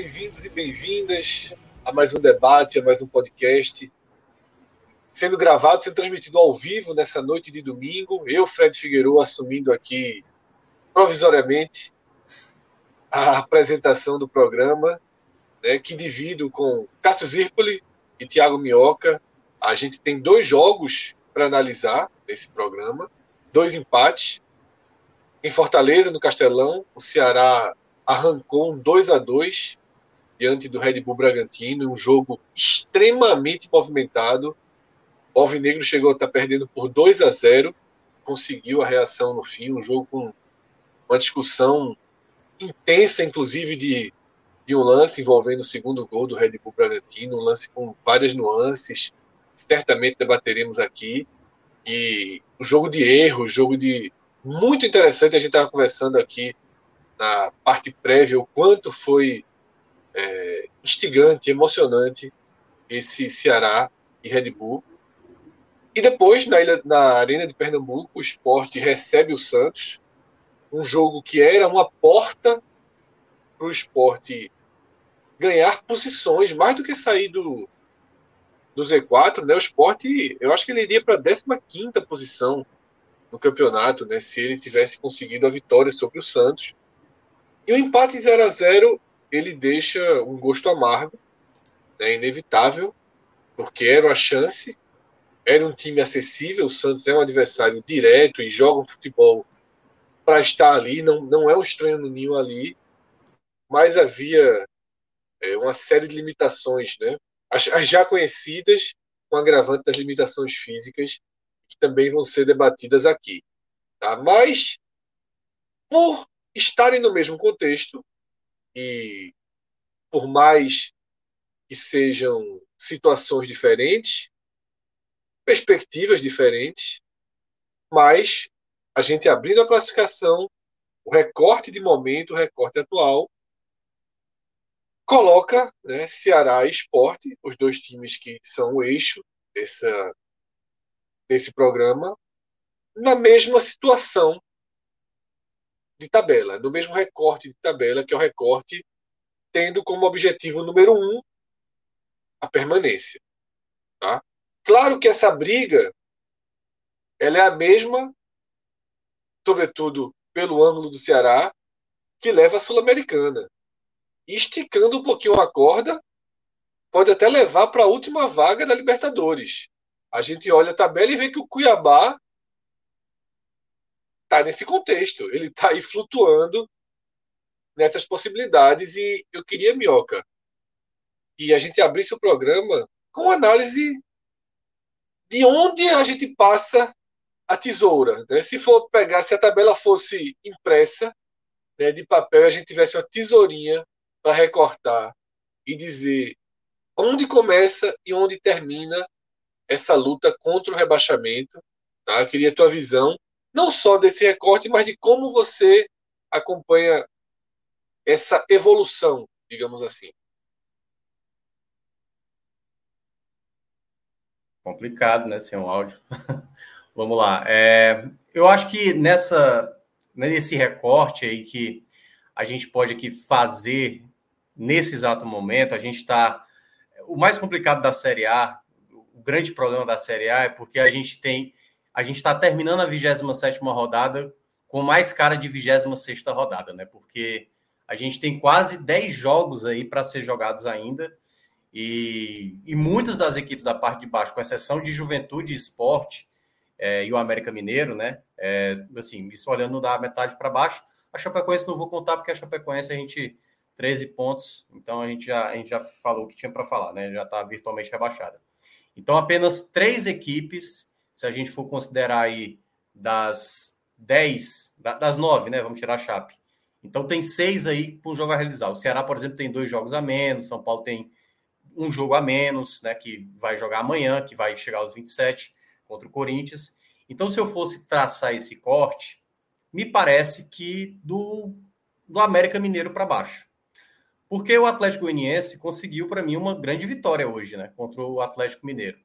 Bem-vindos e bem-vindas a mais um debate, a mais um podcast, sendo gravado, sendo transmitido ao vivo nessa noite de domingo. Eu, Fred Figueiredo, assumindo aqui provisoriamente a apresentação do programa, né, que divido com Cássio Zirpoli e Tiago Minhoca. A gente tem dois jogos para analisar nesse programa, dois empates. Em Fortaleza, no Castelão, o Ceará arrancou um 2 a 2 diante do Red Bull Bragantino, um jogo extremamente movimentado. O Alvinegro chegou a estar perdendo por 2 a 0, conseguiu a reação no fim, um jogo com uma discussão intensa, inclusive de, de um lance envolvendo o segundo gol do Red Bull Bragantino, um lance com várias nuances, certamente debateremos aqui. E o jogo de erro, jogo de muito interessante, a gente estava conversando aqui na parte prévia o quanto foi é, instigante, emocionante esse Ceará e Red Bull. E depois, na, ilha, na Arena de Pernambuco, o esporte recebe o Santos, um jogo que era uma porta para o esporte ganhar posições, mais do que sair do, do Z4, né? O esporte, eu acho que ele iria para a 15 posição no campeonato, né? Se ele tivesse conseguido a vitória sobre o Santos. E o empate 0 a 0 ele deixa um gosto amargo, né, inevitável, porque era uma chance, era um time acessível, o Santos é um adversário direto e joga um futebol para estar ali, não, não é um estranho no ninho ali, mas havia é, uma série de limitações, né, as, as já conhecidas, com agravante das limitações físicas, que também vão ser debatidas aqui. Tá? Mas, por estarem no mesmo contexto e por mais que sejam situações diferentes, perspectivas diferentes, mas a gente abrindo a classificação, o recorte de momento, o recorte atual, coloca né, Ceará e Esporte, os dois times que são o eixo dessa, desse programa, na mesma situação de tabela, no mesmo recorte de tabela, que é o recorte tendo como objetivo número um a permanência. Tá? Claro que essa briga ela é a mesma, sobretudo pelo ângulo do Ceará, que leva a Sul-Americana. Esticando um pouquinho a corda, pode até levar para a última vaga da Libertadores. A gente olha a tabela e vê que o Cuiabá está nesse contexto. Ele está aí flutuando nessas possibilidades. E eu queria, Minhoca, que a gente abrisse o programa com análise de onde a gente passa a tesoura. Né? Se for pegar, se a tabela fosse impressa né, de papel, a gente tivesse uma tesourinha para recortar e dizer onde começa e onde termina essa luta contra o rebaixamento. Tá? Eu queria a tua visão não só desse recorte, mas de como você acompanha essa evolução, digamos assim. Complicado, né, sem um áudio. Vamos lá. É, eu acho que nessa nesse recorte aí que a gente pode aqui fazer nesse exato momento, a gente está o mais complicado da Série A, o grande problema da Série A é porque a gente tem a gente está terminando a 27 rodada com mais cara de 26 rodada, né? Porque a gente tem quase 10 jogos aí para ser jogados ainda. E, e muitas das equipes da parte de baixo, com exceção de juventude esporte, é, e o América Mineiro, né? É, assim, isso olhando da metade para baixo. A Chapecoense não vou contar porque a Chapecoense a gente 13 pontos, então a gente já, a gente já falou o que tinha para falar, né? Já está virtualmente rebaixada. Então apenas três equipes, se a gente for considerar aí das 10, das 9, né? Vamos tirar a Chape. Então tem seis aí para o jogo a realizar. O Ceará, por exemplo, tem dois jogos a menos, São Paulo tem um jogo a menos, né? Que vai jogar amanhã, que vai chegar aos 27 contra o Corinthians. Então, se eu fosse traçar esse corte, me parece que do, do América Mineiro para baixo. Porque o Atlético Goianiense conseguiu, para mim, uma grande vitória hoje, né? Contra o Atlético Mineiro.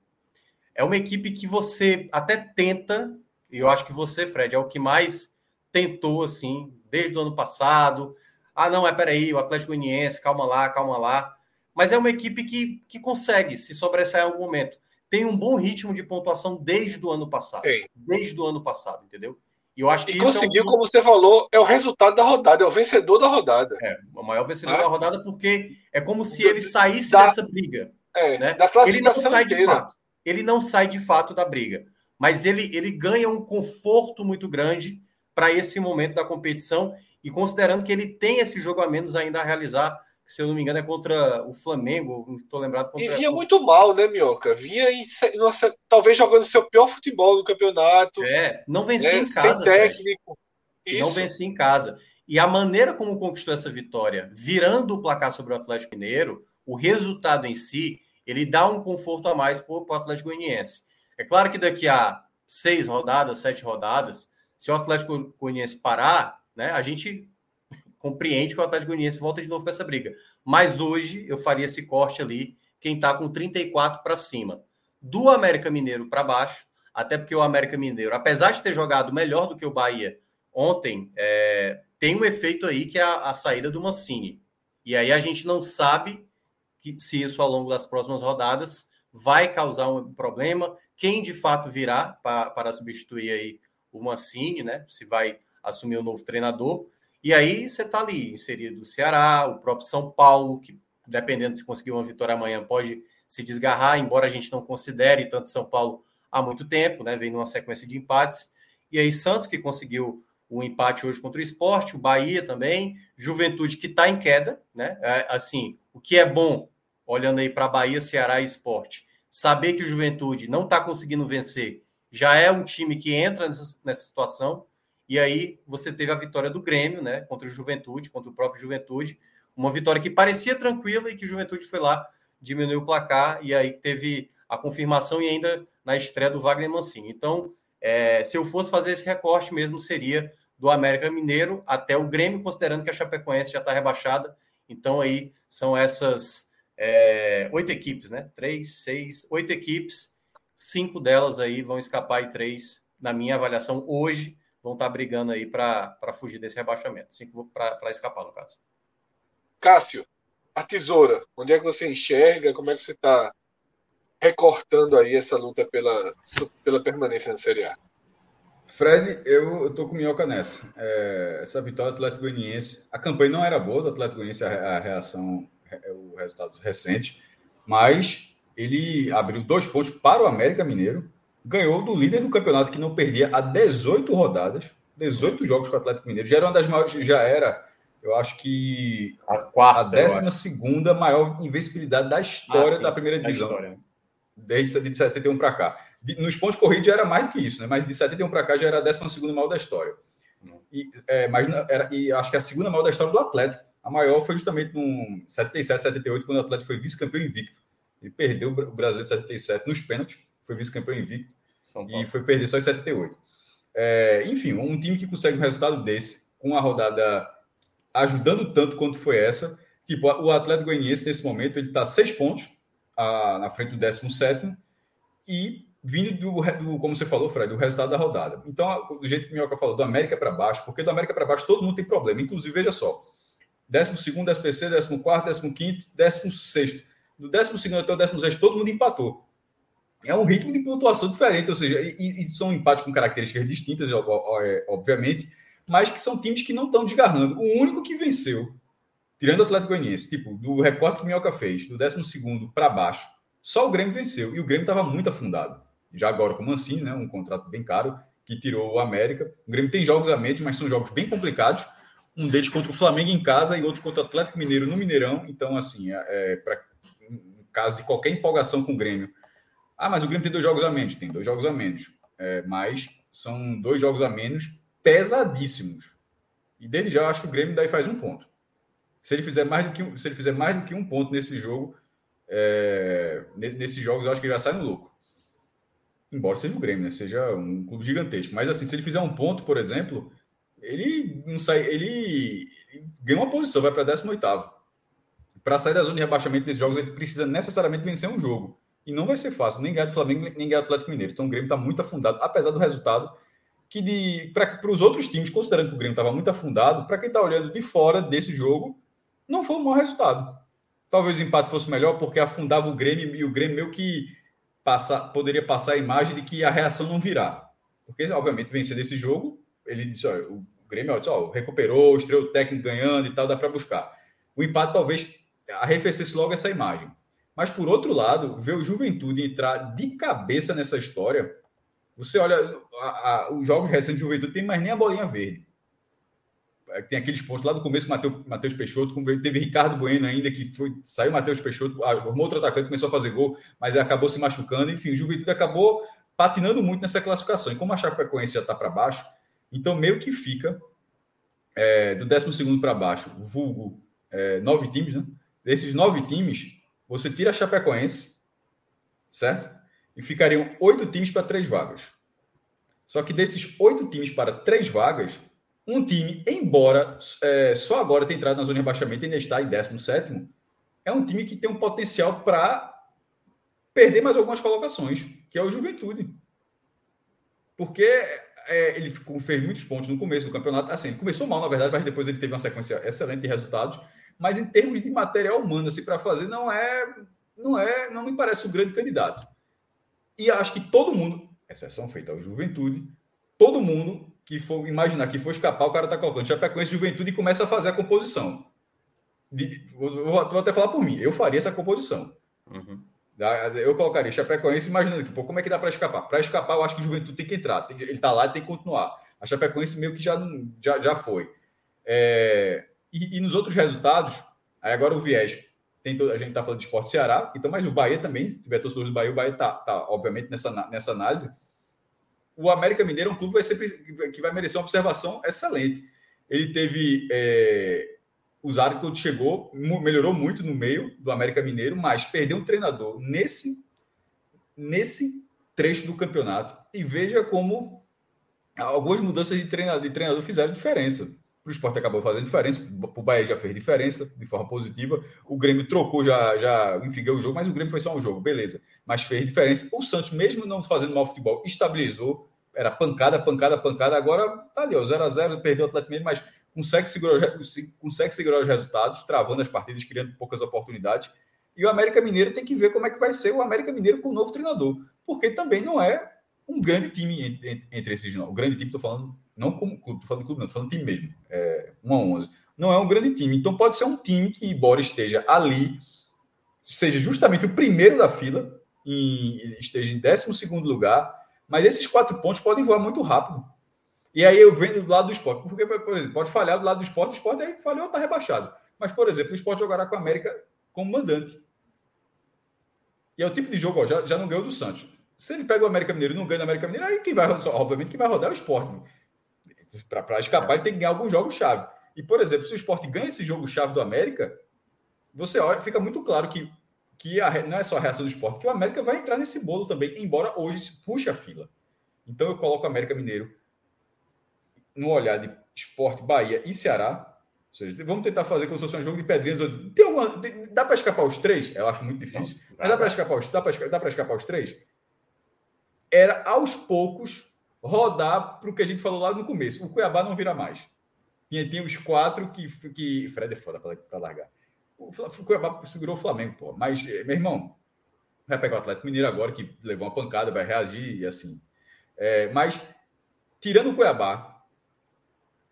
É uma equipe que você até tenta, e eu acho que você, Fred, é o que mais tentou, assim, desde o ano passado. Ah, não, é peraí, o Atlético Goianiense, calma lá, calma lá. Mas é uma equipe que, que consegue se sobressair em algum momento tem um bom ritmo de pontuação desde o ano passado. Tem. Desde o ano passado, entendeu? E eu acho que e conseguiu, é um... como você falou, é o resultado da rodada, é o vencedor da rodada. É, o maior vencedor ah. da rodada, porque é como se ele saísse da, dessa briga. É, né? da ele não sai inteira. de fato. Ele não sai de fato da briga. Mas ele, ele ganha um conforto muito grande para esse momento da competição. E considerando que ele tem esse jogo a menos ainda a realizar que se eu não me engano é contra o Flamengo, não estou lembrado. Contra... E vinha muito mal, né, Minhoca? Vinha em, nossa, talvez jogando seu pior futebol no campeonato. É, não vencia né? em casa. Sem técnico. Não vencia em casa. E a maneira como conquistou essa vitória, virando o placar sobre o Atlético Mineiro, o resultado em si, ele dá um conforto a mais para o Atlético Goianiense. É claro que daqui a seis rodadas, sete rodadas, se o Atlético Goianiense parar, né, a gente compreende que o Atlético Goianiense volta de novo para essa briga. Mas hoje eu faria esse corte ali, quem está com 34 para cima. Do América Mineiro para baixo, até porque o América Mineiro, apesar de ter jogado melhor do que o Bahia ontem, é, tem um efeito aí que é a, a, saída do Mancini. E aí a gente não sabe que, se isso ao longo das próximas rodadas vai causar um problema, quem de fato virá para, para substituir aí o Mancini, né? Se vai assumir o um novo treinador. E aí você está ali inserido o Ceará, o próprio São Paulo, que dependendo se conseguir uma vitória amanhã, pode se desgarrar, embora a gente não considere tanto São Paulo há muito tempo, né? Vem numa sequência de empates. E aí, Santos, que conseguiu o empate hoje contra o esporte, o Bahia também, Juventude que está em queda, né? É, assim, o que é bom, olhando aí para Bahia, Ceará e esporte, saber que o Juventude não está conseguindo vencer já é um time que entra nessa, nessa situação. E aí você teve a vitória do Grêmio, né, contra o Juventude, contra o próprio Juventude, uma vitória que parecia tranquila e que o Juventude foi lá, diminuiu o placar e aí teve a confirmação e ainda na estreia do Wagner Mancini. Então, é, se eu fosse fazer esse recorte mesmo, seria do América Mineiro até o Grêmio, considerando que a Chapecoense já está rebaixada. Então, aí são essas é, oito equipes, né? Três, seis, oito equipes, cinco delas aí vão escapar e três, na minha avaliação, hoje vão estar brigando aí para fugir desse rebaixamento, cinco para escapar, no caso. Cássio, a tesoura, onde é que você enxerga? Como é que você está recortando aí essa luta pela, pela permanência na Série A? Fred, eu, estou com minhoca nessa. É, essa vitória do Atlético Goianiense, a campanha não era boa do Atlético Goianiense, a, a reação, o resultado recente, mas ele abriu dois pontos para o América Mineiro, ganhou do líder do campeonato que não perdia há 18 rodadas, 18 jogos com o Atlético Mineiro. Já era uma das maiores, já era, eu acho que a quarta, a décima segunda maior invencibilidade da história ah, sim, da primeira divisão. Da desde de 71 para cá. De, nos pontos corridos já era mais do que isso, né? Mas de 71 para cá já era a décima segunda maior da história. E, é, mas era, e acho que a segunda maior da história do Atlético. A maior foi justamente no 77, 78, quando o Atlético foi vice-campeão invicto. Ele perdeu o Brasil de 77 nos pênaltis foi vice-campeão invicto e foi perder só em 78. É, enfim, um time que consegue um resultado desse, com a rodada ajudando tanto quanto foi essa, tipo, o Atlético Goianiense, nesse momento, ele está seis pontos a, na frente do 17 e vindo do, do, como você falou, Fred, do resultado da rodada. Então, do jeito que o Minhoca falou, do América para baixo, porque do América para baixo todo mundo tem problema, inclusive, veja só, 12 º SPC, 14 15 16 do 12 até o 16 todo mundo empatou é um ritmo de pontuação diferente, ou seja, e, e são empates com características distintas, é, obviamente, mas que são times que não estão desgarrando. O único que venceu, tirando o Atlético Goianiense, tipo, do recorte que o Minhoca fez, do 12 para baixo, só o Grêmio venceu. E o Grêmio estava muito afundado. já agora com o Mancini, né? Um contrato bem caro, que tirou o América. O Grêmio tem jogos a menos, mas são jogos bem complicados. Um deles contra o Flamengo em casa e outro contra o Atlético Mineiro no Mineirão. Então, assim, é, é para caso de qualquer empolgação com o Grêmio. Ah, mas o Grêmio tem dois jogos a menos. Tem dois jogos a menos. É, mas são dois jogos a menos pesadíssimos. E dele já eu acho que o Grêmio daí faz um ponto. Se ele fizer mais do que, se ele fizer mais do que um ponto nesse jogo, é, nesses jogos, eu acho que ele já sai no lucro. Embora seja o Grêmio, né? seja um clube gigantesco. Mas assim, se ele fizer um ponto, por exemplo, ele não sai, ele, ele ganha uma posição, vai para 18 Para sair da zona de rebaixamento desses jogos, ele precisa necessariamente vencer um jogo. E não vai ser fácil, nem ganhar do Flamengo, nem ganhar do Atlético Mineiro. Então o Grêmio está muito afundado, apesar do resultado que para os outros times, considerando que o Grêmio estava muito afundado, para quem está olhando de fora desse jogo, não foi um mau resultado. Talvez o empate fosse melhor porque afundava o Grêmio e o Grêmio meio que passa, poderia passar a imagem de que a reação não virá. Porque, obviamente, vencer desse jogo, ele disse: olha, o Grêmio ó, recuperou, estreou o técnico ganhando e tal, dá para buscar. O empate talvez arrefecesse logo essa imagem. Mas, por outro lado, ver o Juventude entrar de cabeça nessa história, você olha, a, a, os jogos recentes do Juventude tem mais nem a bolinha verde. É, tem aqueles pontos lá do começo, Matheus Peixoto, teve Ricardo Bueno ainda, que foi, saiu Matheus Peixoto, arrumou outro atacante, começou a fazer gol, mas acabou se machucando. Enfim, o Juventude acabou patinando muito nessa classificação. E como a Chapecoense já está para baixo, então meio que fica é, do 12 para baixo, vulgo é, nove times, né? Desses nove times, você tira a Chapecoense, certo? E ficariam oito times para três vagas. Só que desses oito times para três vagas, um time, embora é, só agora tenha entrado na zona de rebaixamento e ainda está em 17, é um time que tem um potencial para perder mais algumas colocações, que é o Juventude. Porque é, ele fez muitos pontos no começo do campeonato. Assim, ele começou mal, na verdade, mas depois ele teve uma sequência excelente de resultados. Mas em termos de material humano, assim, para fazer, não é, não é, não me parece um grande candidato. E acho que todo mundo, exceção feita ao Juventude, todo mundo que for imaginar que for escapar, o cara está colocando Chapecoense Juventude e começa a fazer a composição. De, vou, vou, até falar por mim, eu faria essa composição. Uhum. Eu colocaria Chapecoense imaginando que, pô, como é que dá para escapar? Para escapar, eu acho que o Juventude tem que entrar. Ele está lá e tem que continuar. A Chapecoense meio que já, já, já foi. É, e, e, nos outros resultados, aí agora o viés, tem todo, a gente está falando de esporte Ceará, então, mas o Bahia também, se tiver torcedor do Bahia, o Bahia está, tá, obviamente, nessa, nessa análise o América Mineiro é um clube que vai, ser, que vai merecer uma observação excelente. Ele teve. É, o Zarco, chegou, melhorou muito no meio do América Mineiro, mas perdeu um treinador nesse, nesse trecho do campeonato. E veja como algumas mudanças de treinador, de treinador fizeram diferença. O esporte acabou fazendo diferença, o Bahia já fez diferença de forma positiva. O Grêmio trocou, já, já enfim, o jogo, mas o Grêmio foi só um jogo, beleza. Mas fez diferença. O Santos, mesmo não fazendo mal futebol, estabilizou. Era pancada, pancada, pancada. Agora tá ali, 0x0, perdeu o Atlético Mineiro, mas consegue segurar, consegue segurar os resultados, travando as partidas, criando poucas oportunidades. E o América Mineiro tem que ver como é que vai ser o América Mineiro com o novo treinador, porque também não é um grande time entre esses não. O grande time, estou falando não como clube, estou falando clube, não, estou falando time mesmo. É, 1 a 11. Não é um grande time. Então pode ser um time que, embora esteja ali, seja justamente o primeiro da fila, esteja em 12 lugar, mas esses quatro pontos podem voar muito rápido. E aí eu venho do lado do esporte. Porque, por exemplo, pode falhar do lado do esporte, o esporte aí falhou, está rebaixado. Mas, por exemplo, o esporte jogará com a América como mandante. E é o tipo de jogo, ó, já, já não ganhou do Santos. Se ele pega o América Mineiro e não ganha o América Mineiro, aí quem vai, obviamente, quem vai rodar é o esporte. Para escapar, ele tem que ganhar algum jogo-chave. E, por exemplo, se o esporte ganha esse jogo-chave do América, você olha, fica muito claro que, que a, não é só a reação do esporte, que o América vai entrar nesse bolo também, embora hoje puxe a fila. Então eu coloco o América Mineiro no olhar de esporte, Bahia e Ceará. Ou seja, vamos tentar fazer como se fosse um jogo de pedrinhas. Tem uma, dá para escapar os três? Eu acho muito difícil. Não, mas dá para escapar, os, dá escapar os três? Era aos poucos rodar para o que a gente falou lá no começo. O Cuiabá não vira mais. Tinha, tinha os quatro que. que Fred é foda para largar. O, o Cuiabá segurou o Flamengo, pô. Mas, eh, meu irmão, vai pegar o Atlético Mineiro agora, que levou uma pancada, vai reagir e assim. É, mas, tirando o Cuiabá,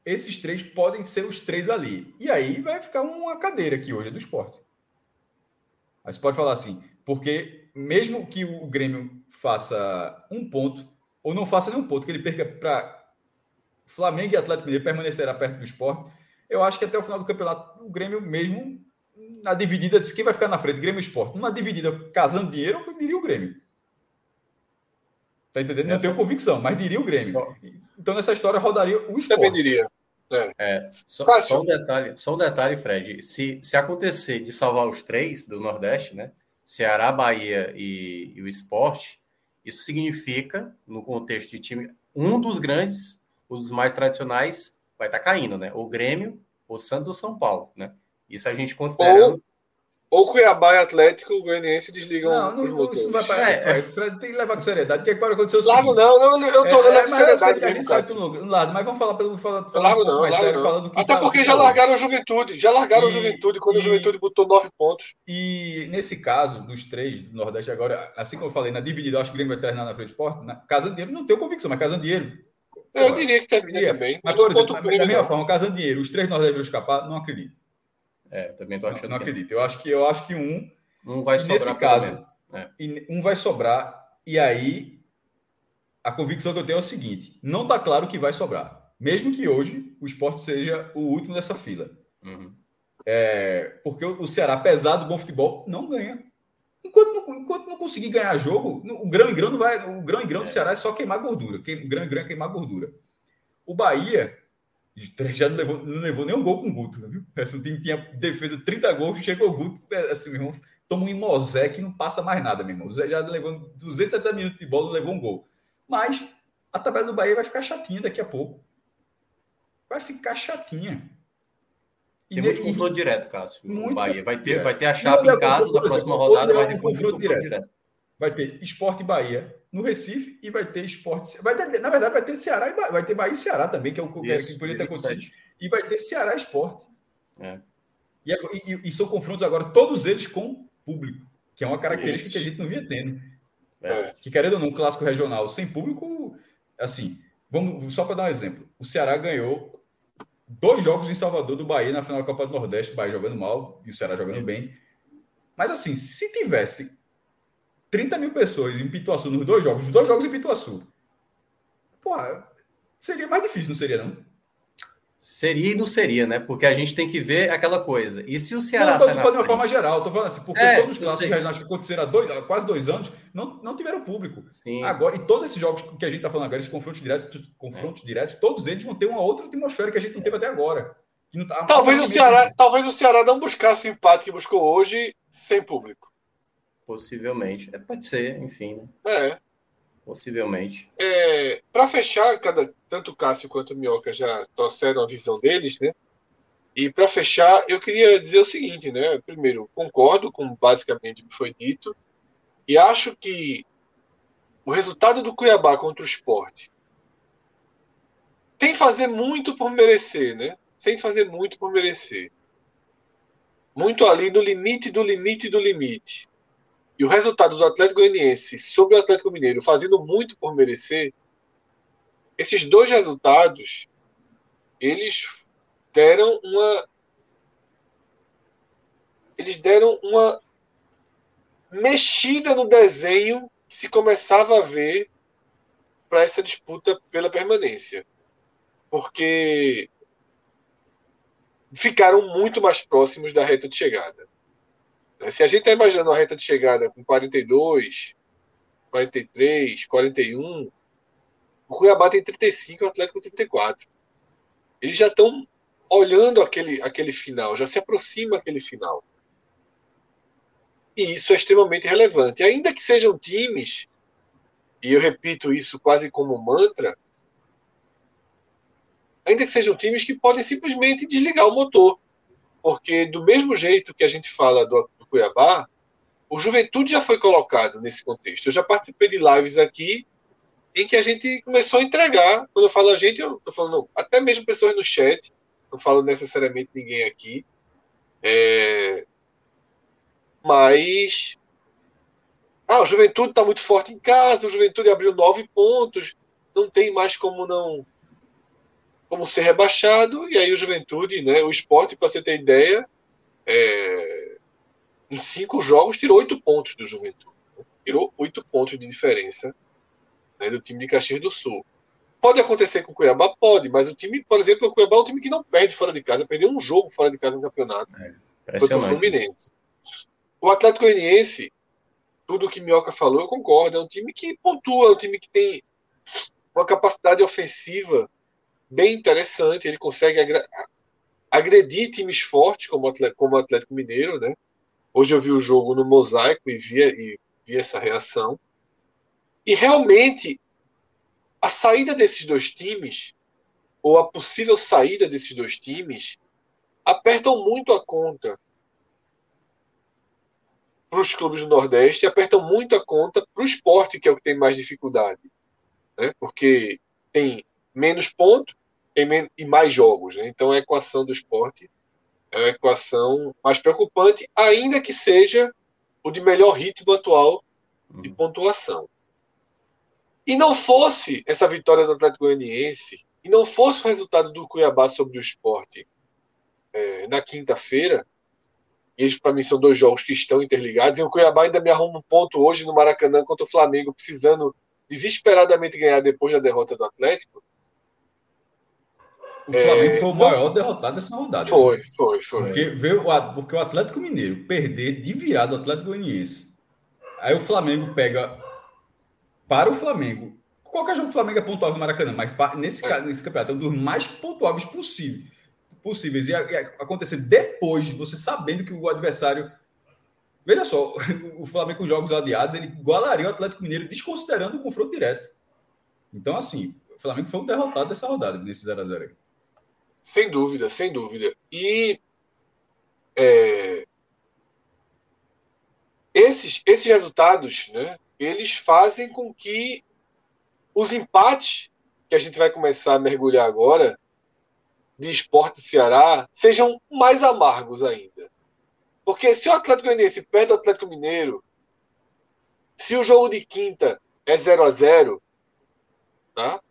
esses três podem ser os três ali. E aí vai ficar uma cadeira aqui hoje do esporte. Aí você pode falar assim, porque mesmo que o Grêmio faça um ponto, ou não faça nenhum ponto, que ele perca para Flamengo e Atlético Mineiro permanecerá perto do esporte. Eu acho que até o final do campeonato, o Grêmio mesmo, na dividida, quem vai ficar na frente? Grêmio e Esporte. Numa dividida casando dinheiro, eu diria o Grêmio. Tá entendendo? Não Essa... tenho convicção, mas diria o Grêmio. Então, nessa história, rodaria o esporte. Também diria. É. É, só, só, um detalhe, só um detalhe, Fred. Se, se acontecer de salvar os três do Nordeste, né? Ceará, Bahia e, e o esporte, isso significa, no contexto de time, um dos grandes, um dos mais tradicionais, vai estar tá caindo, né? O Grêmio, o Santos ou São Paulo, né? Isso a gente considerando. Ou ou Cuiabá e Atlético Goianiense desligam não, não, não, isso não vai parar. É, é. Fred tem que levar com seriedade. O que, é que pode acontecer? O largo não, não, eu tô é, com seriedade mesmo, a gente sabe no lado, mas vamos falar pelo falar, falar largo um não, mais largo sério, não. Até tá, porque já largaram a Juventude, já largaram a Juventude quando e, a Juventude botou nove pontos. E nesse caso, dos três do Nordeste agora, assim como eu falei, na dividida, acho que o Grêmio vai terminar na frente do esporte, na Casandeiro, não tenho convicção, mas Casandeiro. Eu diria que termina também. Mas, por exemplo, da mesma forma, Casandeiro, os três Nordeste vão escapar, não acredito. É, também tô achando. Não, não acredito. Eu acho que eu acho que um um vai sobrar. Nesse caso, é. um vai sobrar. E aí, a convicção que eu tenho é o seguinte: não está claro que vai sobrar. Mesmo que hoje o esporte seja o último dessa fila. Uhum. É, porque o Ceará, apesar do bom futebol, não ganha. Enquanto não, enquanto não conseguir ganhar jogo, o grão e grão não vai. O grão e grão é. do Ceará é só queimar gordura. O grão e grão é queimar gordura. O Bahia já não levou, não levou nem um gol com o Guto, viu? O time tinha defesa 30 gols, chegou o Guto, é, assim, meu irmão, toma um imosé que não passa mais nada, meu irmão. O Zé já levou 270 minutos de bola, levou um gol. Mas a tabela do Bahia vai ficar chatinha daqui a pouco. Vai ficar chatinha. E Tem muito confronto direto, Cássio. Muito Bahia. Vai ter, vai ter a chave em casa da próxima rodada, vai ter confronto direto. direto. Vai ter Esporte Bahia no Recife e vai ter Esporte. Vai ter, na verdade, vai ter Ceará e vai ter Bahia e Ceará também, que é o que, Isso, que poderia ter acontecido. E vai ter Ceará Esporte. É. E, e, e, são confrontos agora, todos eles com público, que é uma característica Isso. que a gente não via tendo. É. Que querendo ou não, um clássico regional sem público, assim, vamos só para dar um exemplo. O Ceará ganhou dois jogos em Salvador do Bahia na final da Copa do Nordeste, o Bahia jogando mal e o Ceará jogando Isso. bem. Mas assim, se tivesse 30 mil pessoas em Pituaçu nos dois jogos, os dois jogos em Pituaçu, porra, seria mais difícil, não seria não? Seria e não seria, né? Porque a gente tem que ver aquela coisa. E se o Ceará. Não, eu tô falando de uma forma geral, tô falando assim, porque é, todos os clássicos regionais que aconteceram há, dois, há quase dois anos não, não tiveram público. Sim. Agora, e todos esses jogos que a gente está falando agora, esses confrontos diretos, confrontos é. diretos, todos eles vão ter uma outra atmosfera que a gente não teve até agora. Tá, talvez, o Ceará, talvez o Ceará não buscasse o empate que buscou hoje sem público. Possivelmente. É, pode ser, enfim. Né? É. Possivelmente. É, Para fechar, cada, tanto o Cássio quanto o Minhoca já trouxeram a visão deles, né? E para fechar, eu queria dizer o seguinte, né? Primeiro, concordo com basicamente o que foi dito e acho que o resultado do Cuiabá contra o esporte tem fazer muito por merecer, né? Sem fazer muito por merecer. Muito ali no limite do limite do limite e o resultado do Atlético Goianiense sobre o Atlético Mineiro fazendo muito por merecer, esses dois resultados eles deram uma eles deram uma mexida no desenho que se começava a ver para essa disputa pela permanência. Porque ficaram muito mais próximos da reta de chegada. Se a gente está imaginando a reta de chegada com 42, 43, 41, o Cuiabá tem 35 e o Atlético 34. Eles já estão olhando aquele, aquele final, já se aproxima aquele final. E isso é extremamente relevante. Ainda que sejam times, e eu repito isso quase como mantra, ainda que sejam times que podem simplesmente desligar o motor. Porque do mesmo jeito que a gente fala do, Cuiabá, o Juventude já foi colocado nesse contexto. Eu já participei de lives aqui em que a gente começou a entregar. Quando eu falo a gente, eu estou falando até mesmo pessoas no chat, não falo necessariamente ninguém aqui. É... Mas. Ah, o Juventude está muito forte em casa, o Juventude abriu nove pontos, não tem mais como não como ser rebaixado, e aí o Juventude, né, o esporte, para você ter ideia, é, em cinco jogos, tirou oito pontos do Juventude. tirou oito pontos de diferença né, do time de Caxias do Sul. Pode acontecer com o Cuiabá? Pode, mas o time, por exemplo, o Cuiabá é um time que não perde fora de casa, perdeu um jogo fora de casa no campeonato. É, foi o Fluminense. O Atlético Goianiense, tudo o que Minhoca falou, eu concordo. É um time que pontua, é um time que tem uma capacidade ofensiva bem interessante. Ele consegue agredir times fortes, como o Atlético, como o Atlético Mineiro, né? Hoje eu vi o jogo no Mosaico e vi, e vi essa reação. E realmente, a saída desses dois times, ou a possível saída desses dois times, apertam muito a conta para os clubes do Nordeste e apertam muito a conta para o esporte, que é o que tem mais dificuldade. Né? Porque tem menos pontos e mais jogos. Né? Então a equação do esporte é uma equação mais preocupante, ainda que seja o de melhor ritmo atual de uhum. pontuação. E não fosse essa vitória do Atlético Goianiense, e não fosse o resultado do Cuiabá sobre o esporte é, na quinta-feira, eles, para mim, são dois jogos que estão interligados. E o Cuiabá ainda me arruma um ponto hoje no Maracanã contra o Flamengo, precisando desesperadamente ganhar depois da derrota do Atlético. O Flamengo é, foi o maior derrotado dessa rodada. Foi, né? foi, foi. Porque, veio, porque o Atlético Mineiro perder de virada o Atlético Goianiense. Aí o Flamengo pega para o Flamengo. Qualquer jogo do Flamengo é pontuável no Maracanã, mas nesse, é. nesse campeonato é um dos mais pontuáveis possíveis possíveis e, acontecer depois, você sabendo que o adversário. Veja só, o Flamengo com jogos adiados, ele igualaria o Atlético Mineiro, desconsiderando o confronto direto. Então, assim, o Flamengo foi um derrotado dessa rodada, nesse 0x0 aí. Sem dúvida, sem dúvida. E é, esses, esses resultados, né, eles fazem com que os empates que a gente vai começar a mergulhar agora, de esporte Ceará sejam mais amargos ainda. Porque se o Atlético Goianiense perde o Atlético Mineiro, se o jogo de quinta é 0 a 0 tá?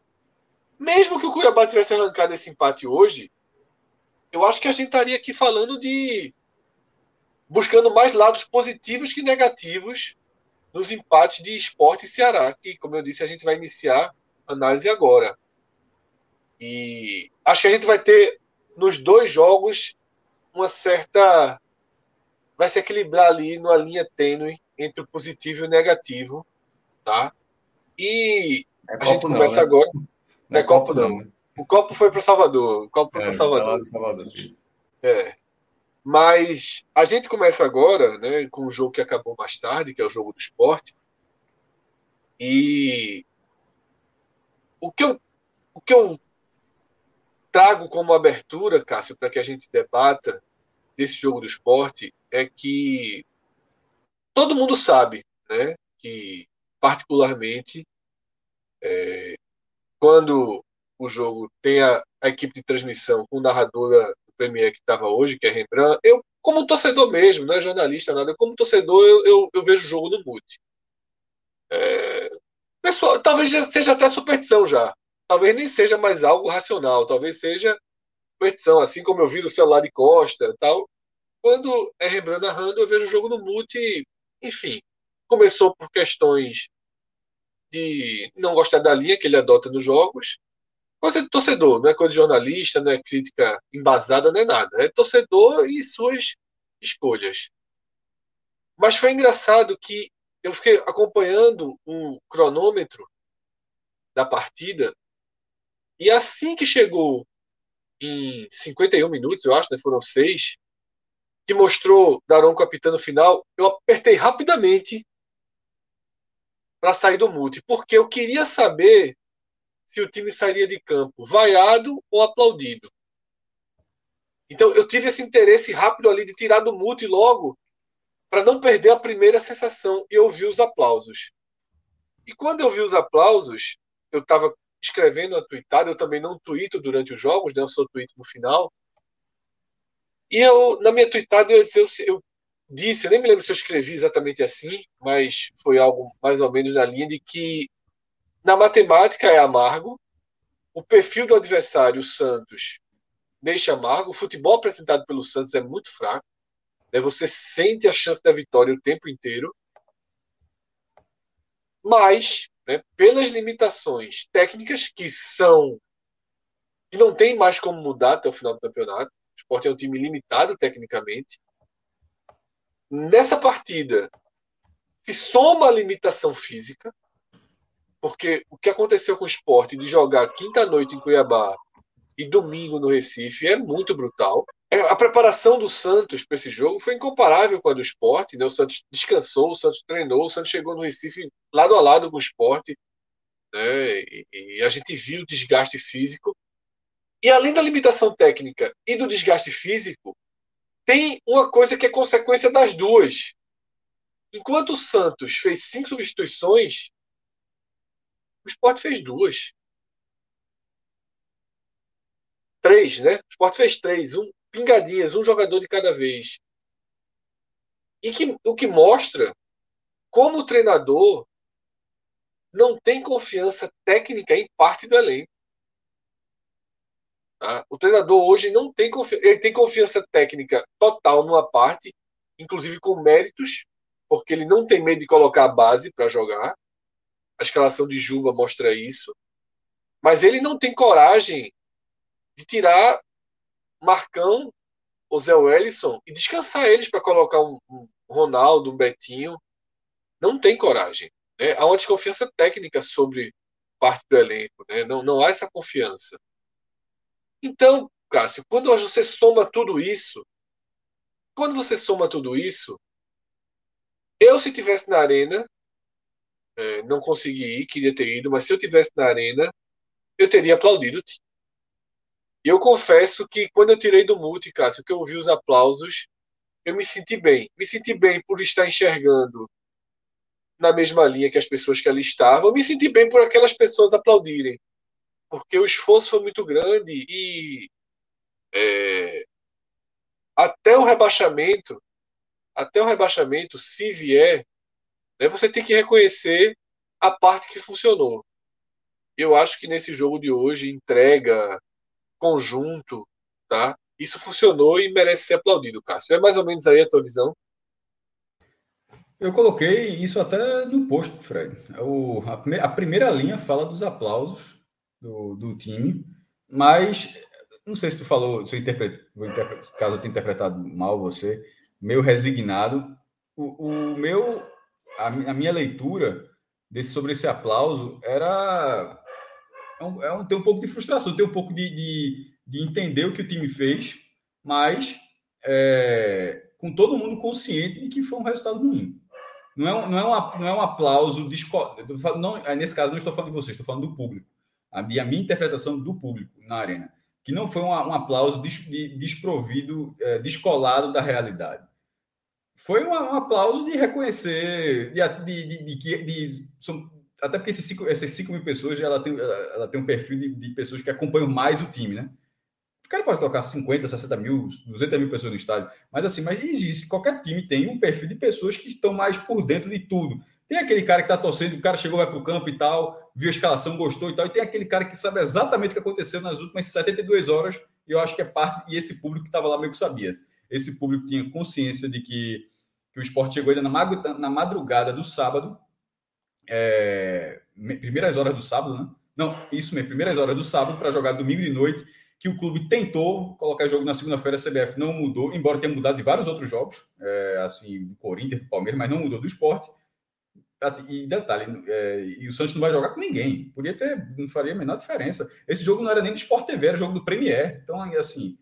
Mesmo que o Cuiabá tivesse arrancado esse empate hoje, eu acho que a gente estaria aqui falando de. buscando mais lados positivos que negativos nos empates de esporte e Ceará, que, como eu disse, a gente vai iniciar a análise agora. E acho que a gente vai ter nos dois jogos uma certa. Vai se equilibrar ali numa linha tênue entre o positivo e o negativo. Tá? E é a gente começa né? agora. Não, é copo, não. não. O copo foi para Salvador. O copo foi é, para Salvador. Tá Salvador é. Mas a gente começa agora né, com o jogo que acabou mais tarde, que é o jogo do esporte. E o que eu, o que eu trago como abertura, Cássio, para que a gente debata desse jogo do esporte, é que todo mundo sabe né, que, particularmente, é, quando o jogo tem a, a, equipe de transmissão com o narrador do Premier que estava hoje, que é Rembrandt, eu, como torcedor mesmo, não é jornalista, nada, como torcedor, eu, eu, eu vejo o jogo no mute. É, pessoal, talvez seja até superstição já talvez nem seja mais algo racional, talvez seja competição, assim como eu vi no celular de Costa tal. Quando é Rembrandt narrando, eu vejo o jogo no mute, enfim, começou por questões de não gostar da linha que ele adota nos jogos, coisa de torcedor, não é coisa de jornalista, não é crítica embasada, não é nada. É torcedor e suas escolhas. Mas foi engraçado que eu fiquei acompanhando o cronômetro da partida e assim que chegou em 51 minutos, eu acho, né, foram seis, que mostrou Daronco apitando final, eu apertei rapidamente para sair do mute, porque eu queria saber se o time sairia de campo vaiado ou aplaudido. Então eu tive esse interesse rápido ali de tirar do mute logo para não perder a primeira sensação e ouvir os aplausos. E quando eu vi os aplausos, eu estava escrevendo a tweetada, eu também não tweeto durante os jogos, né? eu só tweeto no final. E eu, na minha tweetada, eu, eu, eu disse, eu nem me lembro se eu escrevi exatamente assim, mas foi algo mais ou menos na linha de que na matemática é amargo, o perfil do adversário, o Santos, deixa amargo, o futebol apresentado pelo Santos é muito fraco, né? você sente a chance da vitória o tempo inteiro. mas né, pelas limitações técnicas que são que não tem mais como mudar até o final do campeonato. O Sport é um time limitado tecnicamente. Nessa partida se soma a limitação física, porque o que aconteceu com o Sport de jogar quinta-noite em Cuiabá e domingo no Recife é muito brutal. É, a preparação do Santos para esse jogo foi incomparável com a do esporte. Né? O Santos descansou, o Santos treinou, o Santos chegou no Recife lado a lado com o esporte. Né? E, e a gente viu o desgaste físico. E além da limitação técnica e do desgaste físico, tem uma coisa que é consequência das duas. Enquanto o Santos fez cinco substituições, o Sport fez duas. Três, né? O Sport fez três. Um, pingadinhas, um jogador de cada vez. E que, o que mostra como o treinador não tem confiança técnica em parte do elenco. Tá? O treinador hoje não tem confiança, ele tem confiança técnica total numa parte, inclusive com méritos, porque ele não tem medo de colocar a base para jogar. A escalação de Juba mostra isso. Mas ele não tem coragem de tirar Marcão ou Zé Wellison e descansar eles para colocar um, um, Ronaldo, um Betinho. Não tem coragem. Né? Há uma desconfiança técnica sobre parte do elenco. Né? Não, não há essa confiança. Então, Cássio, quando você soma tudo isso, quando você soma tudo isso, eu se tivesse na arena, é, não consegui ir, queria ter ido, mas se eu tivesse na arena, eu teria aplaudido o time. E eu confesso que quando eu tirei do multi, Cássio, que eu ouvi os aplausos, eu me senti bem. Me senti bem por estar enxergando na mesma linha que as pessoas que ali estavam. Me senti bem por aquelas pessoas aplaudirem. Porque o esforço foi muito grande e é, até o rebaixamento, até o rebaixamento, se vier, né, você tem que reconhecer a parte que funcionou. Eu acho que nesse jogo de hoje, entrega, conjunto, tá? Isso funcionou e merece ser aplaudido, Cássio. É mais ou menos aí a tua visão? Eu coloquei isso até no posto, Fred. O, a, a, primeira linha fala dos aplausos do, do, time, mas não sei se tu falou, se eu interpret, caso eu tenha interpretado mal você, meio resignado. O, o meu, a, a, minha leitura desse, sobre esse aplauso era é um, é um, tem um pouco de frustração, tem um pouco de, de, de entender o que o time fez, mas é, com todo mundo consciente de que foi um resultado ruim. Não é, um, não é, um, não é um aplauso. Não, é, nesse caso, não estou falando de vocês, estou falando do público. A, a minha interpretação do público na arena. Que não foi um, um aplauso des, de, desprovido, é, descolado da realidade. Foi um, aplauso de reconhecer, de, de, de, de, de até porque 5 essas cinco mil pessoas ela tem, ela tem um perfil de, de, pessoas que acompanham mais o time, né? O cara pode colocar 50, 60 mil, 200 mil pessoas no estádio, mas assim, mas existe, qualquer time tem um perfil de pessoas que estão mais por dentro de tudo. Tem aquele cara que está torcendo, o cara chegou, vai para o campo e tal, viu a escalação, gostou e tal, e tem aquele cara que sabe exatamente o que aconteceu nas últimas 72 horas, e eu acho que é parte, e esse público que estava lá meio que sabia. Esse público tinha consciência de que, que o esporte chegou ainda na madrugada do sábado, é, primeiras horas do sábado, né? Não, isso mesmo, primeiras horas do sábado para jogar domingo de noite, que o clube tentou colocar jogo na segunda-feira, a CBF não mudou, embora tenha mudado de vários outros jogos, é, assim, do Corinthians, do Palmeiras, mas não mudou do esporte. E detalhe, é, e o Santos não vai jogar com ninguém. Podia ter, não faria a menor diferença. Esse jogo não era nem do Sport TV, era jogo do Premier. Então, assim,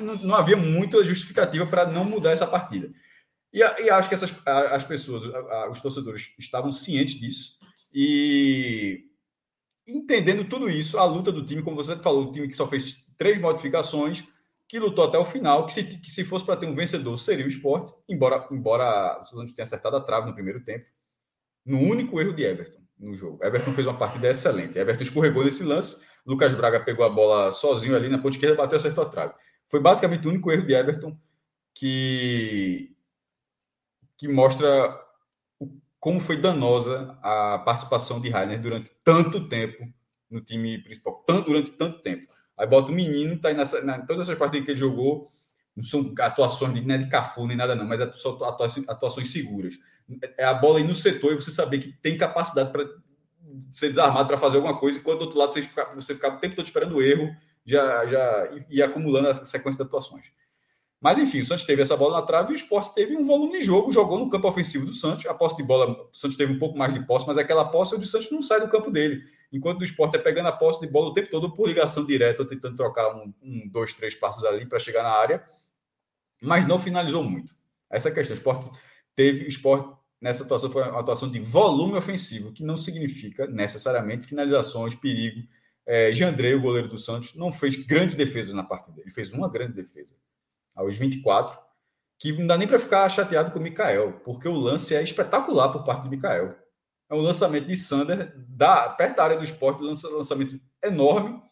não, não havia muita justificativa para não mudar essa partida. E, e acho que essas, as pessoas, os torcedores estavam cientes disso e entendendo tudo isso, a luta do time, como você falou, o time que só fez três modificações, que lutou até o final, que se, que se fosse para ter um vencedor seria o esporte, embora, embora o Santos tenha acertado a trave no primeiro tempo, no único erro de Everton no jogo. Everton fez uma partida excelente. Everton escorregou nesse lance, Lucas Braga pegou a bola sozinho ali na ponta esquerda, bateu e acertou a trave. Foi basicamente o único erro de Everton que que mostra como foi danosa a participação de Rainer durante tanto tempo no time principal, tanto, durante tanto tempo. Aí bota o menino, tá aí nessa, na, todas essas partidas que ele jogou, Não são atuações de, né, de Cafu nem nada, não, mas é só atuações, atuações seguras. É a bola aí no setor e você saber que tem capacidade para ser desarmado para fazer alguma coisa, enquanto do outro lado você ficava, você o tempo todo esperando o erro, já, já ia acumulando a sequência de atuações. Mas enfim, o Santos teve essa bola na trave e o Sport teve um volume de jogo, jogou no campo ofensivo do Santos. A posse de bola, o Santos teve um pouco mais de posse, mas aquela posse o Santos não sai do campo dele. Enquanto o Sport é pegando a posse de bola o tempo todo por ligação direta, tentando trocar um, um dois, três passos ali para chegar na área, mas não finalizou muito. Essa é a questão. O Sport teve, o Sport nessa atuação foi uma atuação de volume ofensivo, que não significa necessariamente finalizações, perigo. É, Jandrei, o goleiro do Santos, não fez grandes defesas na partida. Ele fez uma grande defesa aos 24, que não dá nem para ficar chateado com o Mikael, porque o lance é espetacular por parte do Mikael. É um lançamento de Sander, da, perto da área do esporte, um lançamento enorme.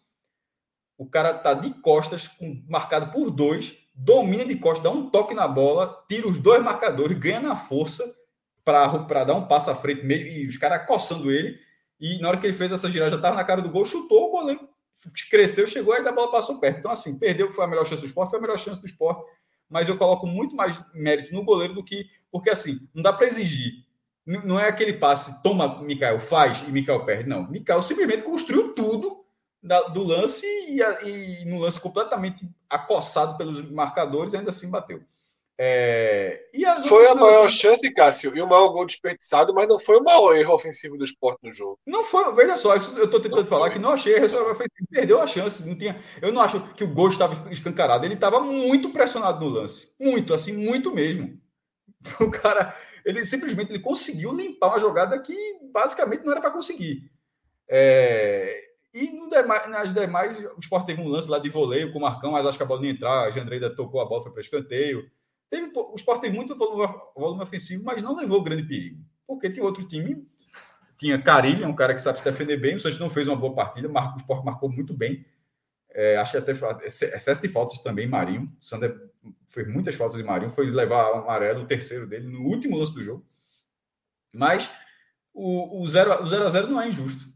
O cara tá de costas, com, marcado por dois, domina de costas, dá um toque na bola, tira os dois marcadores, ganha na força para dar um passo à frente, meio, e os caras coçando ele. E na hora que ele fez essa girada, já estava na cara do gol, chutou, o goleiro cresceu, chegou e a bola passou perto. Então, assim, perdeu, foi a melhor chance do esporte, foi a melhor chance do esporte. Mas eu coloco muito mais mérito no goleiro do que. Porque, assim, não dá para exigir. Não é aquele passe, toma, Mikael, faz e Mikael perde. Não. Mikael simplesmente construiu tudo da, do lance e, e, no lance completamente acossado pelos marcadores, ainda assim bateu. É... foi a maior chance, Cássio, e o maior gol desperdiçado, mas não foi o maior erro ofensivo do esporte no jogo. Não foi, veja só, isso eu estou tentando não falar foi. que não achei ofensivo, perdeu a chance. Não tinha, eu não acho que o gol estava escancarado, ele estava muito pressionado no lance, muito, assim, muito mesmo. O cara, ele simplesmente ele conseguiu limpar uma jogada que basicamente não era para conseguir. É... E no demais, nas demais, o Sport teve um lance lá de voleio com o Marcão, mas acho que a bola não ia entrar, a Jandreida tocou a bola, foi para escanteio. Teve, o Sport teve muito volume, ofensivo, mas não levou grande perigo. Porque tem outro time, tinha Carilha, um cara que sabe se defender bem, o Santos não fez uma boa partida, o Sport marcou muito bem. É, acho que até excesso de faltas também, Marinho. O Sander fez muitas faltas de Marinho, foi levar o amarelo, o terceiro dele, no último lance do jogo. Mas o 0 o zero a 0 não é injusto.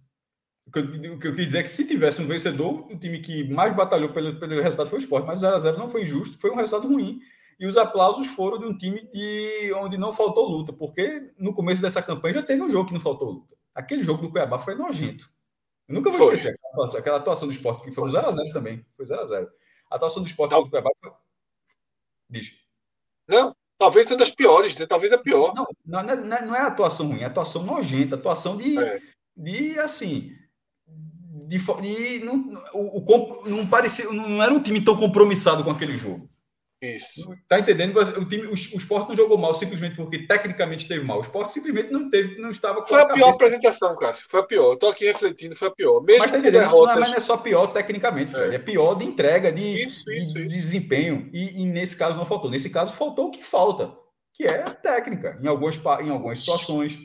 O que, eu, o que eu queria dizer é que se tivesse um vencedor, o time que mais batalhou pelo, pelo resultado foi o Sport, mas o 0 a 0 não foi injusto, foi um resultado ruim. E os aplausos foram de um time de, onde não faltou luta, porque no começo dessa campanha já teve um jogo que não faltou luta. Aquele jogo do Cuiabá foi nojento. Eu nunca vou esquecer aquela atuação, do esporte, que foi um 0x0 também. Foi 0x0. A atuação do esporte do Cuiabá foi. Diz. Não, talvez seja das piores, né? Talvez a pior. Não, não, não, é, não é atuação ruim, é atuação nojenta, atuação de, é. de assim. De, de, não, o, o, não parecia, não era um time tão compromissado com aquele jogo. Isso. Tá entendendo? O time, o, o esporte não jogou mal simplesmente porque tecnicamente teve mal. O esporte simplesmente não teve, não estava. Foi a, a pior apresentação, Cássio. Foi a pior. Estou aqui refletindo, foi a pior. Mesmo mas tá entendendo? Derrotas... Não, mas não é só pior tecnicamente, Fred. É, é pior de entrega, de, isso, isso, de isso. desempenho. E, e, nesse caso não faltou. Nesse caso faltou o que falta, que é a técnica. Em algumas, em algumas situações.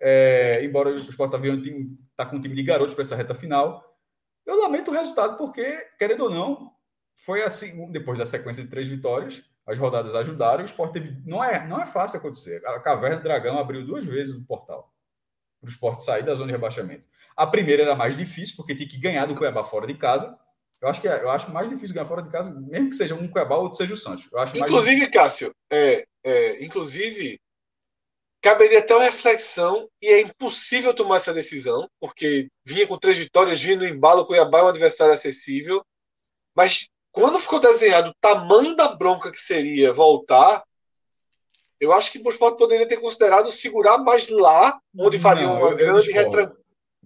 É, embora o esporte está tá com um time de garotos para essa reta final. Eu lamento o resultado, porque, querendo ou não, foi assim, depois da sequência de três vitórias, as rodadas ajudaram, o esporte teve. Não é, não é fácil acontecer. A Caverna do Dragão abriu duas vezes o portal para o esporte sair da zona de rebaixamento. A primeira era mais difícil, porque tinha que ganhar do Cuiabá fora de casa. Eu acho que é, eu acho mais difícil ganhar fora de casa, mesmo que seja um Cuiabá ou seja o Santos. Eu acho inclusive, Cássio, é, é, inclusive, caberia até uma reflexão, e é impossível tomar essa decisão, porque vinha com três vitórias, vinha no embalo, o Cuiabá é um adversário acessível, mas quando ficou desenhado o tamanho da bronca que seria voltar, eu acho que o Sport poderia ter considerado segurar mais lá, onde faria não, uma eu, grande retranqueira.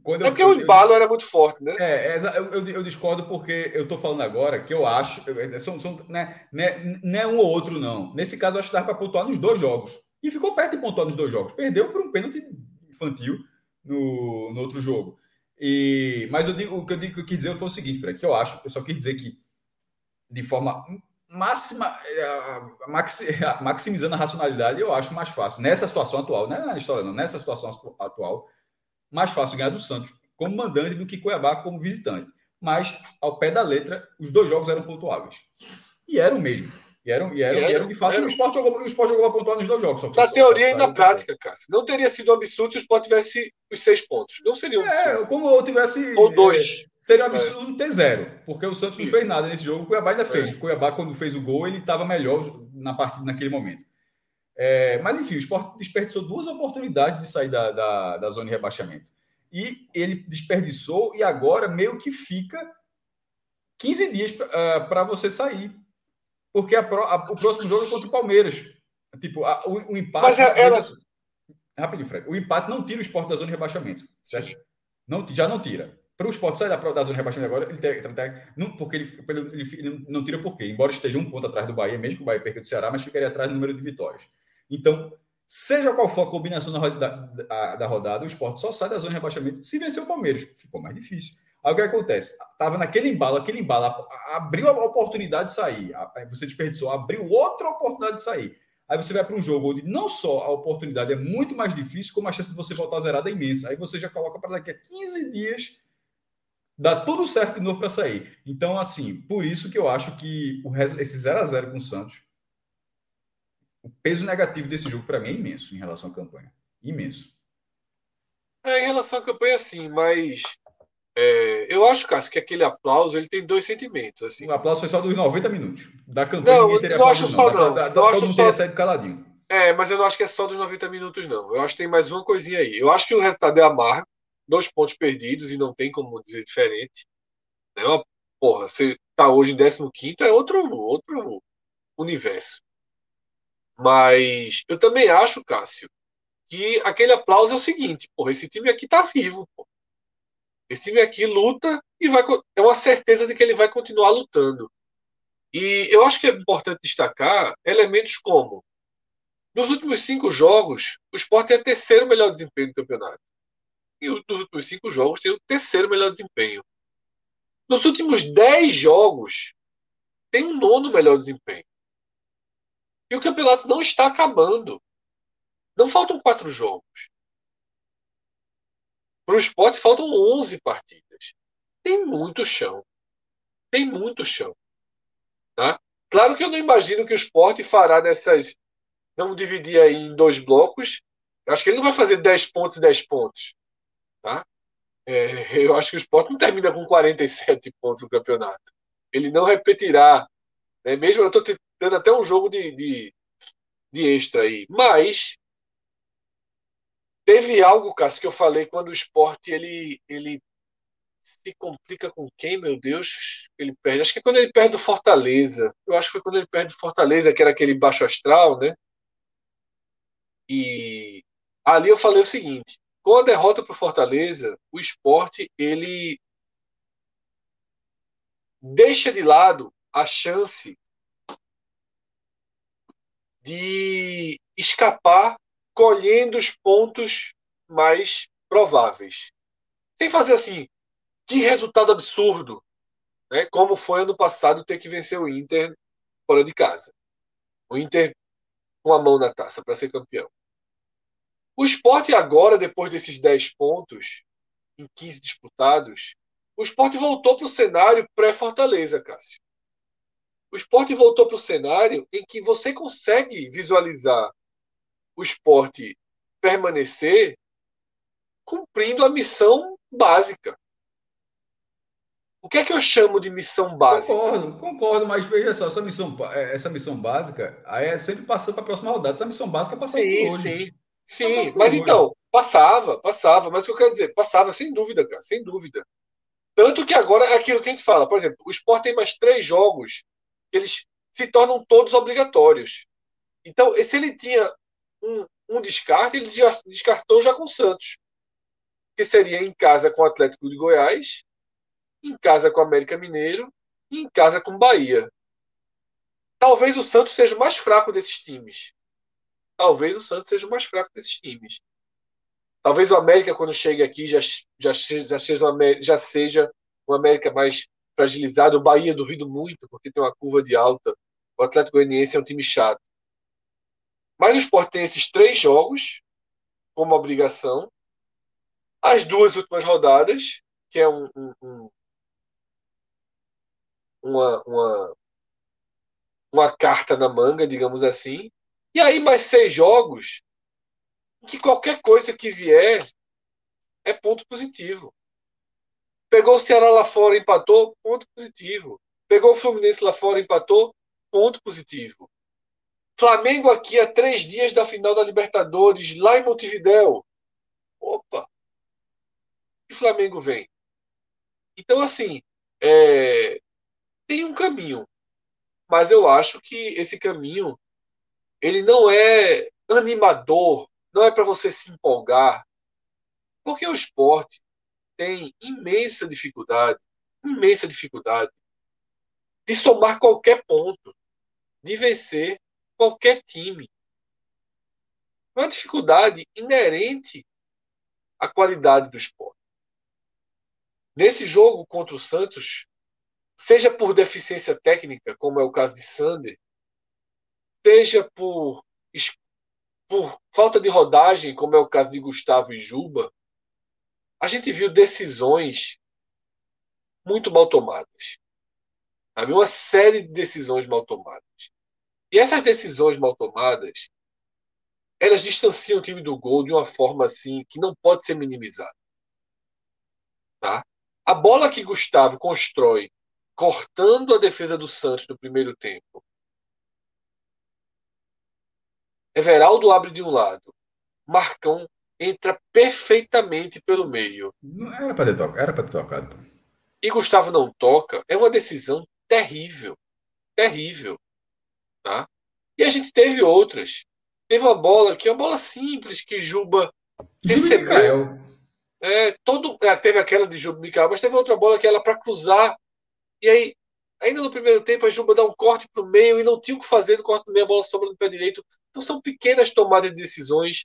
É porque eu, o embalo era muito forte, né? É, é eu, eu, eu, discordo porque eu estou falando agora que eu acho. É, são, são, né, né, não é um ou outro, não. Nesse caso, eu acho que dava para pontuar nos dois jogos. E ficou perto de pontuar nos dois jogos. Perdeu por um pênalti infantil no, no outro jogo. E, mas eu digo, o que eu, digo, que eu quis dizer foi o seguinte, Fred, que eu acho, eu só quis dizer que de forma máxima, é, maximizando a racionalidade, eu acho mais fácil. Nessa situação atual, não é na história, não, nessa situação atual, mais fácil ganhar do Santos como mandante do que Cuiabá como visitante. Mas, ao pé da letra, os dois jogos eram pontuáveis. E eram mesmo. E eram, e eram, e eram de fato, era. o esporte jogou, o esporte jogou para pontuar nos dois jogos. Só, na teoria e na prática, Cássio. Não teria sido um absurdo se o esporte tivesse os seis pontos. Não seria um É, como eu tivesse. Ou dois. Seria um absurdo é. ter zero, porque o Santos não fez nada nesse jogo, o Cuiabá ainda fez. É. O Cuiabá, quando fez o gol, ele estava melhor na partida naquele momento. É, mas, enfim, o Sport desperdiçou duas oportunidades de sair da, da, da zona de rebaixamento. E ele desperdiçou e agora meio que fica 15 dias para uh, você sair. Porque a, a, o próximo jogo é contra o Palmeiras. Tipo, a, o, o, empate. Mas é, ela... Rapidinho, Fred. O empate não tira o esporte da zona de rebaixamento. Certo? Não, já não tira. Para o esporte sair da, da zona de rebaixamento agora, ele, tem, não, porque ele, ele, ele, não tira por quê? Embora esteja um ponto atrás do Bahia, mesmo que o Bahia perca do Ceará, mas ficaria atrás do número de vitórias. Então, seja qual for a combinação da, da, da rodada, o esporte só sai da zona de rebaixamento se vencer o Palmeiras. Ficou mais difícil. Aí o que acontece? Tava naquele embalo, aquele embalo, abriu a oportunidade de sair, você desperdiçou, abriu outra oportunidade de sair. Aí você vai para um jogo onde não só a oportunidade é muito mais difícil, como a chance de você voltar zerada é imensa. Aí você já coloca para daqui a 15 dias dá tudo certo de novo para sair. Então, assim, por isso que eu acho que o, esse 0 a 0 com o Santos, o peso negativo desse jogo para mim é imenso em relação à campanha. Imenso. É, em relação à campanha, sim, mas é, eu acho, Cássio, que aquele aplauso ele tem dois sentimentos. Assim. O aplauso foi só dos 90 minutos. Da campanha não, ninguém teria não acho só, não. Da, da, não todo mundo teria saído caladinho. É, mas eu não acho que é só dos 90 minutos, não. Eu acho que tem mais uma coisinha aí. Eu acho que o resultado é amargo, dois pontos perdidos e não tem como dizer diferente. É uma, porra, você tá hoje em 15 é outro, outro universo. Mas eu também acho, Cássio, que aquele aplauso é o seguinte, porra, esse time aqui tá vivo, porra. Esse time aqui luta e vai é uma certeza de que ele vai continuar lutando. E eu acho que é importante destacar elementos como nos últimos cinco jogos, o Sport tem o terceiro melhor desempenho do campeonato. E nos últimos cinco jogos tem o terceiro melhor desempenho. Nos últimos dez jogos, tem um nono melhor desempenho. E o campeonato não está acabando. Não faltam quatro jogos. Para o esporte faltam 11 partidas. Tem muito chão. Tem muito chão. Tá? Claro que eu não imagino que o esporte fará nessas. Vamos dividir aí em dois blocos. Eu acho que ele não vai fazer 10 pontos e 10 pontos. Tá? É, eu acho que o esporte não termina com 47 pontos no campeonato. Ele não repetirá. Né? Mesmo eu estou tendo até um jogo de, de, de extra aí. Mas Teve algo, Cássio, que eu falei quando o esporte ele, ele se complica com quem, meu Deus? Ele perde. Acho que é quando ele perde o Fortaleza. Eu acho que foi quando ele perde o Fortaleza, que era aquele baixo astral, né? E ali eu falei o seguinte: com a derrota para o Fortaleza, o esporte ele deixa de lado a chance de escapar colhendo os pontos mais prováveis. Sem fazer assim, que resultado absurdo, né? como foi ano passado ter que vencer o Inter fora de casa. O Inter com a mão na taça para ser campeão. O esporte agora, depois desses 10 pontos, em 15 disputados, o esporte voltou para o cenário pré-Fortaleza, Cássio. O esporte voltou para o cenário em que você consegue visualizar o esporte permanecer cumprindo a missão básica. O que é que eu chamo de missão básica? Concordo, concordo, mas veja só, essa missão, é, essa missão básica aí é sempre passando para a próxima rodada. Essa missão básica é passar sim, por hoje. Sim, sim. Mas hoje. então, passava, passava. Mas o que eu quero dizer? Passava, sem dúvida, cara, sem dúvida. Tanto que agora é aquilo que a gente fala. Por exemplo, o Sport tem mais três jogos que eles se tornam todos obrigatórios. Então, se ele tinha um, um descarte, ele já descartou já com o Santos. Que seria em casa com o Atlético de Goiás, em casa com o América Mineiro e em casa com o Bahia. Talvez o Santos seja o mais fraco desses times. Talvez o Santos seja o mais fraco desses times. Talvez o América, quando chegue aqui, já, já, já, seja, uma, já seja um América mais fragilizado. O Bahia, duvido muito, porque tem uma curva de alta. O Atlético Goianiense é um time chato. Mas o esporte tem esses três jogos como obrigação. As duas últimas rodadas, que é um, um, um, uma, uma, uma carta na manga, digamos assim. E aí mais seis jogos que qualquer coisa que vier é ponto positivo. Pegou o Ceará lá fora, empatou, ponto positivo. Pegou o Fluminense lá fora, empatou, ponto positivo. Flamengo aqui a três dias da final da Libertadores, lá em Montevidéu. Opa! E Flamengo vem. Então, assim, é... tem um caminho. Mas eu acho que esse caminho ele não é animador, não é para você se empolgar. Porque o esporte tem imensa dificuldade, imensa dificuldade de somar qualquer ponto, de vencer qualquer time. Uma dificuldade inerente à qualidade do esporte. Nesse jogo contra o Santos, seja por deficiência técnica, como é o caso de Sander, seja por, por falta de rodagem, como é o caso de Gustavo e Juba, a gente viu decisões muito mal tomadas. Sabe? Uma série de decisões mal tomadas. E essas decisões mal tomadas, elas distanciam o time do gol de uma forma assim que não pode ser minimizada. Tá? A bola que Gustavo constrói cortando a defesa do Santos no primeiro tempo. Everaldo abre de um lado. Marcão entra perfeitamente pelo meio. Não era para ter tocado, era para ter tocado. E Gustavo não toca, é uma decisão terrível. Terrível. Tá? E a gente teve outras. Teve uma bola que é uma bola simples que Juba recebeu. É, todo, é, teve aquela de Juba mas teve outra bola que era para cruzar. E aí, ainda no primeiro tempo, a Juba dá um corte para o meio e não tinha o que fazer no corte do meio, a bola sobra no pé direito. Então são pequenas tomadas de decisões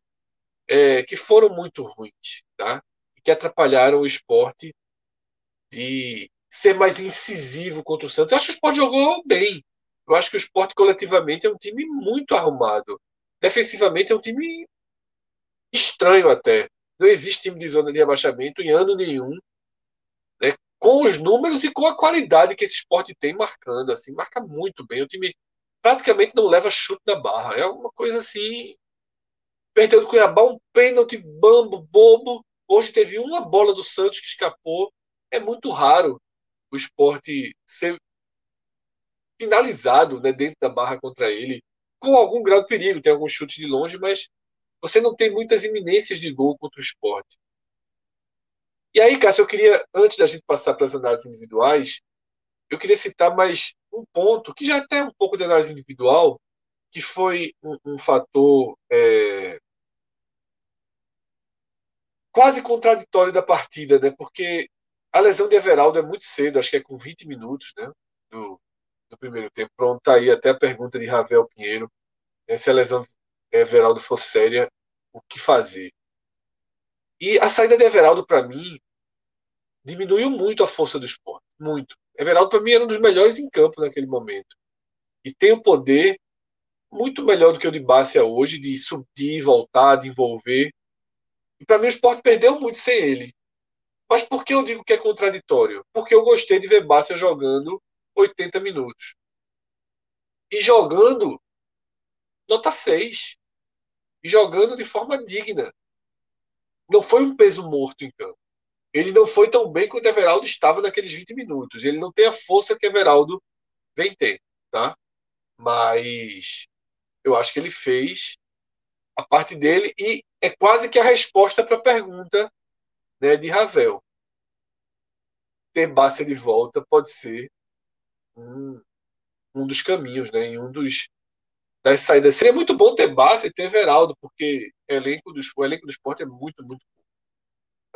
é, que foram muito ruins, tá? E que atrapalharam o esporte de ser mais incisivo contra o Santos. Eu acho que o esporte jogou bem. Eu acho que o esporte coletivamente é um time muito arrumado. Defensivamente é um time estranho até. Não existe time de zona de rebaixamento em ano nenhum. Né? Com os números e com a qualidade que esse esporte tem marcando. assim Marca muito bem. O time praticamente não leva chute na barra. É uma coisa assim. Perdeu do Cuiabá um pênalti bambo, bobo. Hoje teve uma bola do Santos que escapou. É muito raro o esporte ser finalizado né, dentro da barra contra ele, com algum grau de perigo. Tem alguns chutes de longe, mas você não tem muitas iminências de gol contra o esporte. E aí, Cássio, eu queria, antes da gente passar para as análises individuais, eu queria citar mais um ponto, que já é até um pouco de análise individual, que foi um, um fator é, quase contraditório da partida, né? Porque a lesão de Everaldo é muito cedo, acho que é com 20 minutos, né? Do, do primeiro tempo. Pronto, tá aí até a pergunta de Ravel Pinheiro. Né? Se a lesão de Everaldo for séria, o que fazer? E a saída de Everaldo, para mim, diminuiu muito a força do esporte. Muito. Everaldo, para mim, era um dos melhores em campo naquele momento. E tem o poder muito melhor do que o de Bárcia hoje, de subir, voltar, de envolver. E para mim, o esporte perdeu muito sem ele. Mas por que eu digo que é contraditório? Porque eu gostei de ver Bárcia jogando 80 minutos. E jogando nota 6. E jogando de forma digna. Não foi um peso morto em campo ele não foi tão bem quanto Everaldo estava naqueles 20 minutos. Ele não tem a força que Everaldo vem ter, tá? Mas eu acho que ele fez a parte dele e é quase que a resposta para a pergunta né, de Ravel. Ter Bárcia de volta pode ser um, um dos caminhos, né, um dos das saídas. Seria muito bom ter Bárcia e ter Everaldo, porque elenco do, o elenco do esporte é muito, muito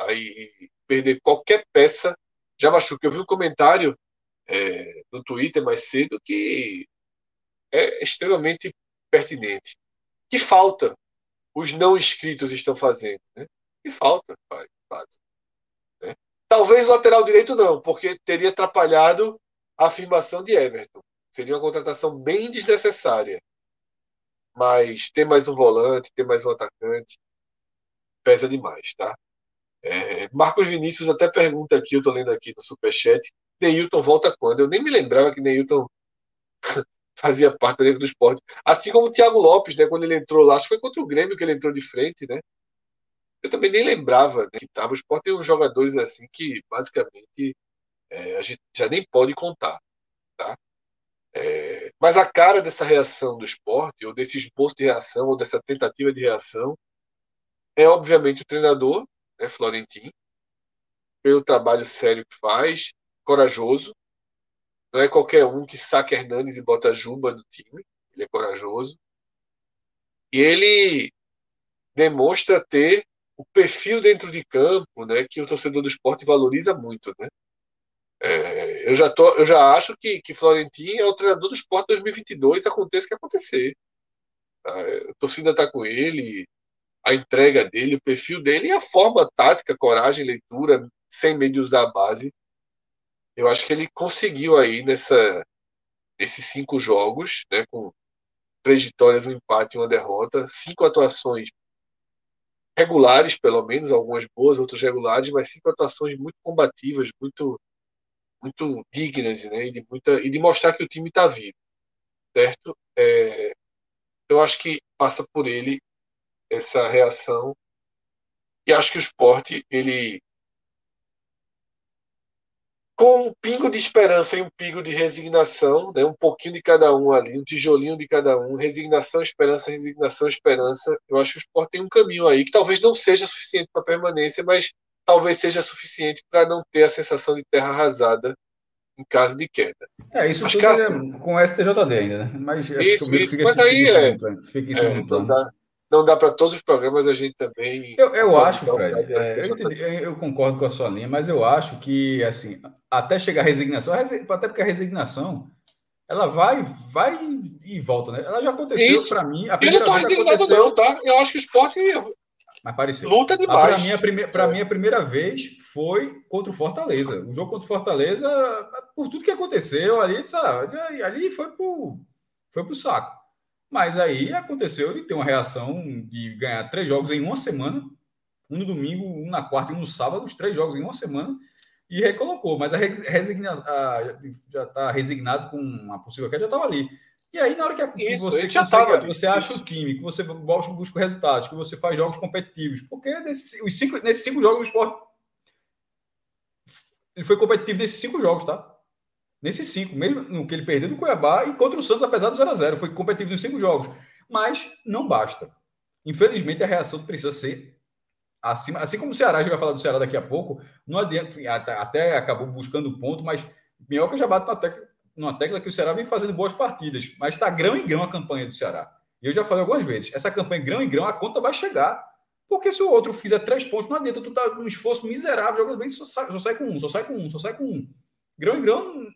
Aí perder qualquer peça já machuca. Eu vi um comentário é, no Twitter mais cedo que é extremamente pertinente. Que falta os não inscritos estão fazendo? Né? Que falta fazem. Né? Talvez lateral direito não, porque teria atrapalhado a afirmação de Everton. Seria uma contratação bem desnecessária. Mas ter mais um volante, ter mais um atacante, pesa demais, tá? É, Marcos Vinícius até pergunta aqui, eu estou lendo aqui no Superchat, Neilton volta quando? Eu nem me lembrava que Neilton fazia parte do do esporte. Assim como o Thiago Lopes, né, quando ele entrou lá, acho que foi contra o Grêmio que ele entrou de frente, né? eu também nem lembrava né, que tava. O Sport tem uns jogadores assim que basicamente é, a gente já nem pode contar. Tá? É, mas a cara dessa reação do esporte, ou desse esboço de reação, ou dessa tentativa de reação, é obviamente o treinador, né, Florentino, pelo trabalho sério que faz, corajoso. Não é qualquer um que saca Hernandes e bota Juba no time. Ele é corajoso. E ele demonstra ter o perfil dentro de campo, né, que o torcedor do esporte valoriza muito, né? É, eu já tô, eu já acho que que Florentino é o treinador do esporte 2022, aconteça o que acontecer. A torcida está com ele, a entrega dele, o perfil dele e a forma tática, coragem, leitura, sem medo de usar a base. Eu acho que ele conseguiu aí nessa nesses cinco jogos, né, com três vitórias, um empate e uma derrota, cinco atuações regulares, pelo menos, algumas boas, outras regulares, mas cinco atuações muito combativas, muito muito dignas, né? E de, muita, e de mostrar que o time está vivo, certo? É, eu acho que passa por ele essa reação e acho que o esporte ele com um pingo de esperança e um pingo de resignação, né? um pouquinho de cada um ali, um tijolinho de cada um, resignação, esperança, resignação, esperança. Eu acho que o esporte tem um caminho aí que talvez não seja suficiente para permanência, mas talvez seja suficiente para não ter a sensação de terra arrasada em caso de queda. É, isso tudo é com STJD ainda, né? Mas, isso, isso, mas aí é, fica isso é, não dá para todos os programas a gente também. Eu, eu acho, Fred, é, eu, entendi, eu, concordo com a sua linha, mas eu acho que assim, até chegar a resignação, até porque a resignação ela vai, vai e volta, né? Ela já aconteceu para mim. A primeira eu não estou resignado, aconteceu... não, tá? Eu acho que o esporte mas pareceu. Luta demais. Para mim, a, prime é. mim, a primeira vez foi contra o Fortaleza. O jogo contra o Fortaleza, por tudo que aconteceu ali, sabe, ali foi pro, foi pro saco. Mas aí aconteceu de ter uma reação de ganhar três jogos em uma semana, um no domingo, um na quarta e um no sábado, os três jogos em uma semana, e recolocou. Mas a, resigna, a, já está resignado com uma possível queda, já estava ali. E aí, na hora que, que Isso, você consegue, você acha o time, que você busca, busca resultados, que você faz jogos competitivos. Porque nesse, os cinco, nesses cinco jogos do esporte. Ele foi competitivo nesses cinco jogos, tá? Nesses cinco, mesmo no que ele perdeu no Cuiabá e contra o Santos, apesar do 0x0. Foi competitivo nos cinco jogos. Mas não basta. Infelizmente, a reação precisa ser acima. Assim como o Ceará, a gente vai falar do Ceará daqui a pouco, não adianta, até, até acabou buscando ponto, mas Minhoca já bate na tecla numa tecla que o Ceará vem fazendo boas partidas, mas está grão em grão a campanha do Ceará. E eu já falei algumas vezes, essa campanha grão em grão, a conta vai chegar. Porque se o outro fizer três pontos, não adianta, tu tá num esforço miserável jogando bem, só sai, só sai com um, só sai com um, só sai com um. Grão em grão,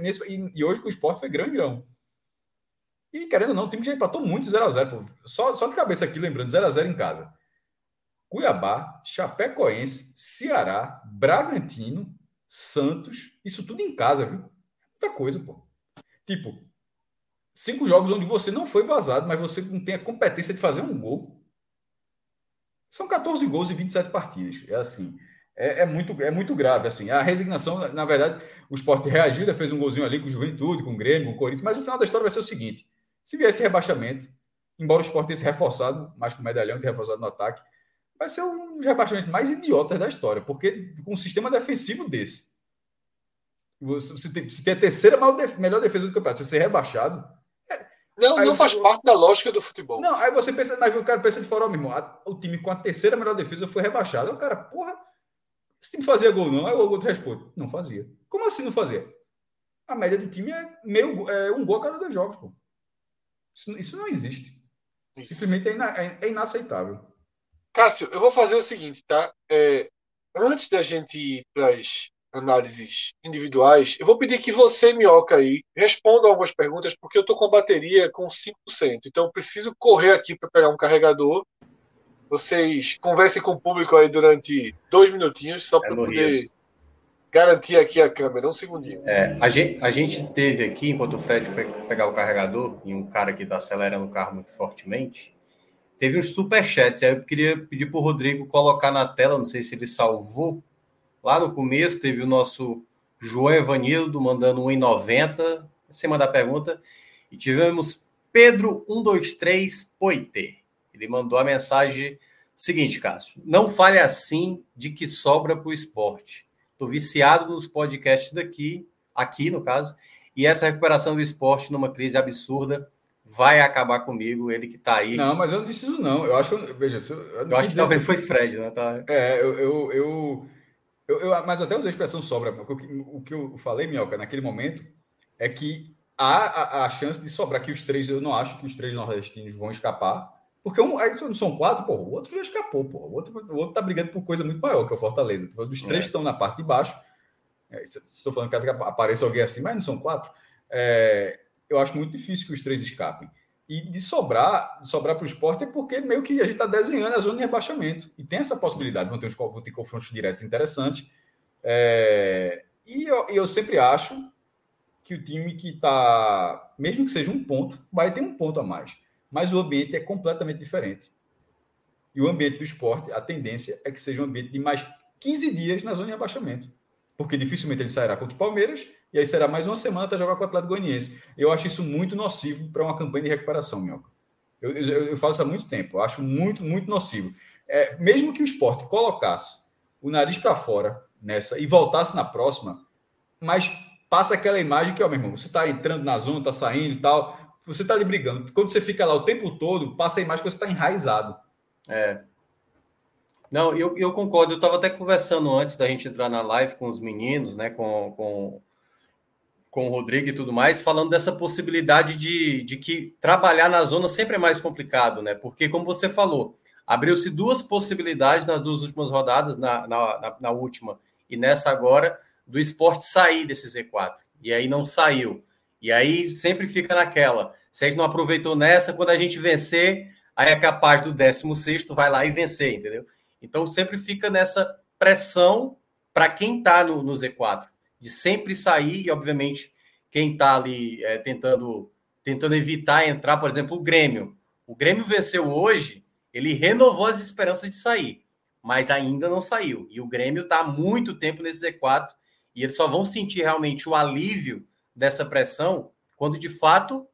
nesse, e, e hoje com o esporte foi grão em grão. E querendo ou não, o time já empatou muito 0x0. Só, só de cabeça aqui, lembrando, 0x0 em casa. Cuiabá, Chapecoense, Ceará, Bragantino, Santos, isso tudo em casa, viu? muita coisa, pô. Tipo, cinco jogos onde você não foi vazado, mas você não tem a competência de fazer um gol. São 14 gols em 27 partidas. É assim. É, é, muito, é muito grave. assim. A resignação, na verdade, o esporte reagiu, fez um golzinho ali com o Juventude, com o Grêmio, com o Corinthians, mas o final da história vai ser o seguinte: se viesse rebaixamento, embora o esporte tenha se reforçado, mais com o medalhão, ter reforçado no ataque, vai ser um rebaixamento mais idiota da história, porque com um sistema defensivo desse, você tem, você tem a terceira melhor defesa do campeonato. Você ser rebaixado. É, não, não faz parte da lógica do futebol. Não, aí você pensa, mas o cara pensa de fora, mesmo. O time com a terceira melhor defesa foi rebaixado. Aí o cara, porra, esse time fazia gol, não? Aí o outro responde: não fazia. Como assim não fazia? A média do time é, meio, é um gol a cada dois jogos, pô. Isso, isso não existe. Isso. Simplesmente é, ina, é, é, inaceitável. Cássio, eu vou fazer o seguinte, tá? É, antes da gente ir para as análises individuais, eu vou pedir que você, Minhoca, aí, responda algumas perguntas, porque eu estou com a bateria com 5%. Então, eu preciso correr aqui para pegar um carregador. Vocês conversem com o público aí durante dois minutinhos, só para é poder garantir aqui a câmera. Um segundinho. É, a, gente, a gente teve aqui, enquanto o Fred foi pegar o carregador, e um cara que está acelerando o carro muito fortemente, teve uns superchats. Aí eu queria pedir para o Rodrigo colocar na tela, não sei se ele salvou, Lá no começo teve o nosso João Evanildo mandando 1,90, sem mandar pergunta. E tivemos Pedro 123 Poite. Ele mandou a mensagem Seguinte, Cássio, não fale assim de que sobra para o esporte. Estou viciado nos podcasts daqui, aqui no caso, e essa recuperação do esporte numa crise absurda vai acabar comigo, ele que está aí. Não, mas eu não disse isso não. Eu acho que eu, veja, eu, eu acho que talvez foi Fred, né? Tá... É, eu, eu, eu, eu, eu mas até usei a expressão sobra. O, o que eu falei, Minhoca, naquele momento, é que há a, a, chance de sobrar que os três. Eu não acho que os três nordestinos vão escapar porque um, aí não são quatro, pô, o outro já escapou, pô. O outro, o outro tá brigando por coisa muito maior, que é o Fortaleza. Dos três é. estão na parte de baixo. É, estou falando caso que apareça alguém assim, mas não são quatro. É, eu acho muito difícil que os três escapem. E de sobrar, de sobrar para o esporte é porque meio que a gente está desenhando a zona de rebaixamento. E tem essa possibilidade, vão ter, uns, vão ter confrontos diretos interessantes. É, e eu, eu sempre acho que o time que está, mesmo que seja um ponto, vai ter um ponto a mais mas o ambiente é completamente diferente. E o ambiente do esporte, a tendência é que seja um ambiente de mais 15 dias na zona de abaixamento. Porque dificilmente ele sairá contra o Palmeiras e aí será mais uma semana até jogar com o Atlético Goianiense. Eu acho isso muito nocivo para uma campanha de recuperação, Minhoca. Eu, eu, eu, falo isso há muito tempo. Eu acho muito, muito nocivo. É, mesmo que o esporte colocasse o nariz para fora nessa e voltasse na próxima, mas passa aquela imagem que, ó, meu irmão, você está entrando na zona, está saindo e tal você está ali brigando. Quando você fica lá o tempo todo, passa a imagem que você está enraizado. É. Não, eu, eu concordo. Eu estava até conversando antes da gente entrar na live com os meninos, né? Com, com, com o Rodrigo e tudo mais, falando dessa possibilidade de, de que trabalhar na zona sempre é mais complicado, né? Porque, como você falou, abriu-se duas possibilidades nas duas últimas rodadas, na, na, na, última e nessa agora, do esporte sair desse Z4. E aí não saiu. E aí sempre fica naquela. Se a gente não aproveitou nessa, quando a gente vencer, aí é capaz do 16 vai lá e vencer, entendeu? Então sempre fica nessa pressão para quem está no, no, Z4, de sempre sair, e obviamente quem está ali é, tentando, tentando evitar entrar, por exemplo, o Grêmio. O Grêmio venceu hoje, ele renovou as esperanças de sair, mas ainda não saiu. E o Grêmio está há muito tempo nesse Z4 e eles só vão sentir realmente o alívio dessa pressão quando de fato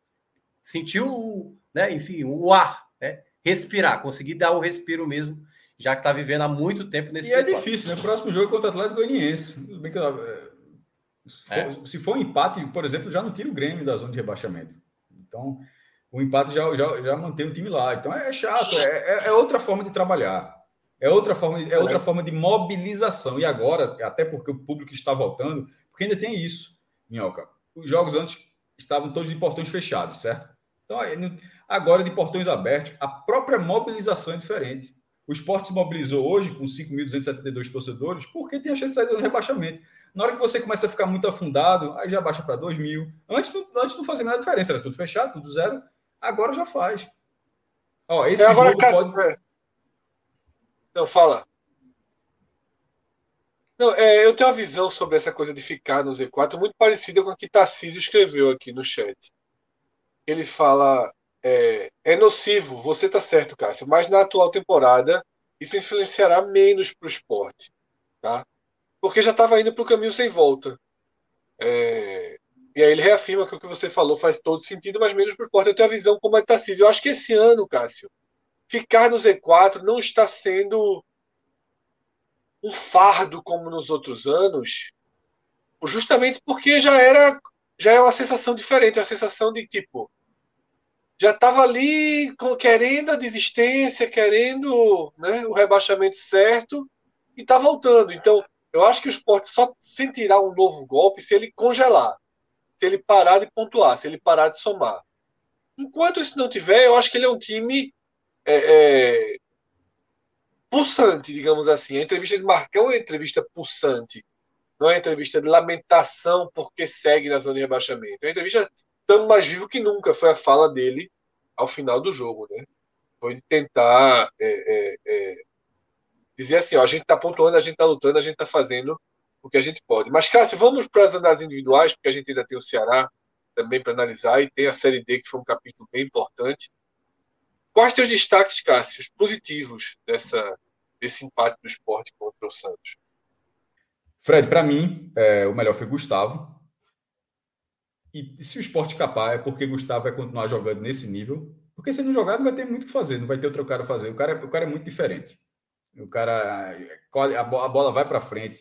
sentiu o, né, enfim, o ar, né, respirar, conseguir dar o respiro mesmo, já que está vivendo há muito tempo nesse. E é difícil, né? O próximo jogo é contra o Atlético Goianiense. É, se, for, é. se for um empate, por exemplo, já não tira o Grêmio da zona de rebaixamento. Então, o empate já, já, já mantém o time lá. Então é chato, é, é, é outra forma de trabalhar. É outra forma, de, é outra forma de mobilização. E agora, até porque o público está voltando, porque ainda tem isso, Minhoca os jogos antes estavam todos de portões fechados, certo? Então, agora de portões abertos, a própria mobilização é diferente. O esporte se mobilizou hoje com 5.272 torcedores porque tem a chance de sair do rebaixamento. Na hora que você começa a ficar muito afundado, aí já baixa para 2 mil. Antes, antes não fazia nada diferença, era tudo fechado, tudo zero. Agora já faz. Ó, esse é, agora, jogo caso, pode... Não, fala. Não, é, eu tenho uma visão sobre essa coisa de ficar no Z4 muito parecida com a que Tarcísio escreveu aqui no chat. Ele fala: é, é nocivo, você está certo, Cássio, mas na atual temporada isso influenciará menos para o esporte. Tá? Porque já estava indo para o caminho sem volta. É, e aí ele reafirma que o que você falou faz todo sentido, mas menos para o esporte. Eu tenho a visão como a Tarcísio. Eu acho que esse ano, Cássio, ficar no Z4 não está sendo um fardo como nos outros anos, justamente porque já era já é uma sensação diferente, uma sensação de tipo já estava ali querendo a desistência, querendo né, o rebaixamento certo e está voltando. Então, eu acho que o esporte só sentirá um novo golpe se ele congelar, se ele parar de pontuar, se ele parar de somar. Enquanto isso não tiver, eu acho que ele é um time é, é, pulsante, digamos assim. A entrevista de Marcão é uma entrevista pulsante. Não é uma entrevista de lamentação porque segue na zona de rebaixamento. É uma entrevista estamos mais vivo que nunca. Foi a fala dele ao final do jogo, né? Foi de tentar é, é, é, dizer assim, ó, a gente está pontuando, a gente está lutando, a gente está fazendo o que a gente pode. Mas, Cássio, vamos para as análises individuais, porque a gente ainda tem o Ceará também para analisar e tem a Série D, que foi um capítulo bem importante. Quais teus destaques, Cássio, positivos dessa, desse empate do esporte contra o Santos? Fred, para mim, é, o melhor foi Gustavo. E se o esporte escapar, é porque Gustavo vai continuar jogando nesse nível, Porque se não jogar, não vai ter muito o que fazer, não vai ter outro cara a fazer. O cara, o cara é muito diferente. O cara, a bola vai para frente.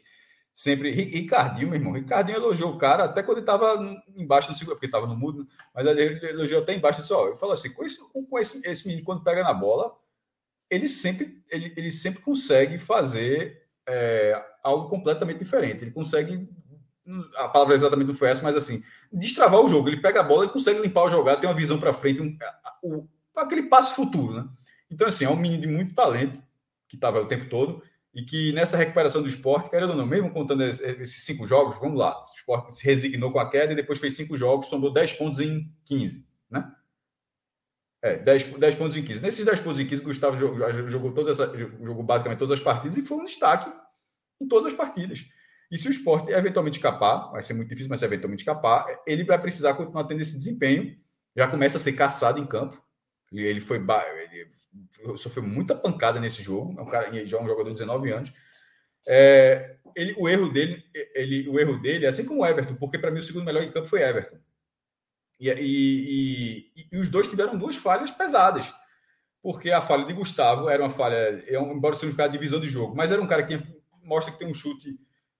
Sempre. Ricardinho, meu irmão. Ricardinho elogiou o cara até quando ele estava embaixo do segundo, porque estava no mudo, mas ele elogiou até embaixo. Disse, ó, eu falo assim: com, esse, com esse, esse menino, quando pega na bola, ele sempre, ele, ele sempre consegue fazer é, algo completamente diferente. Ele consegue. A palavra exatamente não foi essa, mas assim, destravar o jogo. Ele pega a bola e consegue limpar o jogar, tem uma visão para frente, um, um, aquele passo futuro, né? Então, assim, é um menino de muito talento, que estava o tempo todo, e que nessa recuperação do esporte, querendo ou não, mesmo contando esses cinco jogos, vamos lá, o esporte se resignou com a queda e depois fez cinco jogos, somou 10 pontos em 15, né? É, 10, 10 pontos em 15. Nesses 10 pontos em 15, o Gustavo jogou, jogou, todas essa, jogou basicamente todas as partidas e foi um destaque em todas as partidas. E se o esporte eventualmente escapar, vai ser muito difícil, mas se eventualmente escapar, ele vai precisar continuar tendo esse desempenho. Já começa a ser caçado em campo. Ele foi. Ele sofreu muita pancada nesse jogo. É um cara, já é um jogador de 19 anos. É, ele, o erro dele, ele, o erro dele, assim como o Everton, porque para mim o segundo melhor em campo foi Everton. E, e, e, e, os dois tiveram duas falhas pesadas. Porque a falha de Gustavo era uma falha, embora seja um cara de divisão de jogo, mas era um cara que mostra que tem um chute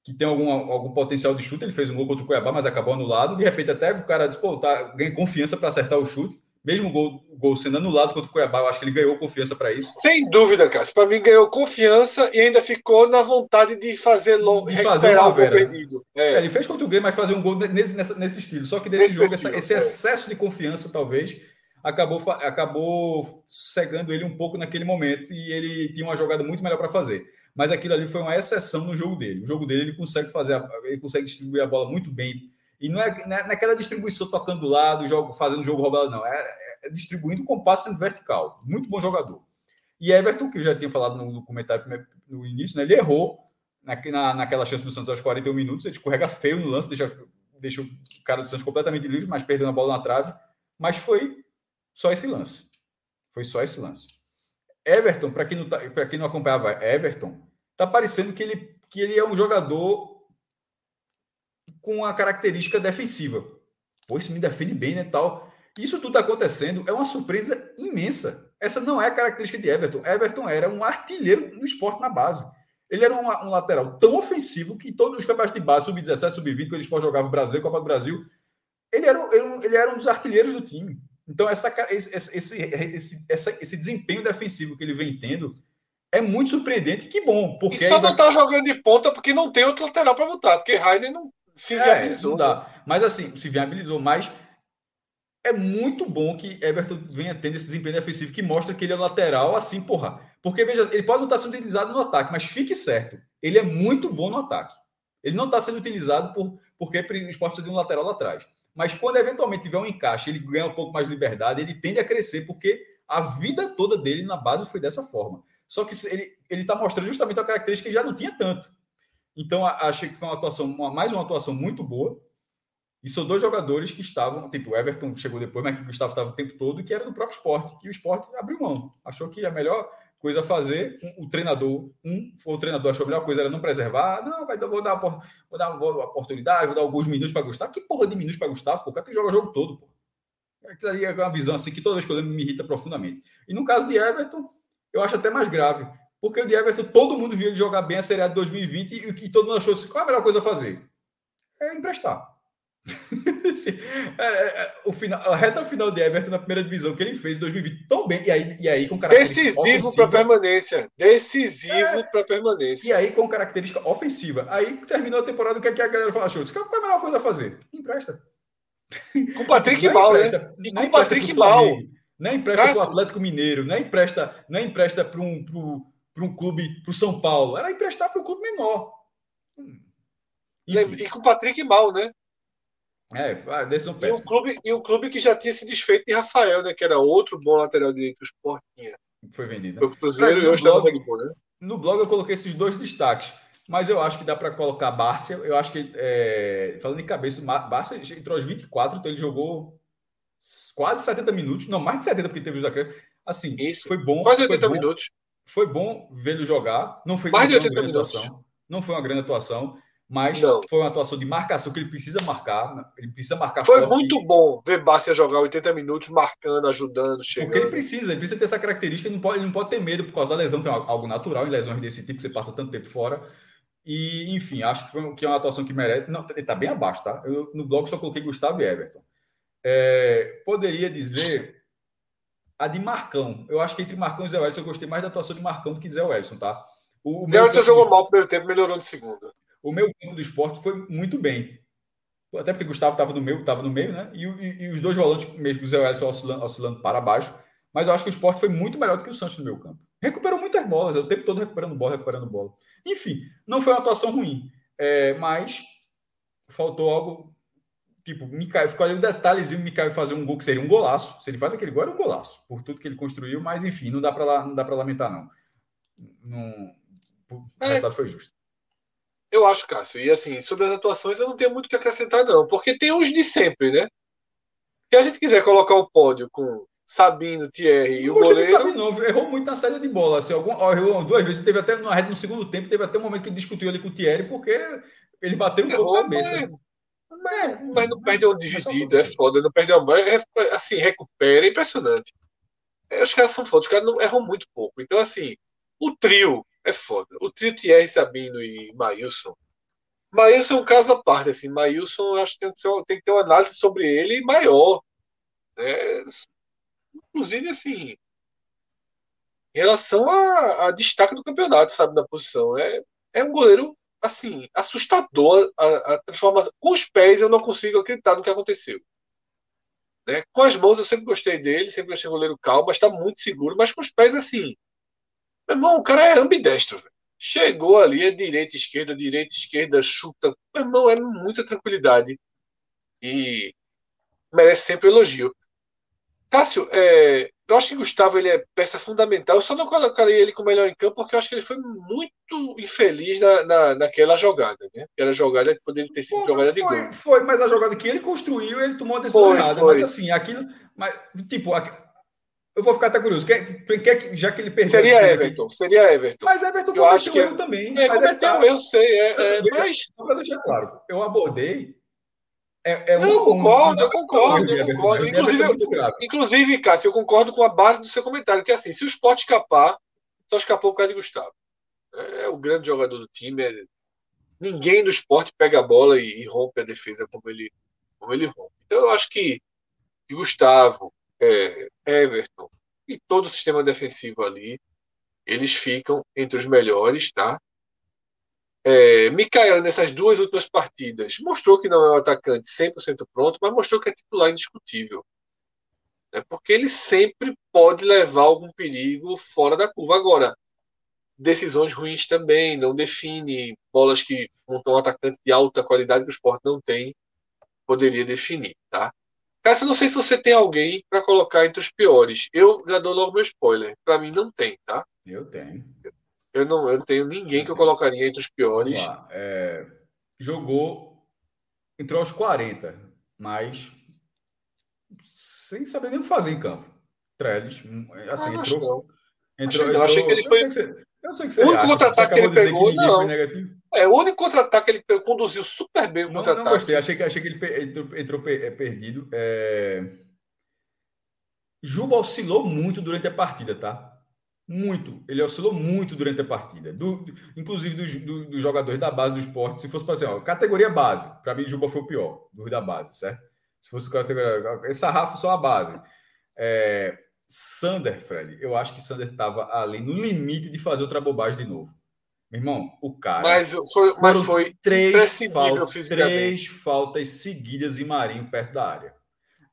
que tem algum, algum potencial de chute. Ele fez um gol contra o Cuiabá, mas acabou anulado. De repente, até o cara disse, pô, tá, ganha confiança para acertar o chute. Mesmo o gol, o gol sendo anulado contra o Cuiabá, eu acho que ele ganhou confiança para isso. Sem dúvida, Cássio. Para mim, ganhou confiança e ainda ficou na vontade de fazer longo, de fazer um gol perdido. É. É, ele fez contra o Grêmio, mas fazer um gol nesse, nesse, nesse estilo. Só que nesse, jogo, essa, esse é. excesso de confiança, talvez, acabou, acabou cegando ele um pouco naquele momento e ele tinha uma jogada muito melhor para fazer mas aquilo ali foi uma exceção no jogo dele. O jogo dele ele consegue fazer, ele consegue distribuir a bola muito bem. E não é, não é naquela distribuição tocando do lado, jogo, fazendo jogo roubado, não. É, é distribuindo com passe vertical. Muito bom jogador. E Everton, que eu já tinha falado no, no comentário no início, né, ele errou na, na, naquela chance do Santos aos 41 minutos. Ele escorrega feio no lance, deixa, deixa o cara do Santos completamente livre, mas perdendo a bola na trave. Mas foi só esse lance. Foi só esse lance. Everton, para quem, não tá, quem não acompanhava Everton, tá parecendo que ele, que ele é um jogador com uma característica defensiva. Pô, isso me defende bem, né, tal. Isso tudo está acontecendo, é uma surpresa imensa. Essa não é a característica de Everton. Everton era um artilheiro no esporte na base. Ele era um, um lateral tão ofensivo que todos os campeonatos de base, sub-17, sub-20, quando o esporte jogava o Brasileiro, Copa do Brasil, ele era, ele, ele era um dos artilheiros do time. Então, essa, esse, esse, esse, essa, esse desempenho defensivo que ele vem tendo é muito surpreendente. Que bom. Porque e só não está jogando de ponta porque não tem outro lateral para botar, porque Rainer não se é, viabilizou. Não dá. Né? Mas assim, se viabilizou, mas é muito bom que Everton venha tendo esse desempenho defensivo que mostra que ele é lateral assim, porra. Porque veja, ele pode não estar sendo utilizado no ataque, mas fique certo, ele é muito bom no ataque. Ele não está sendo utilizado por, porque o esporte precisa de um lateral lá atrás. Mas quando eventualmente tiver um encaixe, ele ganha um pouco mais de liberdade, ele tende a crescer, porque a vida toda dele na base foi dessa forma. Só que ele está mostrando justamente a característica que já não tinha tanto. Então, achei que foi uma atuação, uma, mais uma atuação muito boa. E são dois jogadores que estavam, tipo, o Everton chegou depois, mas que o Gustavo estava o tempo todo, que era do próprio esporte, que o esporte abriu mão. Achou que a melhor coisa a fazer, o treinador, um, o treinador achou a melhor coisa era não preservar, não, vai, vou dar, vou dar uma oportunidade, vou dar alguns minutos para Gustavo. Que porra de minutos para Gustavo? Pô, o cara que joga o jogo todo, pô. Aquilo ali é uma visão assim que toda vez que eu lembro me irrita profundamente. E no caso de Everton, eu acho até mais grave, porque o Everton, todo mundo viu ele jogar bem a Série A de 2020 e que todo mundo achou assim, qual é a melhor coisa a fazer? É emprestar. É, é, é, o final, a reta final de Everton na primeira divisão que ele fez em 2020 tão bem, e aí, e aí com característica Decisivo para permanência. Decisivo é, para permanência. E aí com característica ofensiva. Aí terminou a temporada, o que, é que a galera? Schultz, qual é a melhor coisa a fazer? Empresta. Com o Patrick Mal, né? E com o Patrick Mal. Não empresta para o Atlético Mineiro, não empresta, não empresta para um, um clube, para o São Paulo. Era emprestar para um clube menor. Hum. E com o Patrick Mal, né? É, decisão e um clube E um clube que já tinha se desfeito de Rafael, né? Que era outro bom lateral direito o Sport tinha. Foi vendido. Foi pro Cruzeiro e hoje está no Red Bull, né? No blog eu coloquei esses dois destaques. Mas eu acho que dá para colocar Bárcia. Eu acho que, é, falando em cabeça, Bárcia entrou aos 24, então ele jogou quase 70 minutos. Não, mais de 70, porque teve os acréscimos. Assim, Isso. foi bom. Quase 80 minutos. Foi bom vê-lo jogar. Não foi, mais de 80 minutos. Atuação, não foi uma grande atuação. Mas não. foi uma atuação de marcação que ele precisa marcar. Né? Ele precisa marcar Foi muito e... bom ver Bárcia jogar 80 minutos, marcando, ajudando, chegando. Porque ele precisa, ele precisa ter essa característica, ele não pode, ele não pode ter medo por causa da lesão, que é algo natural em lesões desse tipo, você passa tanto tempo fora. E, enfim, acho que, foi, que é uma atuação que merece. Não, ele está bem abaixo, tá? Eu, no blog só coloquei Gustavo e Everton. É, poderia dizer a de Marcão. Eu acho que entre Marcão e Zé Wellison eu gostei mais da atuação de Marcão do que de Zé Wellison, tá? O, o Zé Wellison jogou mal no primeiro tempo, melhorou no segundo. O meu campo do esporte foi muito bem. Até porque Gustavo estava no meio, estava no meio, né? E, e, e, os dois volantes, mesmo o Zé Wellison oscilando, oscilando para baixo. Mas eu acho que o esporte foi muito melhor do que o Santos no meu campo. Recuperou muitas bolas, o tempo todo recuperando bola, recuperando bola. Enfim, não foi uma atuação ruim. É, mas faltou algo. Tipo, Mikael, ficou ali um detalhezinho, Mikael fazer um gol que seria um golaço. Se ele faz aquele gol, era um golaço, por tudo que ele construiu, mas enfim, não dá para lamentar, não. não o é, resultado foi justo. Eu acho, Cássio. E assim, sobre as atuações, eu não tenho muito o que acrescentar, não, porque tem os de sempre, né? Se a gente quiser colocar o pódio com Sabino, Thierry e o goleiro. Não. Errou muito na saída de bola. Assim, algum, errou duas vezes. Teve até no segundo tempo, teve até um momento que ele discutiu ali com o Thierry, porque ele bateu um errou, pouco a cabeça. Mas, mas, mas não perde uma dividida, é foda. Não perde uma é, assim, recupera, é impressionante. É, os caras são foda, os caras não, erram muito pouco. Então, assim, o trio é foda. O trio Thierry, Sabino e Maílson. Maílson é um caso à parte, assim. Maílson, acho que tem que, ter, tem que ter uma análise sobre ele maior. Né? Inclusive, assim, em relação a, a, destaque do campeonato, sabe, na posição. É, é um goleiro, assim, assustador a, a, transformação. Com os pés eu não consigo acreditar no que aconteceu. Né? Com as mãos eu sempre gostei dele, sempre achei o goleiro calmo, está muito seguro. Mas com os pés, assim. Meu irmão, o cara é ambidestro. Chegou ali, é direita, esquerda, direita, esquerda, chuta. Meu irmão, é muita tranquilidade. E merece sempre elogio. Cássio, é, eu acho que Gustavo ele é peça fundamental. Eu só não colocaria ele como melhor em campo porque eu acho que ele foi muito infeliz na, na, naquela jogada, né? Aquela jogada que poderia ter sido jogada foi, de gol. Foi, mas a jogada que ele construiu, ele tomou a decisão foi, errada. Foi. Mas assim, aquilo. Mas, tipo, eu vou ficar até curioso. Quer, quer, já que ele perdeu. Seria Everton, aqui, seria Everton. Mas Everton eu acho que um erro é, também. É, cometeu um erro, sei. É, é, mas... Só para deixar claro, eu abordei é, é um, eu concordo, um, eu concordo, eu concordo. Inclusive, é inclusive, Cássio, eu concordo com a base do seu comentário, que é assim, se o esporte escapar, só escapou por causa de Gustavo. É, é o grande jogador do time. É... Ninguém do esporte pega a bola e, e, rompe a defesa como ele, como ele rompe. Então eu acho que, Gustavo, é, Everton e todo o sistema defensivo ali, eles ficam entre os melhores, tá? É, Mikael, nessas duas últimas partidas, mostrou que não é um atacante 100% pronto, mas mostrou que é titular indiscutível. É porque ele sempre pode levar algum perigo fora da curva. Agora, decisões ruins também, não define bolas que um atacante de alta qualidade que o esporte não tem, poderia definir, tá? Cássio, eu não sei se você tem alguém para colocar entre os piores. Eu já dou logo meu spoiler. Para mim não tem, tá? Eu tenho. Eu não, eu não tenho ninguém que eu colocaria entre os piores. É, jogou, entrou aos 40, mas sem saber nem o que fazer em campo. Trellis, assim, ah, entrou, entrou, entrou, achei que ele foi. Eu sei que você o único contra-ataque que ele pegou, que não. É, o único contra-ataque que ele conduziu super bem o contra-ataque. Não, não gostei, achei que, achei que ele entrou, entrou é, perdido. É... Juba oscilou muito durante a partida, tá? Muito. Ele oscilou muito durante a partida. Do, inclusive dos, do, dos jogadores da base do esporte. Se fosse para assim, ó, categoria base, para mim, Juba foi o pior, do da base, certo? Se fosse categoria. Esse sarrafo só a base. É, Sander, Fred, eu acho que Sander estava ali no limite de fazer outra bobagem de novo. Meu irmão, o cara. Mas foi, mas foi três, faltas, três faltas seguidas em Marinho perto da área.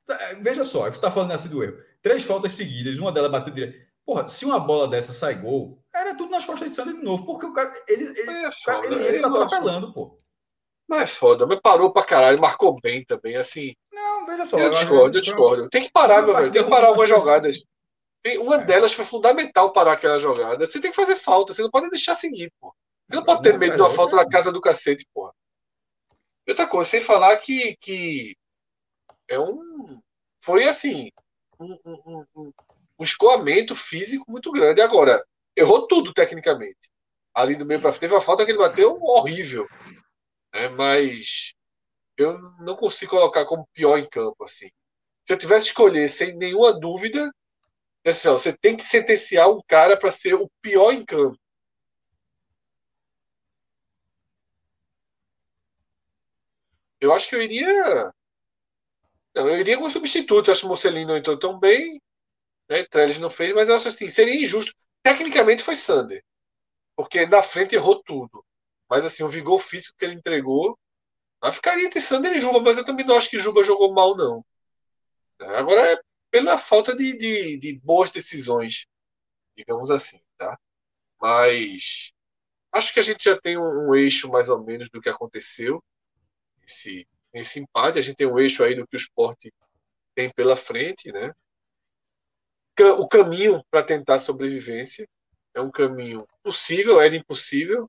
Tá, veja só, você está falando assim do erro. Três faltas seguidas, uma delas bateu direto. Porra, se uma bola dessa sai gol, era tudo nas costas de Sander de novo, porque o cara, ele, ele, é foda, ele entra atropelando, pô. Mas é foda, mas parou pra caralho, marcou bem também, assim. Não, veja só. Eu, discordo, eu discordo. Tem que parar, meu velho, tem que parar algumas jogadas. Tem, uma é. delas foi fundamental parar aquela jogada. Você tem que fazer falta, você não pode deixar seguir, pô. Você não pode ter medo de uma falta na casa do cacete, porra. E outra coisa, sem falar que, que é um. Foi assim. Um, um, um, um escoamento físico muito grande. Agora, errou tudo tecnicamente. Ali no meio para frente, teve uma falta que ele bateu horrível. né? mas eu não consigo colocar como pior em campo. assim. Se eu tivesse escolher sem nenhuma dúvida, assim, ó, você tem que sentenciar um cara para ser o pior em campo. Eu acho que eu iria. Não, eu iria com substituto. Acho que o Mocelino não entrou tão bem. Né? Trellis não fez, mas eu acho assim, seria injusto. Tecnicamente foi Sander. Porque na frente errou tudo. Mas assim, o vigor físico que ele entregou. Eu ficaria entre Sander e Juba, mas eu também não acho que Juba jogou mal, não. Agora é pela falta de, de, de boas decisões, digamos assim, tá? Mas acho que a gente já tem um, um eixo mais ou menos do que aconteceu nesse, nesse empate. A gente tem um eixo aí do que o esporte tem pela frente, né? O caminho para tentar sobrevivência é um caminho possível, era impossível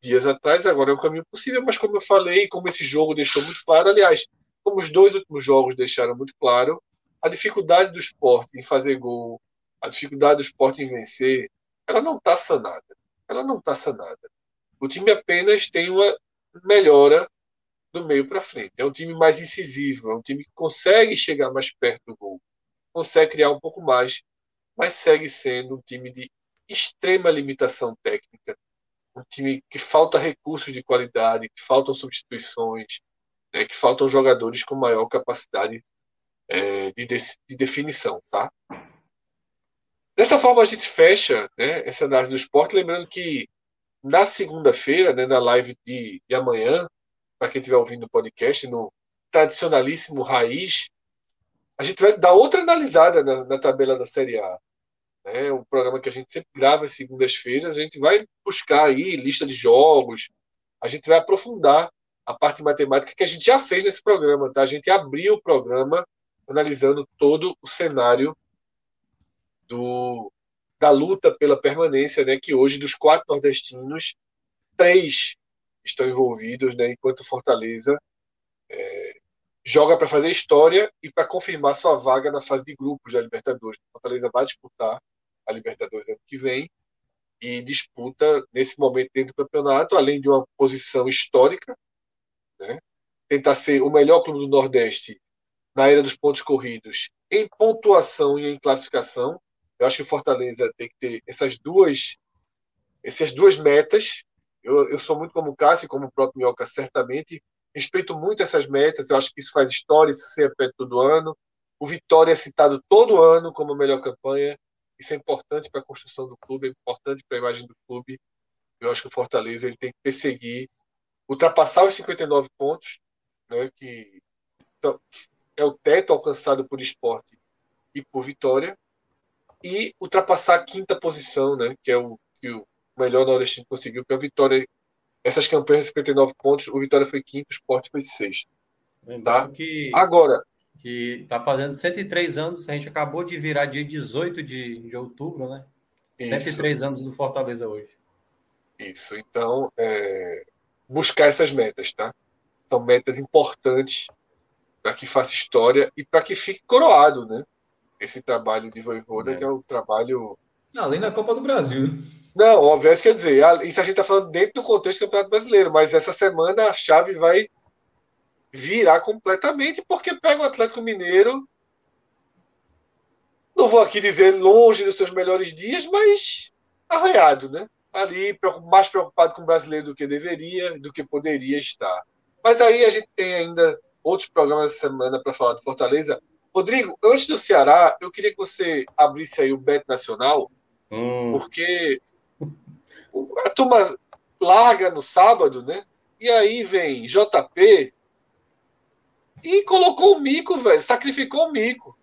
dias atrás, agora é um caminho possível, mas como eu falei, como esse jogo deixou muito claro, aliás, como os dois últimos jogos deixaram muito claro, a dificuldade do esporte em fazer gol, a dificuldade do esporte em vencer, ela não está sanada. Ela não está sanada. O time apenas tem uma melhora do meio para frente. É um time mais incisivo, é um time que consegue chegar mais perto do gol, consegue criar um pouco mais, mas segue sendo um time de extrema limitação técnica, um time que falta recursos de qualidade, que faltam substituições, né, que faltam jogadores com maior capacidade é, de, de, de, definição, tá? Dessa forma a gente fecha né, essa análise do esporte, lembrando que na segunda-feira, né, na live de, de amanhã, para quem estiver ouvindo o podcast, no tradicionalíssimo Raiz, a gente vai dar outra analisada na, na tabela da Série A. É um programa que a gente sempre grava segundas-feiras. A gente vai buscar aí lista de jogos, a gente vai aprofundar a parte matemática que a gente já fez nesse programa. Tá? A gente abriu o programa analisando todo o cenário do, da luta pela permanência, né, que hoje, dos quatro nordestinos, três estão envolvidos, né, enquanto Fortaleza é, joga para fazer história e para confirmar sua vaga na fase de grupos da Libertadores. Fortaleza vai disputar a Libertadores ano que vem e disputa nesse momento dentro do campeonato, além de uma posição histórica, né, tentar ser o melhor clube do Nordeste na era dos pontos corridos em pontuação e em classificação. Eu acho que o Fortaleza tem que ter essas duas essas duas metas eu, eu sou muito como o Cássio, como o próprio Minhoca, certamente. Respeito muito essas metas, eu acho que isso faz história, isso se repete todo ano. O Vitória é citado todo ano como a melhor campanha. Isso é importante para a construção do clube, é importante para a imagem do clube. Eu acho que o Fortaleza ele tem que perseguir, ultrapassar os 59 pontos, né, que, que é o teto alcançado por esporte e por vitória, e ultrapassar a quinta posição, né, que é o que o melhor nordestino conseguiu, porque a Vitória, essas campanhas de 59 pontos, o Vitória foi quinto, o Sport foi sexto. Lembrando tá? que. Agora. Que está fazendo 103 anos, a gente acabou de virar dia 18 de, de outubro, né? Isso. 103 anos do Fortaleza hoje. Isso, então, é, buscar essas metas, tá? São metas importantes para que faça história e para que fique coroado, né? Esse trabalho de Voivoda, é. que é um trabalho. Além da Copa do Brasil. Não, óbvio, é quer dizer, isso a gente está falando dentro do contexto do Campeonato Brasileiro, mas essa semana a chave vai virar completamente, porque pega o Atlético Mineiro. Não vou aqui dizer longe dos seus melhores dias, mas arranhado, né? Ali, mais preocupado com o brasileiro do que deveria, do que poderia estar. Mas aí a gente tem ainda outros programas essa semana para falar de Fortaleza. Rodrigo, antes do Ceará, eu queria que você abrisse aí o Bet Nacional, hum. porque a turma larga no sábado, né? E aí vem JP e colocou o mico, velho. Sacrificou o mico.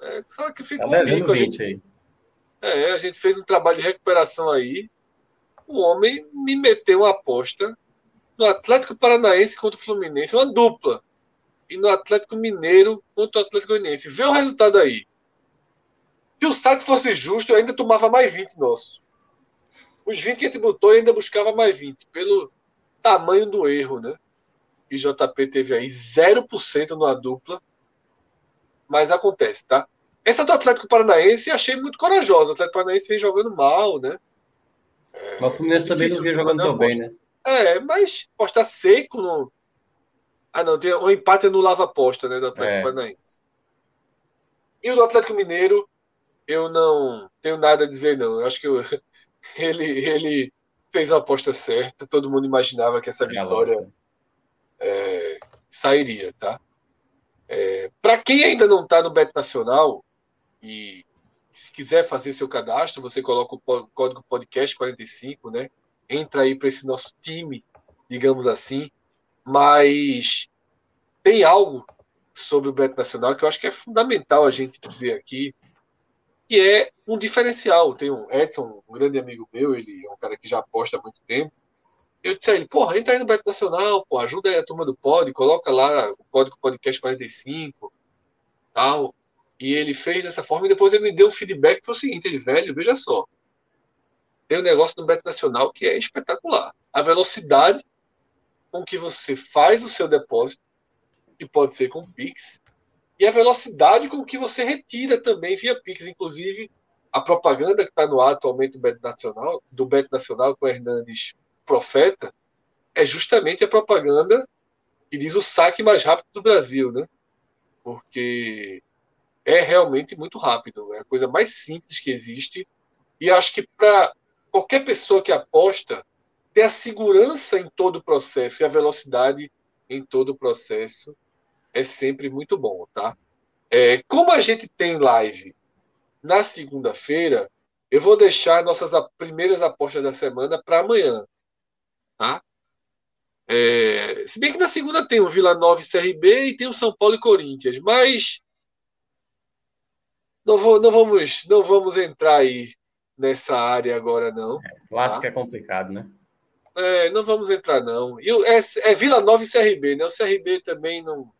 É, sacrificou tá o mico. A gente, aí. É, a gente fez um trabalho de recuperação aí. O homem me meteu uma aposta no Atlético Paranaense contra o Fluminense, uma dupla. E no Atlético Mineiro contra o Atlético Goianiense. Vê o resultado aí. Se o site fosse justo, eu ainda tomava mais 20 nossos. Os 20 que a gente botou ainda buscava mais 20, pelo tamanho do erro, né? E JP teve aí 0% numa dupla. Mas acontece, tá? Essa do Atlético Paranaense achei muito corajosa. O Atlético Paranaense vem jogando mal, né? É, mas o Fluminense também não vinha jogando tão bem, né? É, mas apostar seco no. Ah, não, tem, o empate anulava a aposta, né, do Atlético é. Paranaense. E o do Atlético Mineiro, eu não tenho nada a dizer, não. Eu acho que eu, ele, ele fez a aposta certa, todo mundo imaginava que essa é vitória é, sairia, tá? É, Para quem ainda não está no Bet Nacional e se quiser fazer seu cadastro, você coloca o código podcast 45, né? Entra aí para esse nosso time, digamos assim. Mas tem algo sobre o Bet Nacional que eu acho que é fundamental a gente dizer aqui, que é um diferencial. Tem um Edson, um grande amigo meu, ele é um cara que já aposta há muito tempo. Eu disse a ele, porra, entra aí no Bet Nacional, pô, ajuda aí a turma do Pod, coloca lá o código podcast 45, tal. E ele fez dessa forma e depois ele me deu um feedback foi o seguinte, ele, velho, veja só. Tem um negócio no Bet Nacional que é espetacular. A velocidade com que você faz o seu depósito, que pode ser com Pix, e a velocidade com que você retira também via Pix. Inclusive, a propaganda que está no ar atualmente do Bet Nacional, do Bet Nacional com o Hernandes Profeta, é justamente a propaganda que diz o saque mais rápido do Brasil, né? Porque é realmente muito rápido, é a coisa mais simples que existe. E acho que para qualquer pessoa que aposta, ter a segurança em todo o processo e a velocidade em todo o processo é sempre muito bom, tá? É, como a gente tem live na segunda-feira, eu vou deixar nossas primeiras apostas da semana para amanhã, tá? É, se bem que na segunda tem o Vila Nova e CRB e tem o São Paulo e Corinthians, mas não, vou, não, vamos, não vamos entrar aí nessa área agora, não. É, clássico tá? é complicado, né? É, não vamos entrar, não. E é, é Vila Nova e CRB, né? O CRB também não.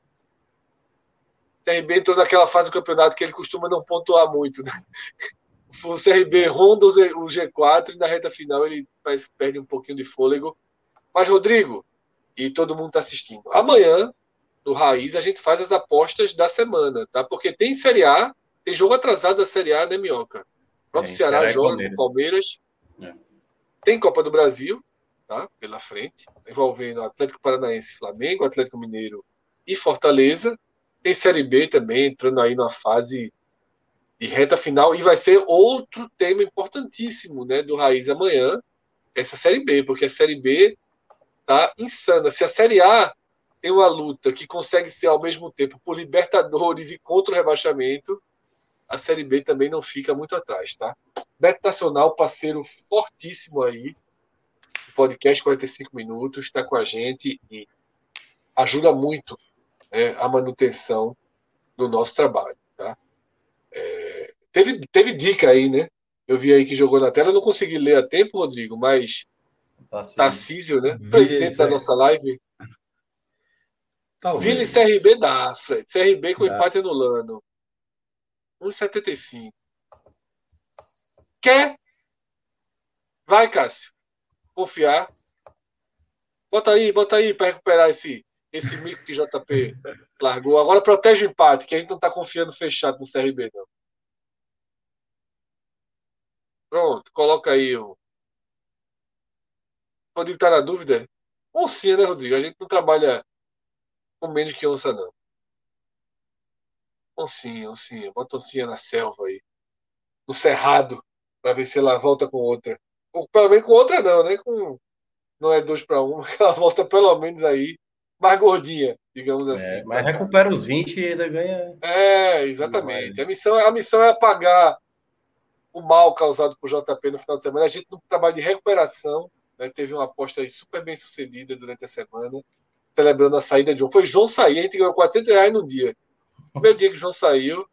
O CRB entrou naquela fase do campeonato que ele costuma não pontuar muito. Né? O CRB ronda o G4 e na reta final ele perde um pouquinho de fôlego. Mas, Rodrigo, e todo mundo está assistindo, amanhã, no Raiz, a gente faz as apostas da semana, tá? Porque tem Série A, tem jogo atrasado da Série A, né, Minhoca? O próprio é, Ceará joga com o Palmeiras. É. Tem Copa do Brasil, tá? Pela frente, envolvendo Atlético Paranaense, Flamengo, Atlético Mineiro e Fortaleza. Tem Série B também, entrando aí numa fase de reta final. E vai ser outro tema importantíssimo, né, do Raiz amanhã, essa Série B, porque a Série B tá insana. Se a Série A tem uma luta que consegue ser ao mesmo tempo por Libertadores e contra o rebaixamento, a Série B também não fica muito atrás, tá? Beto Nacional, parceiro fortíssimo aí, podcast 45 minutos, está com a gente e ajuda muito né, a manutenção do nosso trabalho, tá? É, teve, teve dica aí, né? Eu vi aí que jogou na tela, não consegui ler a tempo, Rodrigo, mas Tarcísio, né? Presidente da nossa live. Talvez. Vila e CRB dá, Fred. CRB com dá. empate anulando. 1,75. Quer? Vai, Cássio. Confiar. Bota aí, bota aí para recuperar esse, esse mico que JP largou. Agora protege o empate, que a gente não está confiando fechado no CRB, não. Pronto, coloca aí o. Rodrigo tá na dúvida? Oncinha, né, Rodrigo? A gente não trabalha com menos que onça, não. Oncinha, oncinha. Bota oncinha na selva aí. No cerrado. Pra ver se ela volta com outra. Ou pelo menos com outra não, né? Com, não é dois para um, ela volta pelo menos aí mais gordinha, digamos é, assim. mas recupera os 20 e ainda ganha. É, exatamente. A missão, a missão é apagar o mal causado por JP no final de semana. A gente no trabalho de recuperação, né, teve uma aposta aí super bem sucedida durante a semana, celebrando a saída de João. Foi João sair, a gente ganhou 400 reais no dia. O meu dia que João saiu,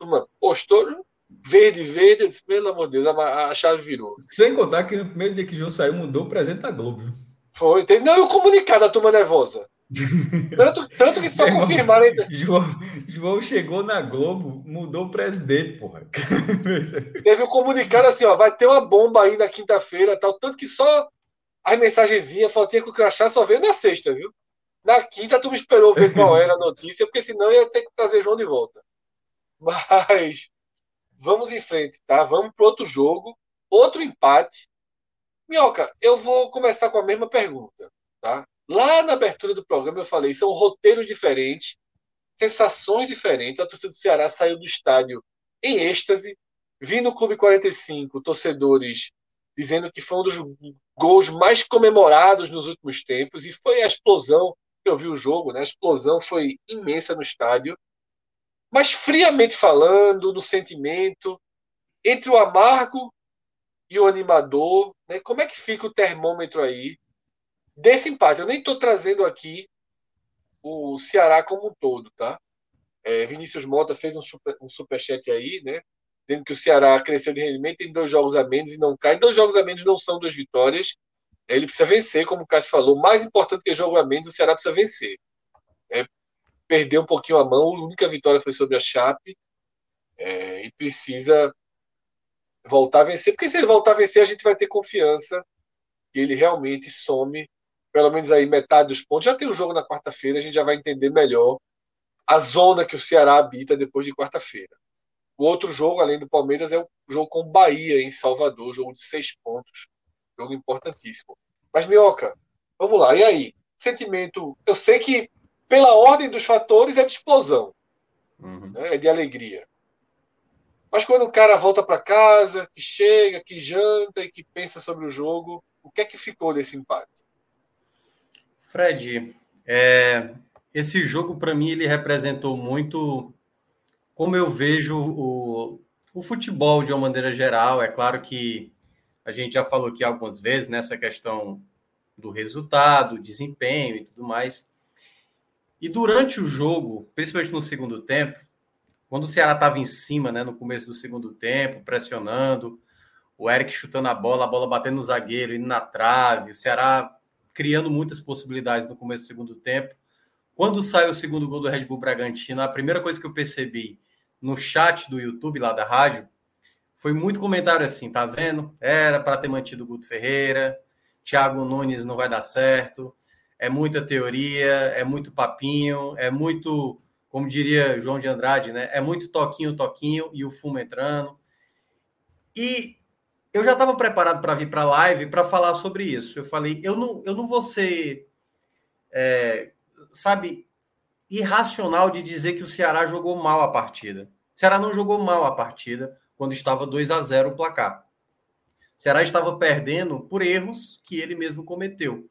uma, postou verde, verde, disse, pelo amor de Deus, a, a, chave virou. Sem contar que no primeiro dia que João saiu, mudou o presente da Globo. Foi, tem, não, e o comunicado da turma nervosa. Tanto, tanto que só Meu confirmaram. João, João chegou na Globo, mudou o presidente, porra. Teve um comunicado assim, ó, vai ter uma bomba aí na quinta-feira, tal, tanto que só as mensagenzinhas, faltinha com o crachá, só veio na sexta, viu? Na quinta, tu me esperou ver qual era a notícia, porque senão ia ter que trazer João de volta. Mas vamos em frente, tá? Vamos para outro jogo, outro empate. Minhoca, eu vou começar com a mesma pergunta. Tá? Lá na abertura do programa eu falei, são roteiros diferentes, sensações diferentes. A torcida do Ceará saiu do estádio em êxtase. Vi no Clube 45 torcedores dizendo que foi um dos gols mais comemorados nos últimos tempos e foi a explosão eu vi o jogo, né? A explosão foi imensa no estádio. Mas friamente falando, no sentimento, entre o amargo e o animador, né? Como é que fica o termômetro aí desse empate? Eu nem estou trazendo aqui o Ceará como um todo, tá? É, Vinícius Mota fez um, super, um superchat aí, né? Dizendo que o Ceará cresceu de rendimento, tem dois jogos a menos e não cai. Dois jogos a menos não são duas vitórias. Ele precisa vencer, como o Cássio falou. Mais importante que jogo a menos, o Ceará precisa vencer. É, perdeu um pouquinho a mão, a única vitória foi sobre a Chape. É, e precisa voltar a vencer, porque se ele voltar a vencer, a gente vai ter confiança que ele realmente some pelo menos aí metade dos pontos. Já tem o um jogo na quarta-feira, a gente já vai entender melhor a zona que o Ceará habita depois de quarta-feira. O outro jogo, além do Palmeiras, é o jogo com o Bahia em Salvador, jogo de seis pontos. Jogo importantíssimo. Mas, Minhoca, vamos lá. E aí? Sentimento. Eu sei que, pela ordem dos fatores, é de explosão. Uhum. Né? É de alegria. Mas quando o cara volta para casa, que chega, que janta e que pensa sobre o jogo, o que é que ficou desse empate? Fred, é, esse jogo para mim ele representou muito como eu vejo o, o futebol de uma maneira geral. É claro que a gente já falou aqui algumas vezes nessa questão do resultado, desempenho e tudo mais. E durante o jogo, principalmente no segundo tempo, quando o Ceará estava em cima, né, no começo do segundo tempo, pressionando, o Eric chutando a bola, a bola batendo no zagueiro, indo na trave, o Ceará criando muitas possibilidades no começo do segundo tempo. Quando sai o segundo gol do Red Bull Bragantino, a primeira coisa que eu percebi no chat do YouTube lá da rádio foi muito comentário assim, tá vendo? Era para ter mantido o Guto Ferreira, Thiago Nunes não vai dar certo, é muita teoria, é muito papinho, é muito, como diria João de Andrade, né? É muito toquinho, toquinho e o fumo entrando. E eu já estava preparado para vir para a live para falar sobre isso. Eu falei, eu não, eu não vou ser, é, sabe, irracional de dizer que o Ceará jogou mal a partida. O Ceará não jogou mal a partida quando estava 2 a 0 o placar. O Ceará estava perdendo por erros que ele mesmo cometeu.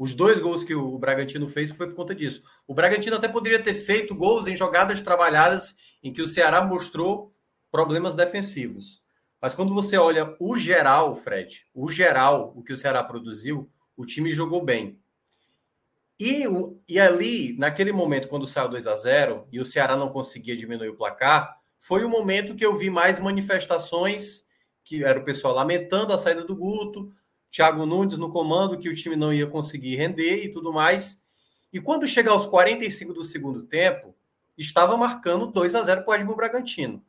Os dois gols que o Bragantino fez foi por conta disso. O Bragantino até poderia ter feito gols em jogadas trabalhadas em que o Ceará mostrou problemas defensivos. Mas quando você olha o geral, Fred, o geral, o que o Ceará produziu, o time jogou bem. E, e ali, naquele momento, quando saiu 2 a 0 e o Ceará não conseguia diminuir o placar, foi o momento que eu vi mais manifestações, que era o pessoal lamentando a saída do Guto, Thiago Nunes no comando, que o time não ia conseguir render e tudo mais. E quando chega aos 45 do segundo tempo, estava marcando 2 a 0 para o Red Bull Bragantino.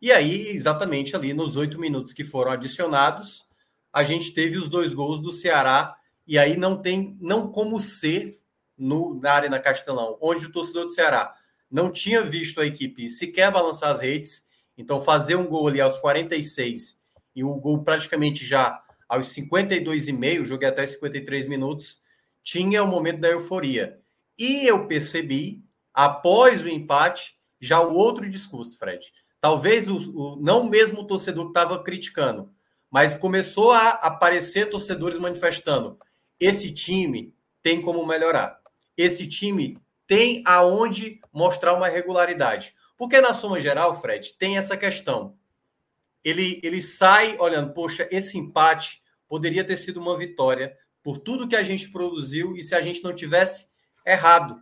E aí, exatamente ali nos oito minutos que foram adicionados, a gente teve os dois gols do Ceará, e aí não tem não como ser no, na Arena Castelão, onde o torcedor do Ceará não tinha visto a equipe sequer balançar as redes, então fazer um gol ali aos 46 e o gol praticamente já aos 52,5, joguei até 53 minutos, tinha o momento da euforia. E eu percebi, após o empate, já o outro discurso, Fred. Talvez o, o não mesmo torcedor que estava criticando, mas começou a aparecer torcedores manifestando: esse time tem como melhorar. Esse time tem aonde mostrar uma regularidade. Porque na soma geral, Fred, tem essa questão. Ele, ele sai olhando, poxa, esse empate poderia ter sido uma vitória por tudo que a gente produziu e se a gente não tivesse errado.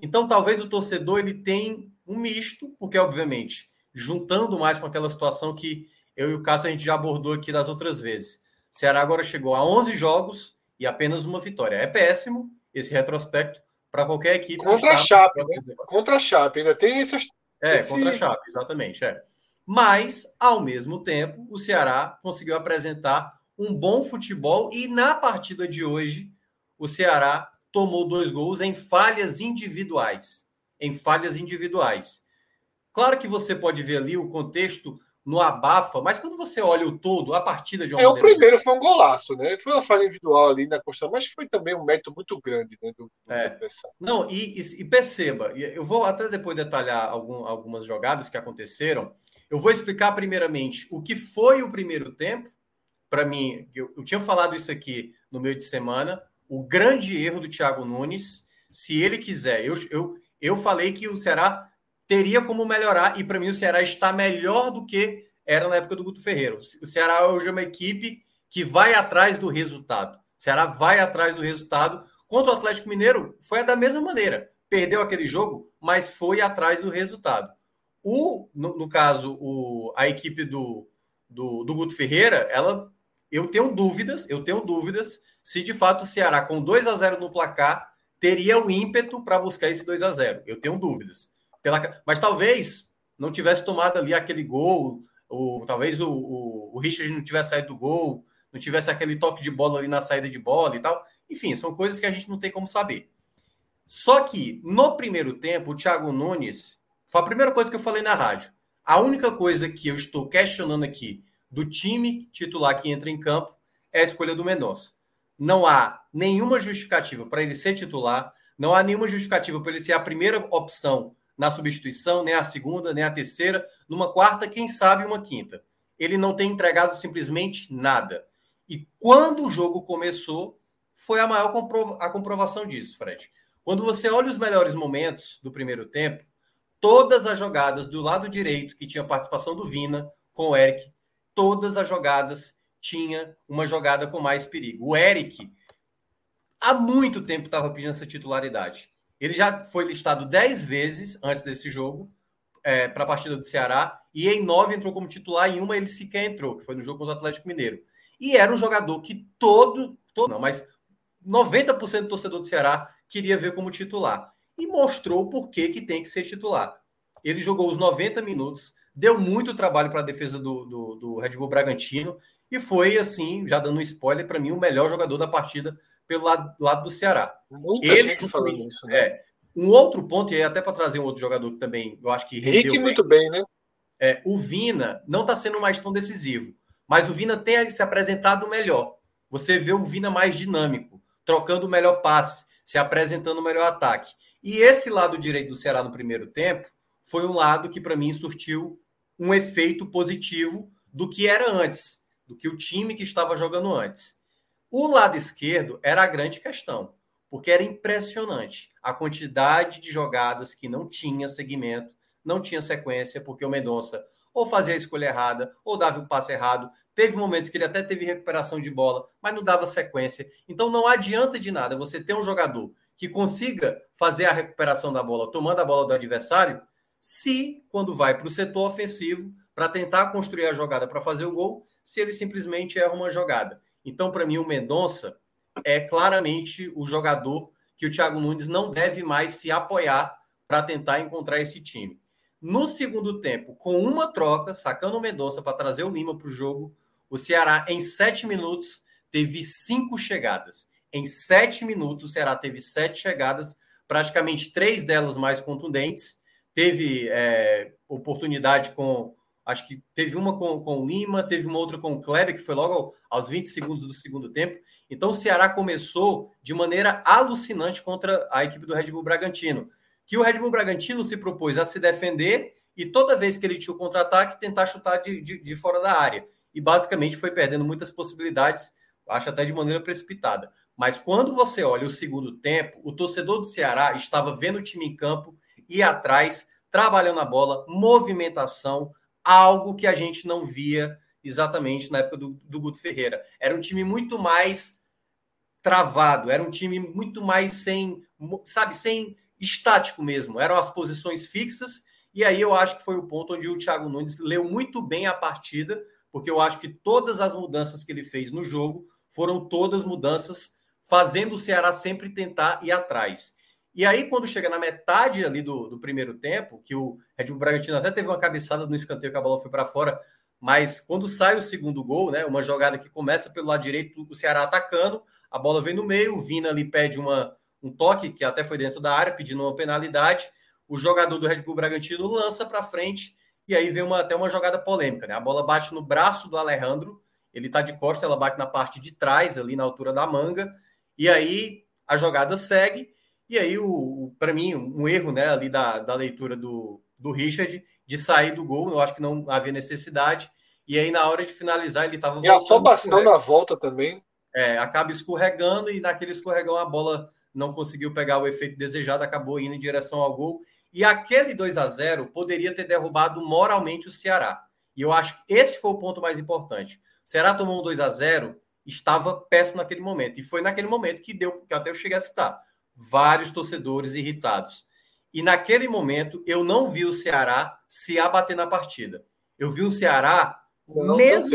Então, talvez o torcedor ele tem um misto, porque obviamente, juntando mais com aquela situação que eu e o Cássio a gente já abordou aqui das outras vezes. Ceará agora chegou a 11 jogos e apenas uma vitória. É péssimo esse retrospecto, para qualquer equipe. Contra a Chape, né? Contra a Chape, ainda tem essas. É, esse... contra a Chape, exatamente. É. Mas, ao mesmo tempo, o Ceará conseguiu apresentar um bom futebol e na partida de hoje, o Ceará tomou dois gols em falhas individuais. Em falhas individuais. Claro que você pode ver ali o contexto no abafa, mas quando você olha o todo, a partida de uma É, o primeiro foi um golaço, né? Foi uma falha individual ali na construção, mas foi também um mérito muito grande, né? Do, do é. Não, e, e, e, perceba, eu vou até depois detalhar algum, algumas jogadas que aconteceram. Eu vou explicar primeiramente o que foi o primeiro tempo. Para mim, eu, eu tinha falado isso aqui no meio de semana. O grande erro do Thiago Nunes, se ele quiser, eu, eu, eu falei que o Ceará teria como melhorar, e para mim o Ceará está melhor do que era na época do Guto Ferreira. O Ceará hoje é uma equipe que vai atrás do resultado. O Ceará vai atrás do resultado. Contra o Atlético Mineiro, foi da mesma maneira. Perdeu aquele jogo, mas foi atrás do resultado. O, no, no caso, o, a equipe do, do, do Guto Ferreira, ela, eu tenho dúvidas, eu tenho dúvidas se de fato o Ceará, com 2 a 0 no placar, teria o ímpeto para buscar esse 2 a 0 Eu tenho dúvidas. Pela, mas talvez não tivesse tomado ali aquele gol, ou talvez o, o, o Richard não tivesse saído do gol, não tivesse aquele toque de bola ali na saída de bola e tal. Enfim, são coisas que a gente não tem como saber. Só que no primeiro tempo, o Thiago Nunes foi a primeira coisa que eu falei na rádio. A única coisa que eu estou questionando aqui do time titular que entra em campo é a escolha do Mendonça. Não há nenhuma justificativa para ele ser titular, não há nenhuma justificativa para ele ser a primeira opção na substituição, nem a segunda, nem a terceira, numa quarta, quem sabe uma quinta. Ele não tem entregado simplesmente nada. E quando o jogo começou, foi a maior comprova a comprovação disso, Fred. Quando você olha os melhores momentos do primeiro tempo, todas as jogadas do lado direito, que tinha participação do Vina com o Eric, todas as jogadas tinha uma jogada com mais perigo. O Eric, há muito tempo, estava pedindo essa titularidade. Ele já foi listado 10 vezes antes desse jogo é, para a partida do Ceará e em nove entrou como titular, em uma ele sequer entrou, que foi no jogo contra o Atlético Mineiro. E era um jogador que todo, todo não, mas 90% do torcedor do Ceará queria ver como titular. E mostrou por que, que tem que ser titular. Ele jogou os 90 minutos, deu muito trabalho para a defesa do, do, do Red Bull Bragantino e foi, assim, já dando um spoiler, para mim, o melhor jogador da partida pelo lado, lado do Ceará. Muita ele gente falando isso, né? É, um outro ponto, e até para trazer um outro jogador que também eu acho que rendeu Rick muito bem, né? É, o Vina não está sendo mais tão decisivo, mas o Vina tem se apresentado melhor. Você vê o Vina mais dinâmico, trocando o melhor passe, se apresentando o melhor ataque. E esse lado direito do Ceará no primeiro tempo foi um lado que, para mim, surtiu um efeito positivo do que era antes, do que o time que estava jogando antes. O lado esquerdo era a grande questão, porque era impressionante a quantidade de jogadas que não tinha segmento, não tinha sequência, porque o Mendonça ou fazia a escolha errada, ou dava o passe errado. Teve momentos que ele até teve recuperação de bola, mas não dava sequência. Então não adianta de nada você ter um jogador que consiga fazer a recuperação da bola, tomando a bola do adversário, se quando vai para o setor ofensivo, para tentar construir a jogada para fazer o gol, se ele simplesmente erra uma jogada. Então, para mim, o Mendonça é claramente o jogador que o Thiago Nunes não deve mais se apoiar para tentar encontrar esse time. No segundo tempo, com uma troca, sacando o Mendonça para trazer o Lima para o jogo, o Ceará, em sete minutos, teve cinco chegadas. Em sete minutos, o Ceará teve sete chegadas, praticamente três delas mais contundentes. Teve é, oportunidade com Acho que teve uma com, com o Lima, teve uma outra com o Kleber, que foi logo aos 20 segundos do segundo tempo. Então o Ceará começou de maneira alucinante contra a equipe do Red Bull Bragantino. Que o Red Bull Bragantino se propôs a se defender e toda vez que ele tinha o contra-ataque, tentar chutar de, de, de fora da área. E basicamente foi perdendo muitas possibilidades, acho até de maneira precipitada. Mas quando você olha o segundo tempo, o torcedor do Ceará estava vendo o time em campo, e atrás, trabalhando a bola, movimentação, algo que a gente não via exatamente na época do, do Guto Ferreira. Era um time muito mais travado, era um time muito mais sem, sabe, sem estático mesmo. Eram as posições fixas, e aí eu acho que foi o ponto onde o Thiago Nunes leu muito bem a partida, porque eu acho que todas as mudanças que ele fez no jogo foram todas mudanças fazendo o Ceará sempre tentar ir atrás. E aí, quando chega na metade ali do, do primeiro tempo, que o Red Bull Bragantino até teve uma cabeçada no escanteio que a bola foi para fora, mas quando sai o segundo gol, né, uma jogada que começa pelo lado direito, o Ceará atacando, a bola vem no meio, o Vina ali pede uma, um toque, que até foi dentro da área, pedindo uma penalidade. O jogador do Red Bull Bragantino lança para frente E aí vem uma, até uma jogada polêmica, né? A bola bate no braço do Alejandro, ele tá de costa, ela bate na parte de trás, ali na altura da manga, e aí a jogada segue, e aí, o, o para mim, um erro né, ali da, da leitura do, do Richard de sair do gol, eu acho que não havia necessidade, e aí na hora de finalizar ele estava... E a afobação na volta também. É, acaba escorregando, e naquele escorregão a bola não conseguiu pegar o efeito desejado, acabou indo em direção ao gol, e aquele 2 a 0 poderia ter derrubado moralmente o Ceará. E eu acho que esse foi o ponto mais importante. O Ceará tomou um 2 a 0 estava péssimo naquele momento. E foi naquele momento que deu, que até eu cheguei a citar, vários torcedores irritados. E naquele momento eu não vi o Ceará se abater na partida. Eu vi o Ceará, não, mesmo,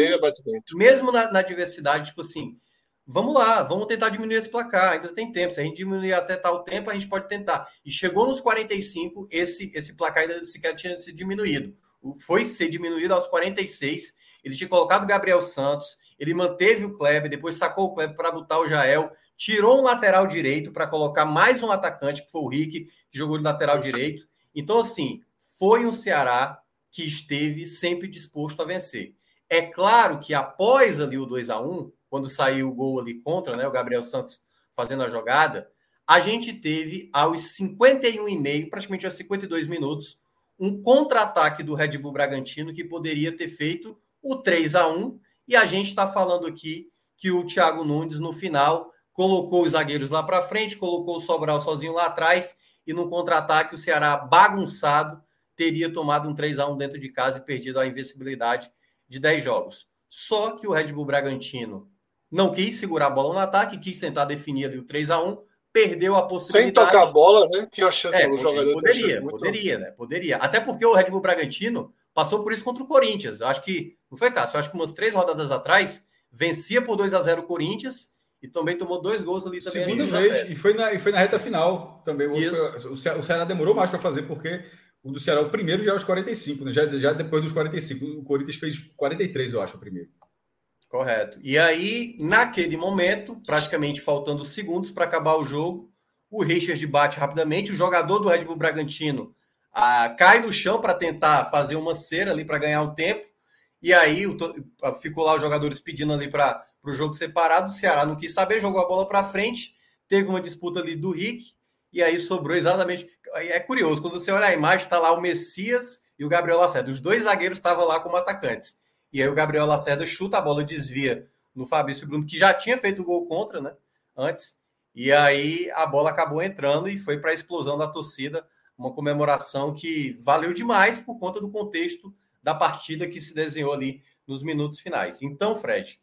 mesmo na, na diversidade, tipo assim, vamos lá, vamos tentar diminuir esse placar, ainda tem tempo. Se a gente diminuir até tal tempo, a gente pode tentar. E chegou nos 45, esse, esse placar ainda sequer tinha sido diminuído. Foi ser diminuído aos 46. Ele tinha colocado Gabriel Santos, ele manteve o Kleber, depois sacou o Kleber para botar o Jael, tirou um lateral direito para colocar mais um atacante, que foi o Rick, que jogou de lateral direito. Então, assim, foi um Ceará que esteve sempre disposto a vencer. É claro que após ali o 2 a 1 quando saiu o gol ali contra, né, o Gabriel Santos fazendo a jogada, a gente teve aos 51,5, praticamente aos 52 minutos, um contra-ataque do Red Bull Bragantino que poderia ter feito o 3 a 1 e a gente está falando aqui que o Thiago Nunes no final colocou os zagueiros lá para frente, colocou o Sobral sozinho lá atrás e no contra-ataque o Ceará bagunçado teria tomado um 3 a 1 dentro de casa e perdido a invencibilidade de 10 jogos. Só que o Red Bull Bragantino não quis segurar a bola no ataque, quis tentar definir ali o 3 a 1 perdeu a possibilidade. Sem tocar a bola, né? Tinha a chance, é, o jogador poderia, muito... poderia, né? Poderia. Até porque o Red Bull Bragantino passou por isso contra o Corinthians. Eu acho que, não foi Cássio, eu acho que umas três rodadas atrás, vencia por 2 a 0 o Corinthians e também tomou dois gols ali também. Segunda vez, e foi, na, e foi na reta final também. O, o Ceará demorou mais para fazer, porque o do Ceará, o primeiro já aos 45, né? já, já depois dos 45. O Corinthians fez 43, eu acho, o primeiro. Correto. E aí, naquele momento, praticamente faltando segundos para acabar o jogo, o Richard bate rapidamente, o jogador do Red Bull Bragantino cai no chão para tentar fazer uma cera ali para ganhar o tempo. E aí o, ficou lá os jogadores pedindo ali para o jogo separado. O Ceará não quis saber, jogou a bola para frente. Teve uma disputa ali do Rick. E aí sobrou exatamente. É curioso, quando você olha a imagem, está lá o Messias e o Gabriel Lacerda. Os dois zagueiros estavam lá como atacantes. E aí o Gabriel Lacerda chuta a bola, desvia no Fabrício Bruno, que já tinha feito o gol contra, né? Antes. E aí a bola acabou entrando e foi para a explosão da torcida, uma comemoração que valeu demais por conta do contexto da partida que se desenhou ali nos minutos finais. Então, Fred,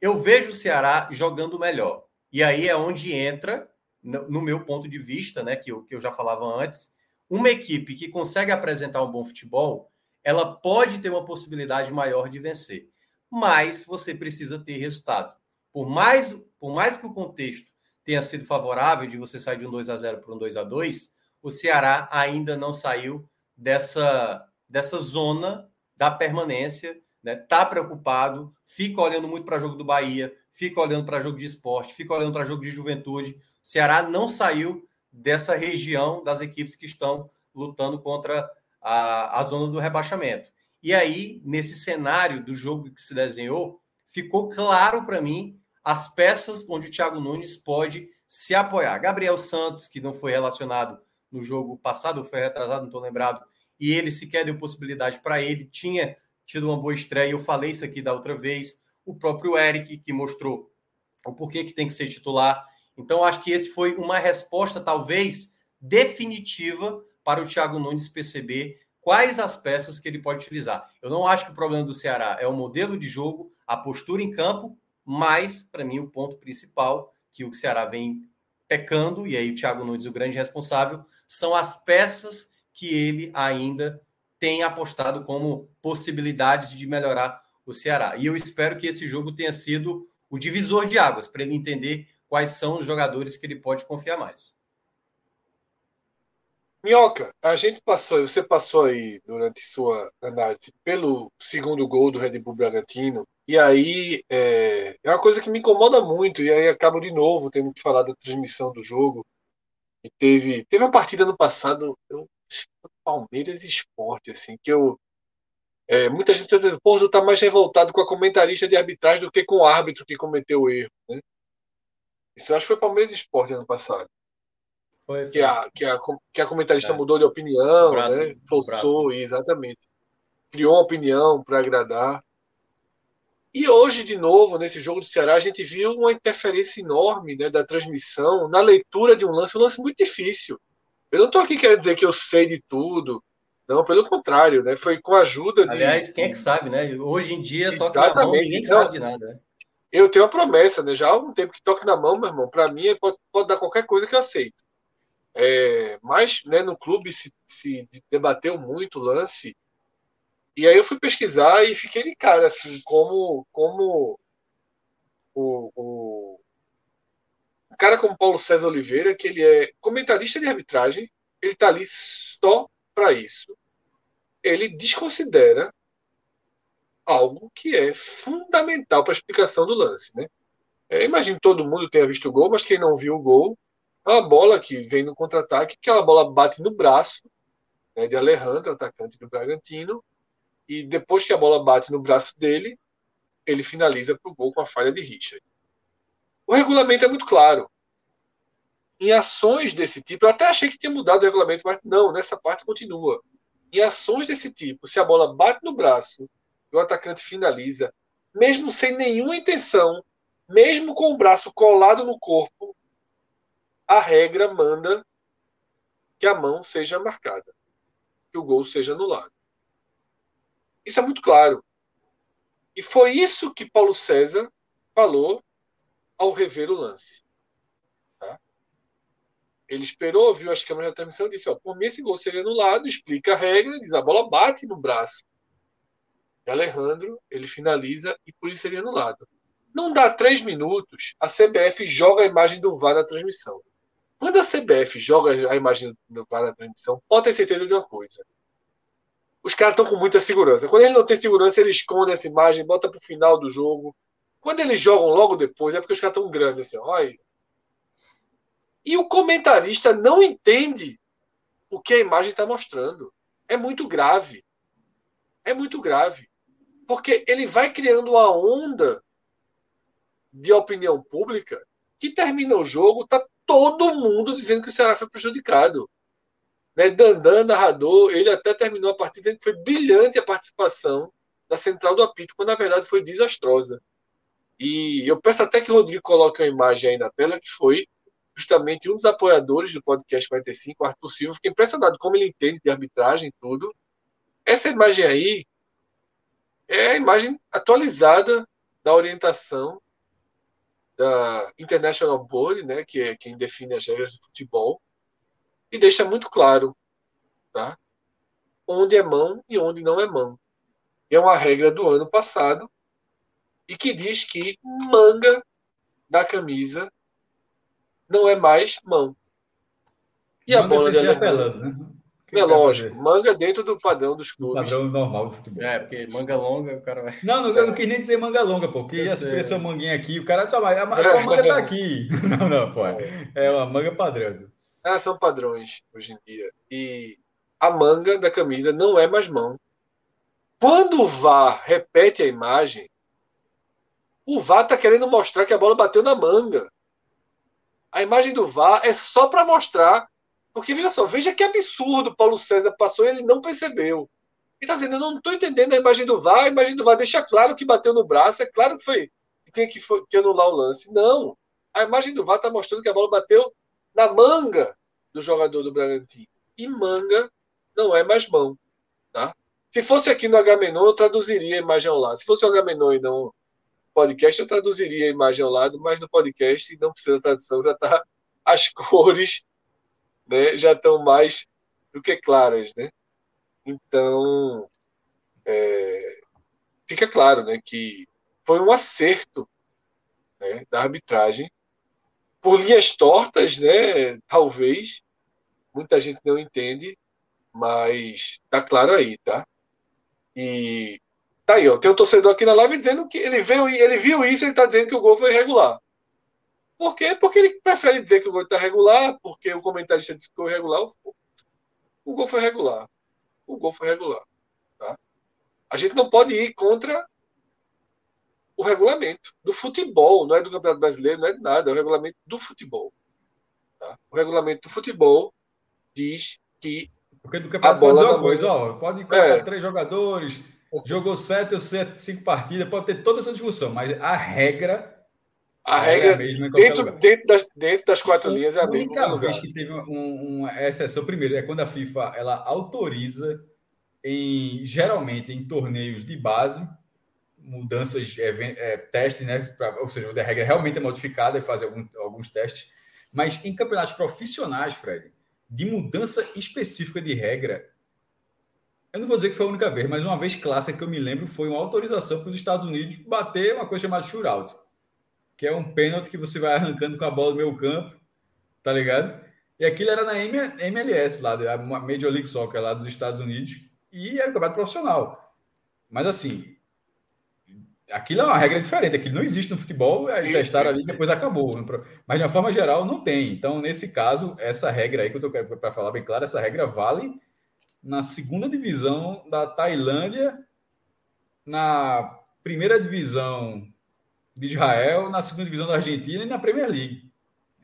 eu vejo o Ceará jogando melhor. E aí é onde entra, no meu ponto de vista, né, que eu, que eu já falava antes, uma equipe que consegue apresentar um bom futebol, ela pode ter uma possibilidade maior de vencer. Mas você precisa ter resultado. Por mais, por mais que o contexto tenha sido favorável de você sair de um 2 a 0 para um 2 a 2 o Ceará ainda não saiu dessa, dessa zona da permanência, né? Tá preocupado, fica olhando muito para jogo do Bahia, fica olhando para jogo de esporte, fica olhando para jogo de juventude. O Ceará não saiu dessa região das equipes que estão lutando contra a, a zona do rebaixamento. E aí, nesse cenário do jogo que se desenhou, ficou claro para mim as peças onde o Thiago Nunes pode se apoiar. Gabriel Santos, que não foi relacionado no jogo passado, foi retrasado, não estou lembrado, e ele sequer deu possibilidade para ele, tinha tido uma boa estreia, eu falei isso aqui da outra vez, o próprio Eric, que mostrou o porquê que tem que ser titular. Então, acho que esse foi uma resposta, talvez, definitiva para o Thiago Nunes perceber quais as peças que ele pode utilizar. Eu não acho que o problema do Ceará é o modelo de jogo, a postura em campo, mas, para mim, o ponto principal que o Ceará vem pecando, e aí o Thiago Nunes, o grande responsável, são as peças que ele ainda tem apostado como possibilidades de melhorar o Ceará. E eu espero que esse jogo tenha sido o divisor de águas, para ele entender quais são os jogadores que ele pode confiar mais. Minhoca, a gente passou, você passou aí durante sua análise pelo segundo gol do Red Bull Bragantino, e aí é, é uma coisa que me incomoda muito, e aí acabo de novo tendo que falar da transmissão do jogo. E teve, teve a partida no passado, eu, Palmeiras e Esporte, assim, que eu, É, muita gente às vezes, pô, tu tá mais revoltado com a comentarista de arbitragem do que com o árbitro que cometeu o erro. Né? Isso eu acho que foi Palmeiras Esporte ano passado. Foi, foi. Que, a, que, a, que a comentarista é. mudou de opinião, braço, né? Postou, exatamente. Criou uma opinião para agradar. E hoje, de novo, nesse jogo do Ceará, a gente viu uma interferência enorme né, da transmissão na leitura de um lance, um lance muito difícil. Eu não estou aqui querendo dizer que eu sei de tudo. Não, pelo contrário, né? Foi com a ajuda de. Aliás, quem é que sabe, né? Hoje em dia, toca na mão, ninguém não, sabe de nada. Né? Eu tenho uma promessa, né? Já há algum tempo que toque na mão, meu irmão. Para mim, pode, pode dar qualquer coisa que eu aceito. É, mas né, no clube se, se debateu muito o lance e aí eu fui pesquisar e fiquei de cara, assim, como, como o, o, o cara como Paulo César Oliveira, que ele é comentarista de arbitragem, ele está ali só para isso. Ele desconsidera algo que é fundamental para a explicação do lance, né? É, imagino todo mundo tenha visto o gol, mas quem não viu o gol, é uma bola que vem no contra-ataque, aquela bola bate no braço né, de Alejandro, atacante do Bragantino, e depois que a bola bate no braço dele, ele finaliza para o gol com a falha de Richard. O regulamento é muito claro. Em ações desse tipo, eu até achei que tinha mudado o regulamento, mas não, nessa parte continua. Em ações desse tipo, se a bola bate no braço e o atacante finaliza, mesmo sem nenhuma intenção, mesmo com o braço colado no corpo, a regra manda que a mão seja marcada, que o gol seja anulado. Isso é muito claro. E foi isso que Paulo César falou ao rever o lance. Tá? Ele esperou, viu as câmeras da transmissão e disse: por mim esse gol seria anulado, explica a regra, diz: a bola bate no braço. E Alejandro, ele finaliza e por isso seria anulado. Não dá três minutos, a CBF joga a imagem do VAR na transmissão. Quando a CBF joga a imagem do VAR na transmissão, pode ter certeza de uma coisa os caras estão com muita segurança. Quando ele não tem segurança, ele esconde essa imagem, bota para o final do jogo. Quando eles jogam logo depois, é porque os caras estão grandes assim, olha. E o comentarista não entende o que a imagem está mostrando. É muito grave. É muito grave. Porque ele vai criando uma onda de opinião pública que termina o jogo, tá todo mundo dizendo que o Ceará foi prejudicado. Né? Dandan, narrador, ele até terminou a partida dizendo que foi brilhante a participação da central do apito, quando na verdade foi desastrosa. E eu peço até que o Rodrigo coloque uma imagem aí na tela, que foi justamente um dos apoiadores do podcast 45, Arthur Silva. Fiquei impressionado como ele entende de arbitragem e tudo. Essa imagem aí é a imagem atualizada da orientação da International Board, né, que é quem define as regras de futebol, e deixa muito claro tá? onde é mão e onde não é mão. É uma regra do ano passado e que diz que manga da camisa não é mais mão. E manga a bola de apelando, né? É lógico, manga dentro do padrão dos clubes. padrão normal do futebol. É, porque manga longa, o cara vai. Não, não eu não quis nem dizer manga longa, pô, porque essa pessoa manguinha aqui, o cara só vai. A, a, a manga tá aqui. Não, não, pô. É, é uma manga padrão. Ah, são padrões hoje em dia. E a manga da camisa não é mais mão. Quando o VAR repete a imagem, o VAR está querendo mostrar que a bola bateu na manga. A imagem do VAR é só para mostrar. Porque veja só, veja que absurdo Paulo César passou e ele não percebeu. Ele está dizendo, eu não estou entendendo a imagem do VAR, a imagem do VAR deixa claro que bateu no braço, é claro que foi que tem que, que anular o lance. Não. A imagem do VAR está mostrando que a bola bateu na manga do jogador do Bragantino. E manga não é mais mão. Tá? Se fosse aqui no Agamenon, eu traduziria a imagem ao lado. Se fosse o Agamenon e não podcast, eu traduziria a imagem ao lado, mas no podcast não precisa tradução, já está as cores né, já estão mais do que claras. Né? Então, é, fica claro né, que foi um acerto né, da arbitragem por linhas tortas, né? Talvez muita gente não entende, mas tá claro aí, tá? E tá aí, ó. Tem um torcedor aqui na live dizendo que ele viu, ele viu isso, ele tá dizendo que o gol foi irregular. Por quê? Porque ele prefere dizer que o gol está regular, porque o comentarista disse que foi irregular. O gol foi regular. O gol foi regular. Tá? A gente não pode ir contra o regulamento do futebol, não é do Campeonato Brasileiro, não é de nada, é o regulamento do futebol. Tá? O regulamento do futebol diz que. Porque do campeonato pode dizer uma coisa, ó, pode colocar é. três jogadores, jogou sete ou sete, cinco partidas, pode ter toda essa discussão, mas a regra. A regra, é a mesma dentro, dentro, das, dentro das quatro linhas é a, mesma. A única vez que teve um, uma exceção, primeiro, é quando a FIFA ela autoriza, em, geralmente em torneios de base, mudanças, é, é, né? Pra, ou seja, a regra realmente é modificada e faz algum, alguns testes. Mas em campeonatos profissionais, Fred, de mudança específica de regra, eu não vou dizer que foi a única vez, mas uma vez clássica que eu me lembro foi uma autorização para os Estados Unidos bater uma coisa chamada shootout, que é um pênalti que você vai arrancando com a bola do meio campo, tá ligado? E aquilo era na MLS lá, a Major League Soccer lá dos Estados Unidos, e era um campeonato profissional. Mas assim, Aquilo é uma regra diferente, aquilo não existe no futebol, aí isso, testaram isso, ali e depois acabou. Mas de uma forma geral, não tem. Então, nesse caso, essa regra aí que eu estou para falar bem claro, essa regra vale na segunda divisão da Tailândia, na primeira divisão de Israel, na segunda divisão da Argentina e na Premier League.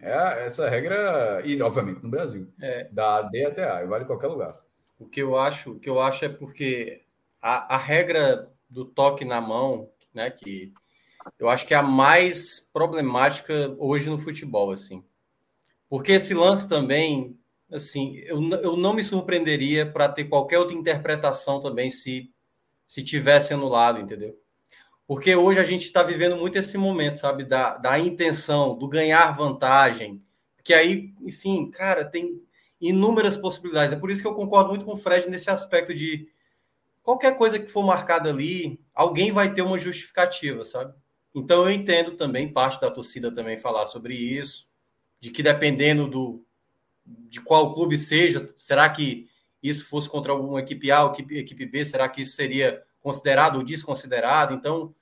É essa regra, e obviamente no Brasil, é. da D até A, vale em qualquer lugar. O que eu acho, o que eu acho é porque a, a regra do toque na mão né? Que eu acho que é a mais problemática hoje no futebol, assim. Porque esse lance também, assim, eu, eu não me surpreenderia para ter qualquer outra interpretação também se se tivesse anulado, entendeu? Porque hoje a gente está vivendo muito esse momento, sabe, da, da intenção, do ganhar vantagem, que aí, enfim, cara, tem inúmeras possibilidades. É por isso que eu concordo muito com o Fred nesse aspecto de qualquer coisa que for marcada ali, alguém vai ter uma justificativa, sabe? Então eu entendo também parte da torcida também falar sobre isso, de que dependendo do de qual clube seja, será que isso fosse contra alguma equipe A ou equipe, equipe B, será que isso seria considerado ou desconsiderado? Então,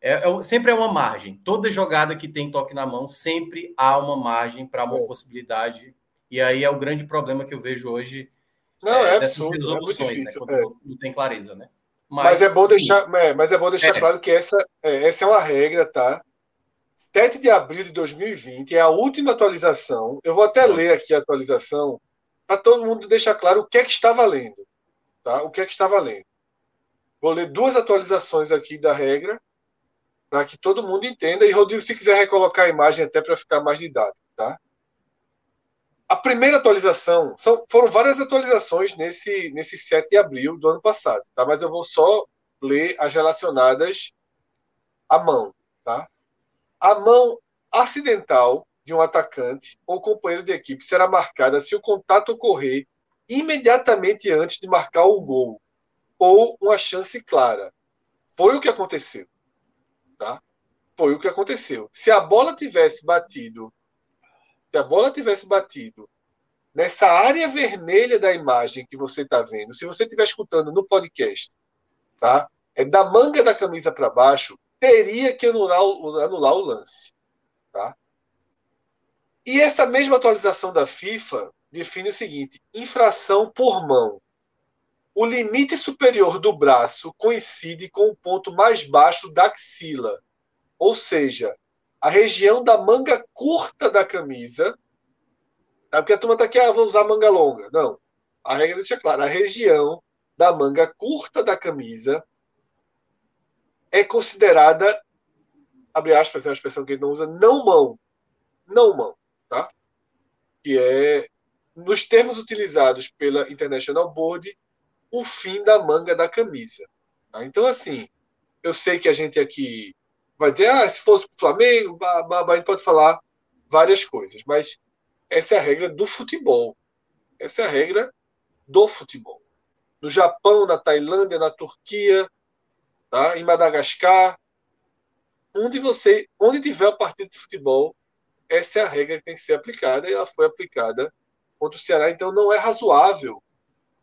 é, é, sempre é uma margem. Toda jogada que tem toque na mão, sempre há uma margem para uma é. possibilidade. E aí é o grande problema que eu vejo hoje não, é, é absurdo, é muito né, difícil. Né, não tem clareza, né? Mas, mas é bom deixar, é, mas é bom deixar é. claro que essa, é, essa é uma regra, tá? 7 de abril de 2020 é a última atualização. Eu vou até ler aqui a atualização para todo mundo deixar claro o que é que está valendo, tá? O que é que está valendo. Vou ler duas atualizações aqui da regra para que todo mundo entenda. E Rodrigo, se quiser recolocar a imagem até para ficar mais didático, tá? A primeira atualização, são, foram várias atualizações nesse, nesse 7 de abril do ano passado, tá? mas eu vou só ler as relacionadas à mão. Tá? A mão acidental de um atacante ou companheiro de equipe será marcada se o contato ocorrer imediatamente antes de marcar o gol ou uma chance clara. Foi o que aconteceu. Tá? Foi o que aconteceu. Se a bola tivesse batido se a bola tivesse batido nessa área vermelha da imagem que você está vendo, se você estiver escutando no podcast, tá? É da manga da camisa para baixo, teria que anular, anular o lance, tá? E essa mesma atualização da FIFA define o seguinte: infração por mão. O limite superior do braço coincide com o ponto mais baixo da axila, ou seja, a região da manga curta da camisa. Tá? Porque a turma está aqui, ah, vou usar manga longa. Não. A regra deixa clara. A região da manga curta da camisa é considerada, abre aspas, é uma expressão que ele não usa, não mão. Não mão. Tá? Que é, nos termos utilizados pela International Board, o fim da manga da camisa. Tá? Então, assim, eu sei que a gente aqui vai dizer, ah, se fosse o Flamengo, a gente pode falar várias coisas, mas essa é a regra do futebol. Essa é a regra do futebol. No Japão, na Tailândia, na Turquia, tá? em Madagascar, onde você, onde tiver a partida de futebol, essa é a regra que tem que ser aplicada e ela foi aplicada contra o Ceará. Então não é razoável,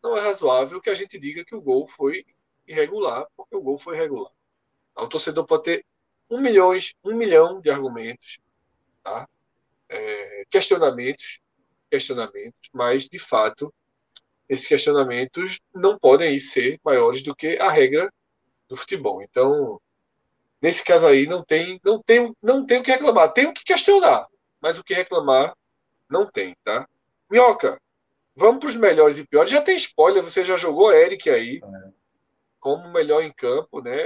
não é razoável que a gente diga que o gol foi irregular, porque o gol foi irregular. O torcedor pode ter um, milhões, um milhão de argumentos, tá? É, questionamentos, questionamentos, mas de fato esses questionamentos não podem ser maiores do que a regra do futebol. Então, nesse caso aí, não tem, não tem, não tem o que reclamar. Tem o que questionar, mas o que reclamar não tem, tá? Minhoca, vamos para os melhores e piores. Já tem spoiler, você já jogou Eric aí é. como melhor em campo, né?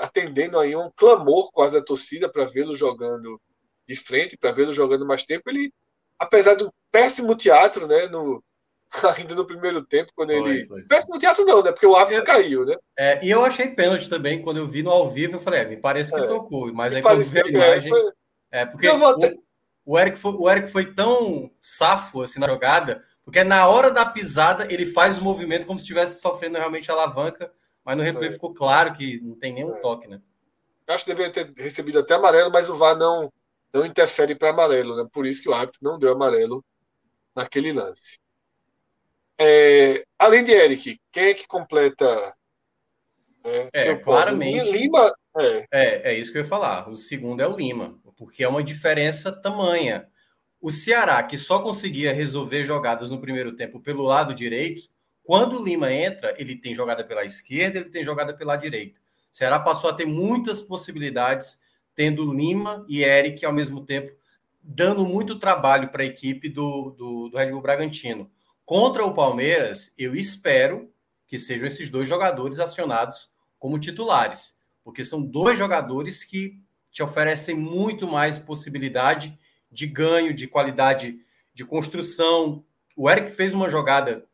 Atendendo aí um clamor quase da torcida para vê-lo jogando de frente, para vê-lo jogando mais tempo. Ele, apesar do péssimo teatro, né? No, ainda no primeiro tempo, quando foi, ele. Foi. Péssimo teatro não, né? Porque o árbitro eu, caiu, né? É, e eu achei pênalti também, quando eu vi no ao vivo, eu falei, é, me parece que é. tocou, mas aí quando vi a imagem. Foi... É, porque o, o, Eric foi, o Eric foi tão safo assim na jogada, porque na hora da pisada ele faz o movimento como se estivesse sofrendo realmente a alavanca, mas no replay é. ficou claro que não tem nenhum é. toque, né? Eu acho que deveria ter recebido até amarelo, mas o VAR não, não interfere para amarelo, né? Por isso que o árbitro não deu amarelo naquele lance. É, além de Eric, quem é que completa? Né, é, claramente. Lima. É. é. é, isso que eu ia falar. O segundo é o Lima, porque é uma diferença tamanha. O Ceará, que só conseguia resolver jogadas no primeiro tempo pelo lado direito, quando o Lima entra, ele tem jogada pela esquerda, ele tem jogada pela direita. O Ceará passou a ter muitas possibilidades, tendo Lima e Eric ao mesmo tempo, dando muito trabalho para a equipe do, do, do Red Bull Bragantino. Contra o Palmeiras, eu espero que sejam esses dois jogadores acionados como titulares, porque são dois jogadores que te oferecem muito mais possibilidade de ganho, de qualidade de construção. O Eric fez uma jogada,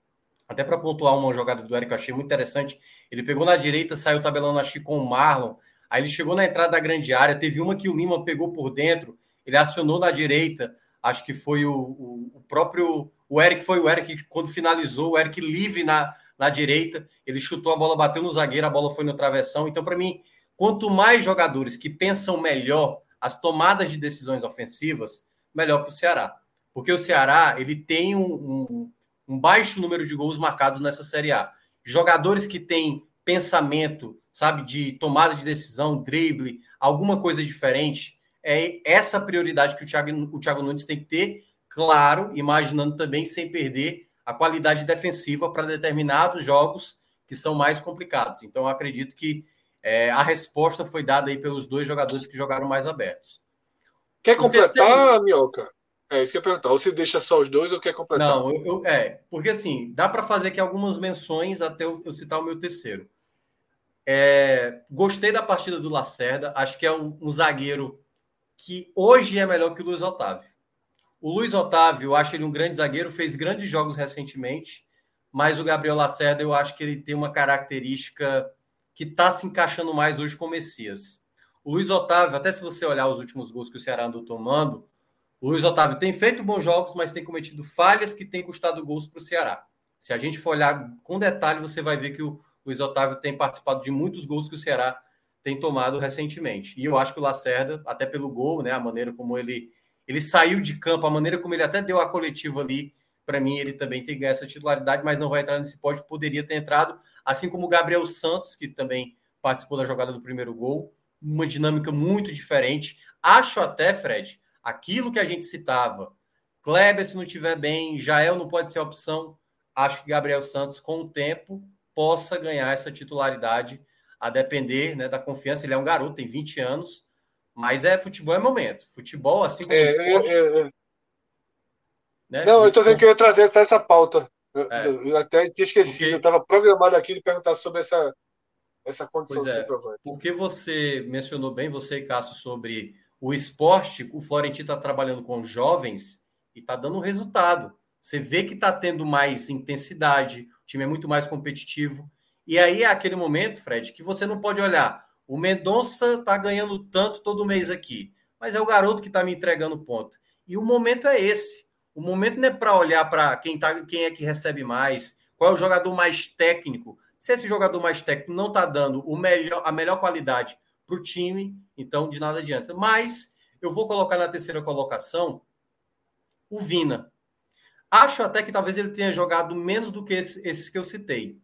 até para pontuar uma jogada do Eric, eu achei muito interessante. Ele pegou na direita, saiu tabelando, acho que com o Marlon. Aí ele chegou na entrada da grande área, teve uma que o Lima pegou por dentro, ele acionou na direita, acho que foi o, o, próprio o Eric foi o Eric quando finalizou, o Eric livre na, na direita, ele chutou a bola, bateu no zagueiro, a bola foi no travessão. Então, para mim, quanto mais jogadores que pensam melhor as tomadas de decisões ofensivas, melhor para o Ceará. Porque o Ceará ele tem um, um, um, baixo número de gols marcados nessa Série A. Jogadores que têm pensamento, sabe, de tomada de decisão, drible, alguma coisa diferente, é essa prioridade que o Thiago, o Thiago Nunes tem que ter claro, imaginando também sem perder a qualidade defensiva para determinados jogos que são mais complicados. Então, acredito que é, a resposta foi dada aí pelos dois jogadores que jogaram mais abertos. Quer completar, terceiro... Minhoca? É isso que eu ia perguntar. Ou você deixa só os dois ou quer completar? Não, eu, eu é, porque assim, dá para fazer aqui algumas menções até eu, eu citar o meu terceiro. É, gostei da partida do Lacerda, acho que é um, um zagueiro que hoje é melhor que o Luiz Otávio. O Luiz Otávio, eu acho ele um grande zagueiro, fez grandes jogos recentemente, mas o Gabriel Lacerda, eu acho que ele tem uma característica que está se encaixando mais hoje com o Messias. O Luiz Otávio, até se você olhar os últimos gols que o Ceará andou tomando, o Luiz Otávio tem feito bons jogos, mas tem cometido falhas que têm custado gols para o Ceará. Se a gente for olhar com detalhe, você vai ver que o Luiz Otávio tem participado de muitos gols que o Ceará tem tomado recentemente. E eu acho que o Lacerda, até pelo gol, né, a maneira como ele ele saiu de campo, a maneira como ele até deu a coletiva ali, para mim ele também tem que ganhar essa titularidade, mas não vai entrar nesse pódio, poderia ter entrado, assim como o Gabriel Santos, que também participou da jogada do primeiro gol, uma dinâmica muito diferente. Acho até, Fred, aquilo que a gente citava, Kleber se não tiver bem, Jael não pode ser opção, acho que Gabriel Santos com o tempo possa ganhar essa titularidade, a depender né, da confiança, ele é um garoto, tem 20 anos, mas é futebol é momento. Futebol, assim como é, esporte. É, é, é. Né? Não, eu estou dizendo que eu ia trazer até essa pauta. É. Eu, até tinha esquecido. Porque... Eu estava programado aqui de perguntar sobre essa, essa condição pois é, Porque você mencionou bem, você, Cássio, sobre o esporte. O Florentino está trabalhando com jovens e está dando resultado. Você vê que está tendo mais intensidade, o time é muito mais competitivo. E aí é aquele momento, Fred, que você não pode olhar o Mendonça está ganhando tanto todo mês aqui, mas é o garoto que está me entregando ponto. E o momento é esse. O momento não é para olhar para quem, tá, quem é que recebe mais, qual é o jogador mais técnico. Se esse jogador mais técnico não está dando o melhor, a melhor qualidade para o time, então de nada adianta. Mas eu vou colocar na terceira colocação o Vina. Acho até que talvez ele tenha jogado menos do que esses que eu citei.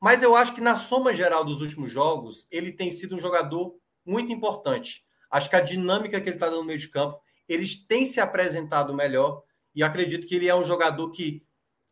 Mas eu acho que na soma geral dos últimos jogos, ele tem sido um jogador muito importante. Acho que a dinâmica que ele está dando no meio de campo, eles têm se apresentado melhor e acredito que ele é um jogador que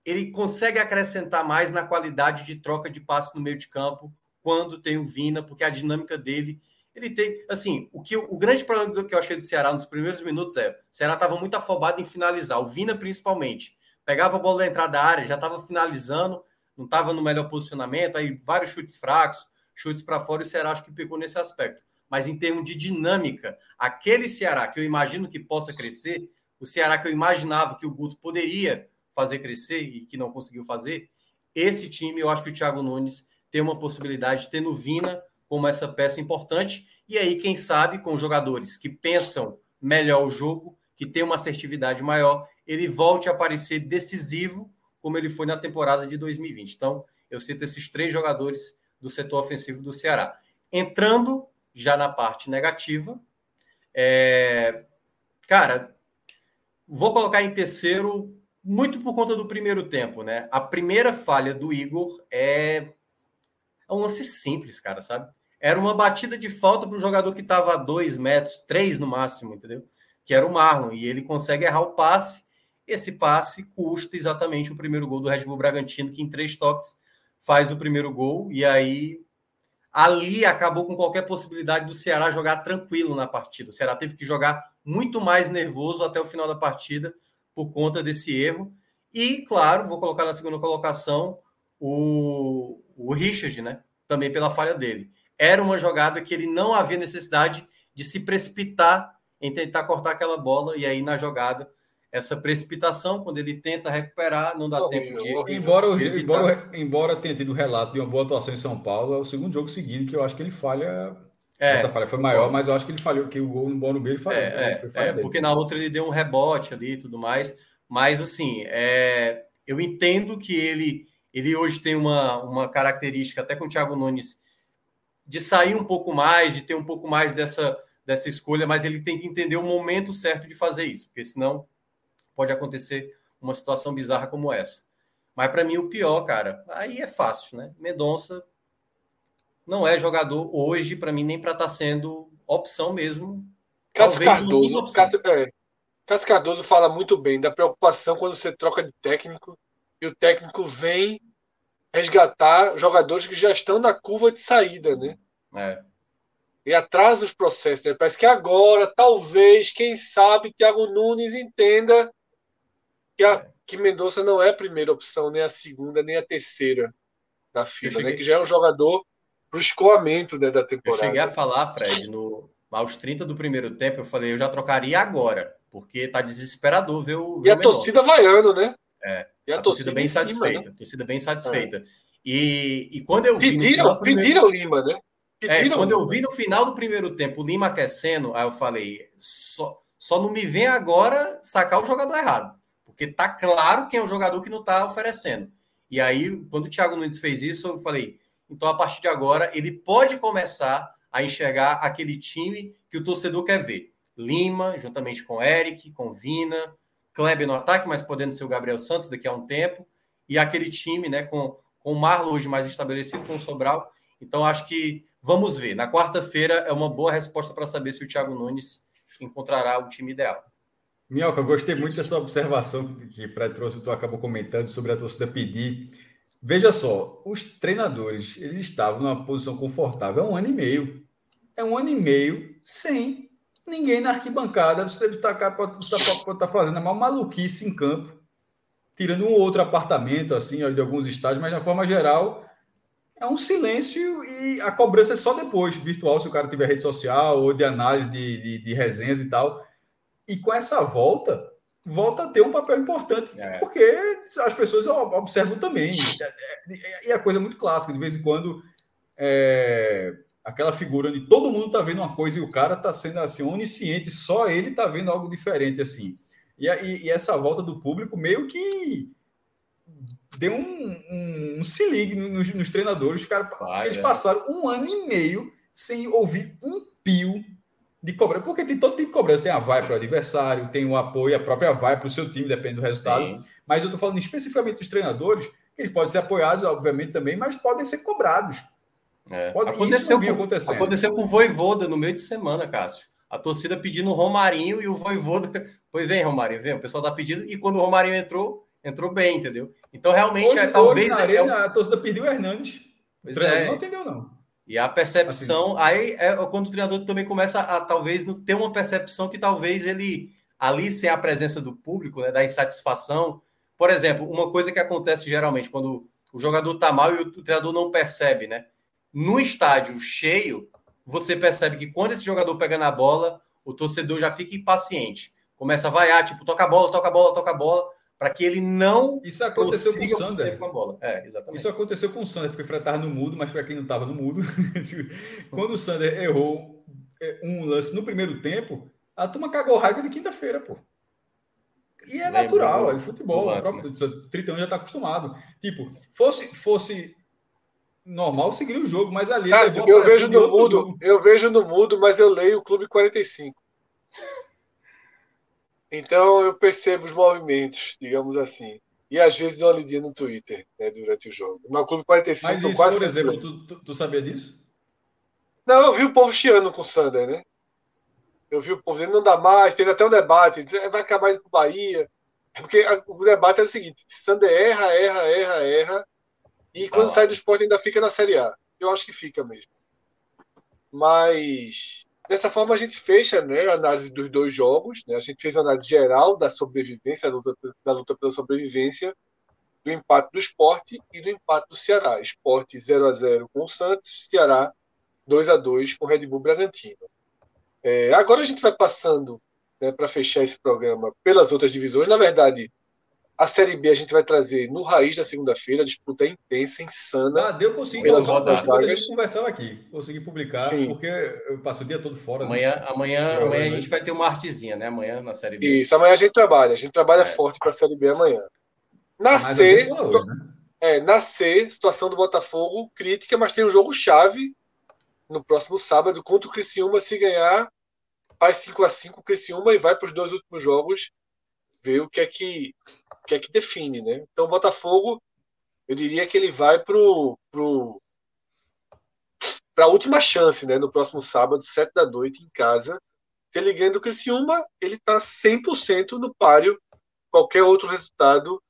ele consegue acrescentar mais na qualidade de troca de passe no meio de campo quando tem o Vina, porque a dinâmica dele ele tem, assim, o que o grande problema que eu achei do Ceará nos primeiros minutos é, o Ceará estava muito afobado em finalizar, o Vina principalmente. Pegava a bola da entrada da área, já estava finalizando, não estava no melhor posicionamento, aí vários chutes fracos, chutes para fora, e o Ceará acho que pegou nesse aspecto. Mas em termos de dinâmica, aquele Ceará que eu imagino que possa crescer, o Ceará que eu imaginava que o Guto poderia fazer crescer e que não conseguiu fazer, esse time eu acho que o Thiago Nunes tem uma possibilidade de ter no Vina como essa peça importante. E aí, quem sabe, com jogadores que pensam melhor o jogo, que tem uma assertividade maior, ele volte a aparecer decisivo, como ele foi na temporada de 2020. Então, eu cito esses três jogadores do setor ofensivo do Ceará. Entrando já na parte negativa, é... cara, vou colocar em terceiro muito por conta do primeiro tempo, né? A primeira falha do Igor é é um lance simples, cara, sabe? Era uma batida de falta para o jogador que estava a dois metros, três no máximo, entendeu? Que era o Marlon. E ele consegue errar o passe. Esse passe custa exatamente o primeiro gol do Red Bull Bragantino, que em três toques faz o primeiro gol. E aí, ali acabou com qualquer possibilidade do Ceará jogar tranquilo na partida. O Ceará teve que jogar muito mais nervoso até o final da partida por conta desse erro. E, claro, vou colocar na segunda colocação o, o Richard, né? Também pela falha dele. Era uma jogada que ele não havia necessidade de se precipitar em tentar cortar aquela bola, e aí na jogada, essa precipitação, quando ele tenta recuperar, não dá horrível, tempo de. Horrível. Embora, embora, embora tenha tido relato de uma boa atuação em São Paulo, é o segundo jogo seguinte que eu acho que ele falha. É, Essa falha foi maior, mas eu acho que ele falhou, que o gol no Morumbi ele falhou. É, é, é porque na outra ele deu um rebote ali e tudo mais. Mas assim, é, eu entendo que ele ele hoje tem uma, uma característica, até com o Thiago Nunes, de sair um pouco mais, de ter um pouco mais dessa, dessa escolha, mas ele tem que entender o momento certo de fazer isso, porque senão pode acontecer uma situação bizarra como essa. Mas para mim o pior, cara, aí é fácil, né? Medonça não é jogador hoje para mim nem para estar tá sendo opção mesmo. Cássio Cardoso, Cássio, é, Cássio Cardoso fala muito bem da preocupação quando você troca de técnico e o técnico vem resgatar jogadores que já estão na curva de saída, né? É. E atrasa os processos. Né? Parece que agora, talvez, quem sabe, Thiago Nunes entenda que, a, que Mendonça não é a primeira opção, nem a segunda, nem a terceira da fila, né? cheguei... né? Que já é um jogador para o escoamento né, da temporada. Eu cheguei a falar, Fred, no, aos 30 do primeiro tempo, eu falei, eu já trocaria agora, porque tá desesperador ver o. Ver e a torcida vaiando, né? É. E a, a torcida, torcida bem cima, satisfeita. Né? torcida bem satisfeita. É. E, e quando eu vi. Pediram, pediram Lima, né? É, pediram é, quando Lima. eu vi no final do primeiro tempo o Lima aquecendo, aí eu falei: só, só não me vem agora sacar o jogador errado. Porque tá claro quem é o jogador que não tá oferecendo. E aí, quando o Thiago Nunes fez isso, eu falei: então a partir de agora ele pode começar a enxergar aquele time que o torcedor quer ver. Lima, juntamente com Eric, com Vina, Kleber no ataque, mas podendo ser o Gabriel Santos daqui a um tempo, e aquele time, né, com, com o Marlon hoje mais estabelecido, com o Sobral. Então, acho que vamos ver. Na quarta-feira é uma boa resposta para saber se o Thiago Nunes encontrará o time ideal. Minhoca, eu gostei muito dessa observação que o Fred trouxe, tu acabou comentando sobre a torcida pedir. Veja só, os treinadores, eles estavam numa posição confortável há um ano e meio. É um ano e meio sem ninguém na arquibancada. Você deve estar, estar, pode estar fazendo a maior maluquice em campo, tirando um outro apartamento, assim, de alguns estádios, mas de forma geral é um silêncio e a cobrança é só depois, virtual, se o cara tiver rede social ou de análise de, de, de resenhas e tal. E com essa volta, volta a ter um papel importante, é. porque as pessoas observam também. E a coisa muito clássica, de vez em quando. É aquela figura onde todo mundo está vendo uma coisa e o cara está sendo assim onisciente, só ele está vendo algo diferente assim. E, e, e, essa volta do público meio que deu um, um, um se ligue nos, nos, treinadores. Os cara, eles é. passaram um ano e meio sem ouvir um pio de cobrança, porque tem todo tipo de cobrança. Tem a vai para o adversário, tem o apoio, a própria vai para o seu time, depende do resultado. Sim. Mas eu estou falando especificamente dos treinadores, eles podem ser apoiados, obviamente, também, mas podem ser cobrados. É. Aconteceu, com, aconteceu com o Voivoda no meio de semana, Cássio. A torcida pedindo o Romarinho e o Voivoda. Pois vem, Romarinho, vem. O pessoal tá pedindo. E quando o Romarinho entrou, entrou bem, entendeu? Então, realmente, hoje, é, talvez. Hoje, na é arena, é... A torcida pediu o Hernandes. Pois é. Não entendeu, não. E a percepção, assim, aí é quando o treinador também começa a talvez ter uma percepção que talvez ele, ali sem a presença do público, né, da insatisfação. Por exemplo, uma coisa que acontece geralmente quando o jogador está mal e o treinador não percebe, né? No estádio cheio, você percebe que quando esse jogador pega na bola, o torcedor já fica impaciente. Começa a vaiar, tipo, toca a bola, toca a bola, toca a bola para que ele não. Isso aconteceu com o Sander. Com a bola. É, exatamente. Isso aconteceu com o Sander, porque o Fred estava no mudo, mas para quem não estava no mudo, quando o Sander errou é, um lance no primeiro tempo, a turma cagou raiva de quinta-feira, pô. E é natural, é futebol. Lance, próprio, né? O Tritão já está acostumado. Tipo, fosse, fosse normal, seguir o jogo, mas ali. Cássio, eu vejo no mudo, eu vejo no mudo, mas eu leio o Clube 45. Então eu percebo os movimentos, digamos assim. E às vezes dou uma lidinha no Twitter né, durante o jogo. No Clube 45 Mas isso, quase por exemplo, tu, tu, tu, sabia disso? Não, eu vi o povo chiando com o Sander, né? Eu vi o povo dizendo não dá mais, teve até um debate, vai acabar indo pro Bahia. Porque o debate era o seguinte: Sander erra, erra, erra, erra, e quando ah, sai do esporte ainda fica na Série A. Eu acho que fica mesmo. Mas Dessa forma, a gente fecha né, a análise dos dois jogos. Né? A gente fez a análise geral da sobrevivência, da luta, da luta pela sobrevivência, do empate do esporte e do empate do Ceará. Esporte 0 a 0 com o Santos, Ceará 2 a 2 com o Red Bull Bragantino. É, agora a gente vai passando né, para fechar esse programa pelas outras divisões. Na verdade, a Série B a gente vai trazer no Raiz da segunda-feira, disputa intensa, insana. Ah, deu consegui pelas rodas vagas. conversar aqui, consegui publicar, Sim. porque eu passo o dia todo fora. Amanhã, né? amanhã, amanhã a gente vai ter uma artezinha, né? Amanhã na Série B. Isso, amanhã a gente trabalha, a gente trabalha é. forte para a Série B amanhã. Na C, hoje, né? é, na C, situação do Botafogo crítica, mas tem um jogo chave no próximo sábado contra o Criciúma. Se ganhar, faz 5 a 5 o Criciúma e vai para os dois últimos jogos ver o que é que, que, é que define, né? Então, o Botafogo, eu diria que ele vai pro, pro para a última chance, né? No próximo sábado, sete da noite, em casa. Se ele ganha do Criciúma, ele está 100% no páreo. Qualquer outro resultado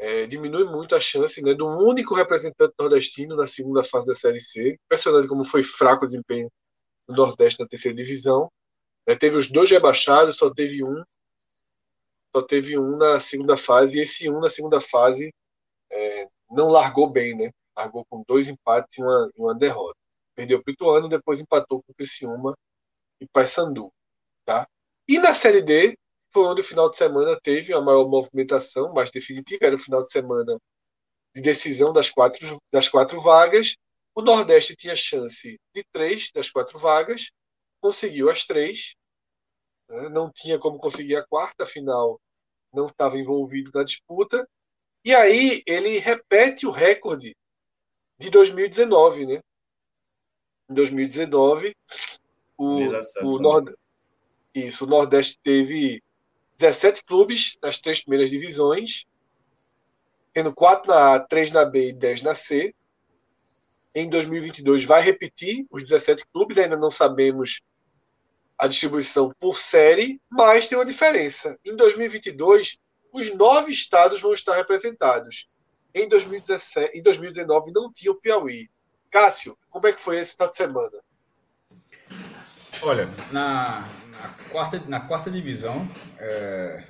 é, diminui muito a chance né, do único representante nordestino na segunda fase da Série C. Impressionante como foi fraco o desempenho do Nordeste na terceira divisão. É, teve os dois rebaixados, só teve um só teve um na segunda fase, e esse um na segunda fase é, não largou bem, né? Largou com dois empates e uma, uma derrota. Perdeu o Ituano, depois empatou com o Criciúma e Paysandu, tá? E na Série D, foi onde o final de semana teve a maior movimentação, mais definitiva, era o final de semana de decisão das quatro, das quatro vagas. O Nordeste tinha chance de três das quatro vagas, conseguiu as três? Não tinha como conseguir a quarta, afinal não estava envolvido na disputa. E aí ele repete o recorde de 2019, né? Em 2019, o, o, Nord... Isso, o Nordeste teve 17 clubes nas três primeiras divisões, tendo 4 na A, 3 na B e 10 na C. Em 2022 vai repetir os 17 clubes, ainda não sabemos a distribuição por série, mas tem uma diferença. Em 2022, os nove estados vão estar representados. Em, 2017, em 2019 não tinha o Piauí. Cássio, como é que foi esse final de semana? Olha, na, na quarta, na quarta divisão, é,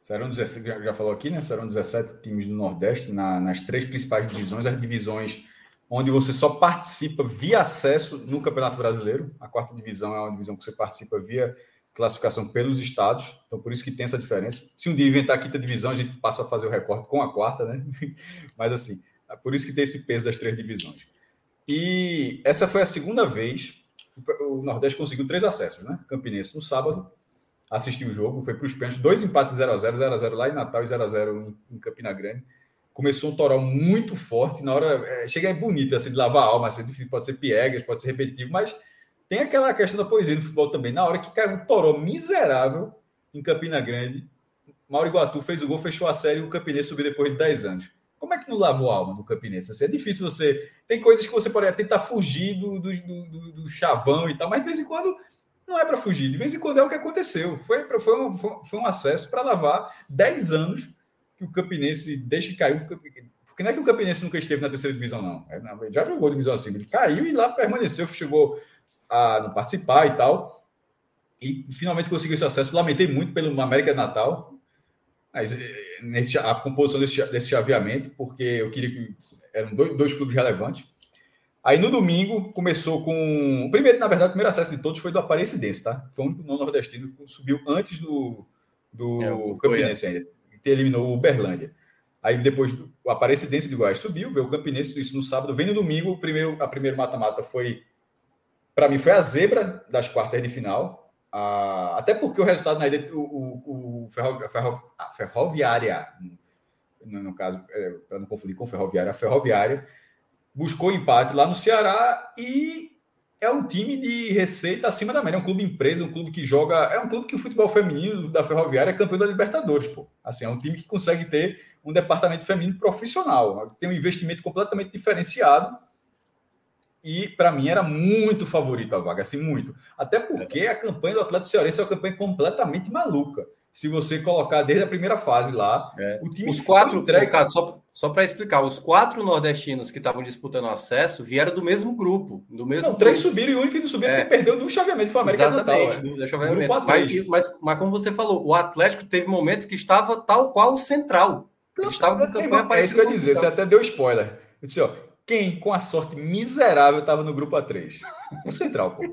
serão 17, já falou aqui, né? Serão 17 times do Nordeste na, nas três principais divisões, as divisões onde você só participa via acesso no Campeonato Brasileiro. A quarta divisão é uma divisão que você participa via classificação pelos estados, então por isso que tem essa diferença. Se um dia inventar a quinta divisão, a gente passa a fazer o recorte com a quarta, né? Mas assim, é por isso que tem esse peso das três divisões. E essa foi a segunda vez o Nordeste conseguiu três acessos, né? Campinense no sábado, assistiu o jogo, foi para os pênaltis, dois empates 0x0, 0x0 lá em Natal e 0x0 em Campina Grande começou um toró muito forte. Na hora, é, chega aí bonito, assim, de lavar a alma. Assim, pode ser piegas, pode ser repetitivo, mas tem aquela questão da poesia no futebol também. Na hora que cai um toró miserável em Campina Grande, Mauro Iguatu fez o gol, fechou a série e o Campinense subiu depois de 10 anos. Como é que não lavou a alma no Campinense? Assim, é difícil você. Tem coisas que você pode tentar fugir do, do, do, do chavão e tal, mas de vez em quando não é para fugir. De vez em quando é o que aconteceu. Foi, foi, um, foi um acesso para lavar 10 anos que o Campinense deixa cair, porque Porque não é que o Campinense nunca esteve na terceira divisão, não. É, ele já jogou divisão acima. Ele caiu e lá permaneceu, chegou a não participar e tal. E finalmente conseguiu esse acesso. Lamentei muito pelo América de Natal, mas eh, nesse, a composição desse, desse chaveamento, porque eu queria que eram dois, dois clubes relevantes. Aí no domingo começou com. O primeiro, na verdade, o primeiro acesso de todos foi do Aparecidense, tá? Foi o único não nordestino que subiu antes do, do é, Campinense ainda, que eliminou o Uberlândia. Aí depois o Aparecidense de Goiás subiu, veio o Campinense, isso no sábado. Vem no domingo, o primeiro, a primeiro mata-mata foi. Para mim, foi a zebra das quartas de final. Ah, até porque o resultado na ida, o, o, o ferro, ferro, a Ferroviária, no, no caso, é, para não confundir com Ferroviária, a Ferroviária buscou empate lá no Ceará e é um time de receita acima da média, é um clube empresa, um clube que joga, é um clube que o futebol feminino da Ferroviária é campeão da Libertadores, pô. Assim, é um time que consegue ter um departamento feminino profissional, tem um investimento completamente diferenciado. E para mim era muito favorito a vaga, assim, muito. Até porque a campanha do Atlético Cearense é uma campanha completamente maluca se você colocar desde a primeira fase lá, é. o time os quatro entregue... Cara, só só para explicar, os quatro nordestinos que estavam disputando acesso vieram do mesmo grupo, do mesmo. Não, três subiram e o único que não subiu é. perdeu no chaveamento foi a América Exatamente, Natal, é. chaveamento. Mas, mas, mas, como você falou, o Atlético teve momentos que estava tal qual o Central. Ele estava com campanha É isso que eu ia dizer, você até deu spoiler. Eu disse, ó, quem com a sorte miserável estava no grupo A3? O Central, pô.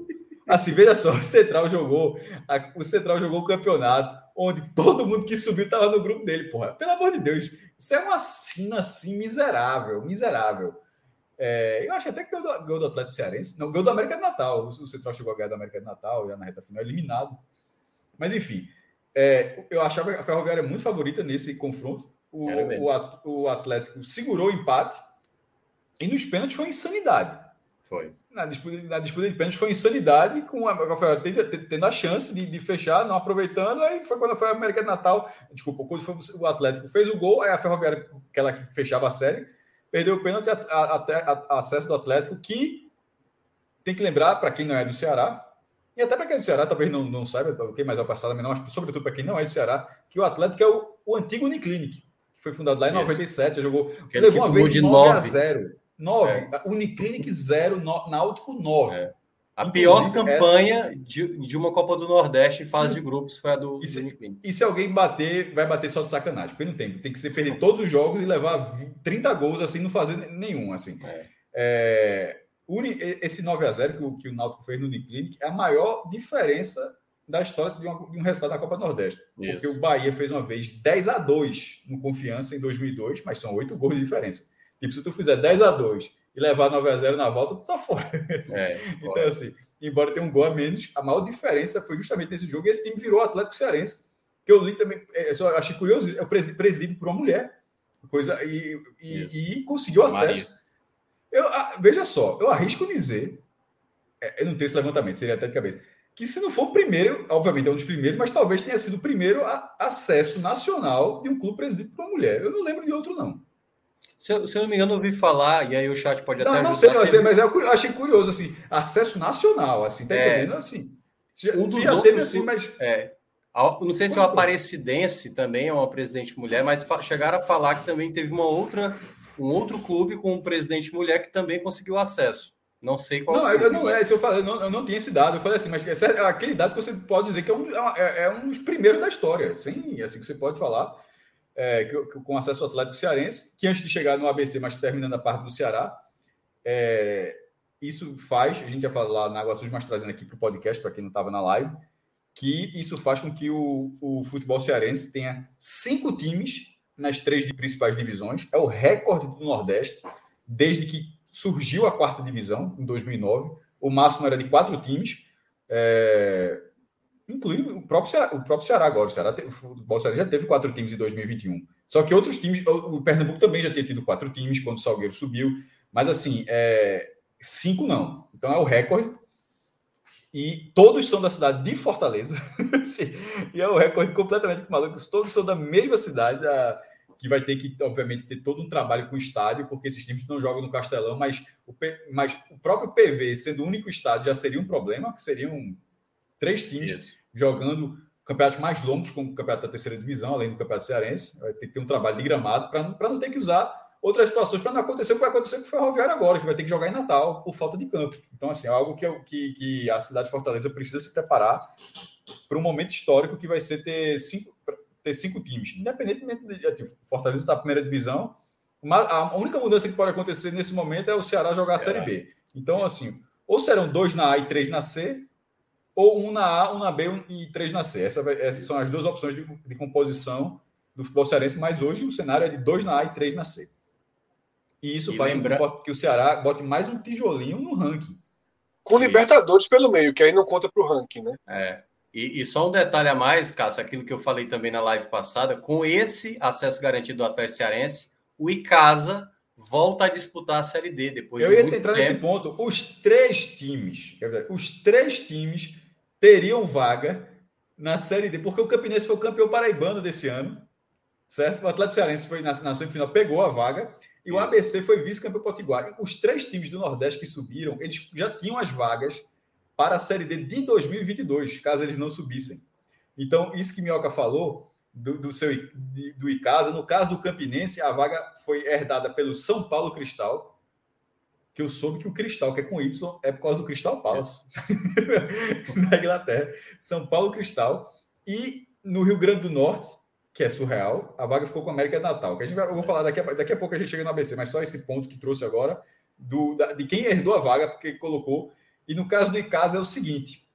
Assim, veja só, o Central jogou, a, o Central jogou o campeonato onde todo mundo que subiu estava no grupo dele, porra. Pelo amor de Deus, isso é uma cena assim miserável, miserável. É, eu acho até que do, gol do Atlético Cearense, não, gol do América de Natal. O Central chegou a ganhar do América de Natal, já na reta final, eliminado. Mas enfim, é, eu achava a Ferroviária muito favorita nesse confronto. O, o, o Atlético segurou o empate e nos pênaltis foi insanidade. Foi na disputa, na disputa de pênaltis foi insanidade, com a Rafael tendo, tendo a chance de, de, fechar, não aproveitando. Aí foi quando foi a América de Natal, desculpa, quando foi o Atlético fez o gol, aí a Ferroviária, que fechava a série, perdeu o pênalti até acesso do Atlético, que tem que lembrar, para quem não é do Ceará, e até para quem é do Ceará, talvez não, não saiba, quem mais é o passado, mas não, sobretudo para quem não é do Ceará, que o Atlético é o, o antigo Uniclinic, que foi fundado lá em Isso. 97, jogou, levou uma vez de 9 a 0 9. É. Uniclinic 0, Náutico 9. É. A pior campanha essa... de, de uma Copa do Nordeste em fase de grupos foi a do, e se, Uniclinic. E se alguém bater, vai bater só de sacanagem, porque não tem. Tem que ser perder todos os jogos e levar 30 gols assim, não fazer nenhum. assim. É. É, esse 9 a 0 que o, que o Náutico fez no Uniclinic é a maior diferença da história de, uma, de um resultado da Copa do Nordeste. Isso. Porque o Bahia fez uma vez 10 a 2 no Confiança em 2002, mas são oito gols de diferença. Tipo, se tu fizer 10 a 2 e levar 9 a 0 na volta, tu tá fora. É, então, pode. assim, embora tenha um gol a menos, a maior diferença foi justamente nesse jogo. E esse time virou Atlético Cearense, que eu li também, é, só achei curioso, é o presidido por uma mulher. Coisa, e, e, e conseguiu acesso. Eu, a, veja só, eu arrisco dizer, é, eu não tenho esse levantamento, seria até de cabeça, que se não for o primeiro, obviamente é um dos primeiros, mas talvez tenha sido o primeiro a, acesso nacional de um clube presidido por uma mulher. Eu não lembro de outro, não. Se eu, se eu não me engano, ouvi falar, e aí o chat pode não, até. Não, sei, não sei, mas eu achei curioso, assim, acesso nacional, assim, tá é, entendendo? Assim. Um dos já outros, assim, mas. É, não sei se é o Aparecidense também é uma presidente mulher, mas chegaram a falar que também teve uma outra, um outro clube com um presidente mulher que também conseguiu acesso. Não sei qual. Não, eu não é eu falei, eu não, eu não tinha esse dado. Eu falei assim, mas essa, é aquele dado que você pode dizer que é um, é, é um dos primeiros da história. Sim, assim que você pode falar é, com acesso ao Atlético Cearense, que antes de chegar no ABC, mas terminando a parte do Ceará, é, isso faz, a gente ia falar na Água Suja, mas trazendo aqui para o podcast, para quem não estava na live, que isso faz com que o, o futebol cearense tenha cinco times nas três principais divisões. É o recorde do Nordeste, desde que surgiu a quarta divisão, em 2009. O máximo era de quatro times. É, incluindo o próprio Ceará, o próprio Ceará agora. O, Ceará o Ceará já teve quatro times em 2021. Só que outros times, o Pernambuco também já tinha tido quatro times quando o Salgueiro subiu, mas assim, é, cinco não. Então é o recorde. E todos são da cidade de Fortaleza. e é o recorde completamente maluco. Todos são da mesma cidade, da, que vai ter que, obviamente, ter todo um trabalho com o estádio, porque esses times não jogam no Castelão, mas o, mas o próprio PV, sendo o único estádio, já seria um problema, que seriam três times Isso. jogando campeonatos mais longos, como o campeonato da terceira divisão, além do campeonato cearense. Vai ter que ter um trabalho de gramado para não, não ter que usar outras situações para não acontecer o que vai acontecer com o Ferroviário agora, que vai ter que jogar em Natal por falta de campo. Então, assim, é algo que, que, que a cidade de Fortaleza precisa se preparar para um momento histórico que vai ser ter cinco, ter cinco times. Independentemente de tipo, Fortaleza está na primeira divisão, a única mudança que pode acontecer nesse momento é o Ceará jogar Ceará. a Série B. Então, assim, ou serão dois na A e três na C, ou um na A, um na B e três na C. Essa essas são as duas opções de, de, composição do futebol cearense, mas hoje o cenário é de dois na A e três na C. E isso e faz lembra... com que o Ceará bote mais um tijolinho no ranking. Com Libertadores pelo meio, que aí não conta para o ranking, né? É. E, e, só um detalhe a mais, Cássio, aquilo que eu falei também na live passada, com esse acesso garantido do Atlético Cearense, o Icasa volta a disputar a Série D depois Eu de ia entrar tempo. nesse ponto. Os três times, os três times teriam vaga na Série D, porque o Campinense foi o campeão paraibano desse ano, certo? O Atlético Cearense foi na, na semifinal, pegou a vaga, e o ABC foi vice-campeão potiguar. Os três times do Nordeste que subiram, eles já tinham as vagas para a Série D de 2022, caso eles não subissem. Então, isso que Minhoca falou do, do seu do Icasa, no caso do Campinense, a vaga foi herdada pelo São Paulo Cristal, que eu soube que o Cristal, que é com Y, é por causa do Cristal Palace, na Inglaterra. São Paulo Cristal. E no Rio Grande do Norte, que é surreal, a vaga ficou com a América Natal. Que a gente vai, eu vou falar daqui a, daqui a pouco, a gente chega no ABC, mas só esse ponto que trouxe agora, do, da, de quem herdou a vaga, porque colocou e no caso do Icasa é o seguinte: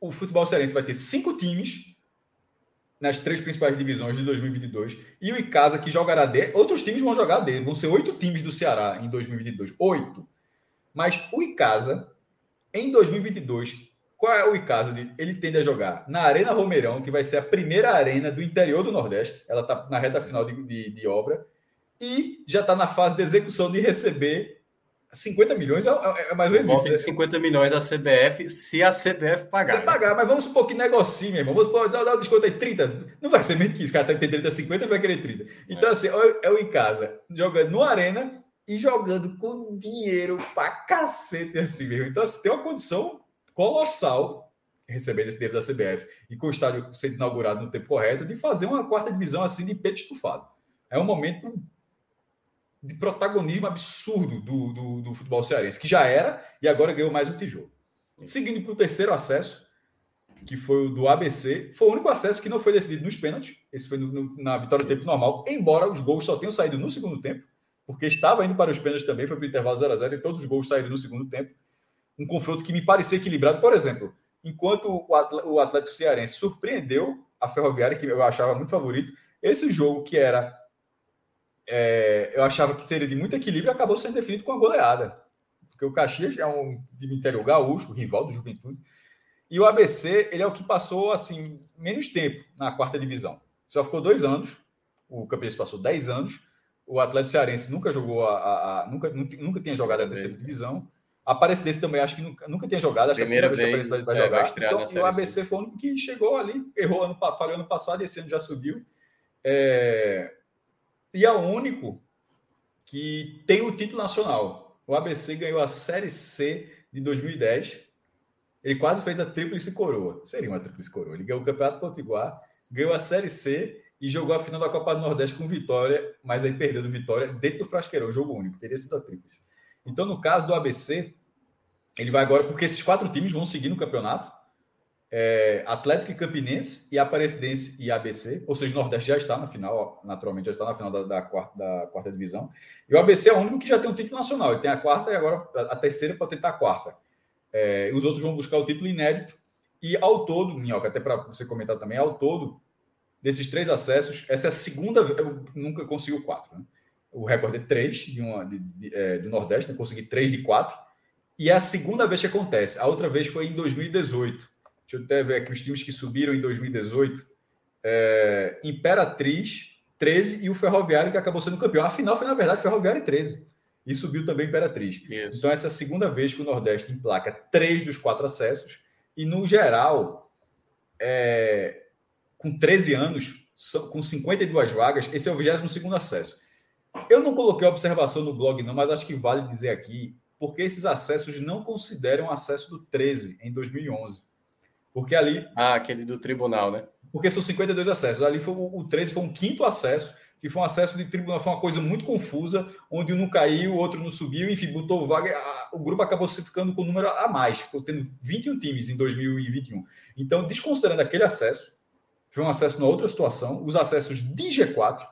o futebol cearense vai ter cinco times nas três principais divisões de 2022 e o Icasa que jogará D, outros times vão jogar D, vão ser oito times do Ceará em 2022, oito. Mas o Icasa em 2022 qual é o Icasa? Ele tende a jogar na Arena Romeirão, que vai ser a primeira arena do interior do Nordeste. Ela está na reta final de, de, de obra. E já está na fase de execução de receber 50 milhões é, é, é mais ou menos isso. Né? 50 milhões da CBF, se a CBF pagar. Se né? pagar, mas vamos supor que negocie, meu irmão. Vamos supor, dar um desconto aí, 30. Não vai ser menos que isso. O cara tem 30, 50, ele vai querer 30. Então, é. assim, é o em casa, jogando no Arena e jogando com dinheiro pra cacete, assim mesmo. Então, assim, tem uma condição colossal recebendo esse dinheiro da CBF e com o estádio sendo inaugurado no tempo correto, de fazer uma quarta divisão assim de peito estufado. É um momento de protagonismo absurdo do, do, do, futebol cearense, que já era e agora ganhou mais um tijolo. Seguindo para o terceiro acesso, que foi o do ABC, foi o único acesso que não foi decidido nos pênaltis. Esse foi no, no, na vitória do tempo normal, embora os gols só tenham saído no segundo tempo, porque estava indo para os pênaltis também, foi para o intervalo 0 a 0 e todos os gols saíram no segundo tempo. Um confronto que me parecia equilibrado. Por exemplo, enquanto o Atlético Cearense surpreendeu a Ferroviária, que eu achava muito favorito, esse jogo que era é, eu achava que seria de muito equilíbrio acabou sendo definido com a goleada. Porque o Caxias é um time interior gaúcho, rival do Juventude. E o ABC, ele é o que passou assim menos tempo na quarta divisão. Só ficou dois anos. O Campinense passou dez anos. O Atlético Cearense nunca jogou a, a, a nunca, nunca, nunca tinha jogado a terceira divisão. A Aparecidense também acho que nunca, nunca tinha jogado. Acho Primeira que a primeira vez, vez vai, vai é, jogar. Vai então, o ABC foi o único que chegou ali, errou ano, falhou ano passado e esse ano já subiu. É, e é o único que tem o título nacional. O ABC ganhou a Série C de 2010. Ele quase fez a tríplice coroa. Seria uma tríplice coroa. Ele ganhou o Campeonato Potiguar, ganhou a Série C e jogou a final da Copa do Nordeste com Vitória, mas aí perdeu do Vitória dentro do Frasqueirão, jogo único. Teria sido a tríplice. Então, no caso do ABC, ele vai agora, porque esses quatro times vão seguir no campeonato é, Atlético e Campinense e Aparecidense e ABC, ou seja, o Nordeste já está na final, naturalmente já está na final da, da, quarta, da, quarta, divisão. E o ABC é o único que já tem um título nacional. Ele tem a quarta e agora a terceira para tentar a quarta. É, os outros vão buscar o título inédito. E ao todo, Minhoca, até para você comentar também, ao todo, desses três acessos, essa é a segunda. Eu nunca consigo quatro. Né? O recorde é três de uma, de, de, é, do Nordeste, né? consegui três de quatro. E é a segunda vez que acontece. A outra vez foi em 2018 Deixa eu até ver aqui os times que subiram em 2018. É, Imperatriz, 13 e o Ferroviário, que acabou sendo campeão. A final foi, na verdade, Ferroviário 13. E subiu também Imperatriz. Isso. Então, essa é a segunda vez que o Nordeste emplaca três dos quatro acessos. E, no geral, é, com 13 anos, com 52 vagas, esse é o 22 acesso. Eu não coloquei observação no blog, não, mas acho que vale dizer aqui, porque esses acessos não consideram acesso do 13 em 2011. Porque ali. Ah, aquele do tribunal, né? Porque são 52 acessos. Ali foi o 13 foi um quinto acesso que foi um acesso de tribunal, foi uma coisa muito confusa, onde um não caiu, o outro não subiu, enfim, botou vaga, o grupo acabou se ficando com o número a mais, ficou tendo 21 times em 2021. Então, desconsiderando aquele acesso, foi um acesso na outra situação, os acessos de G4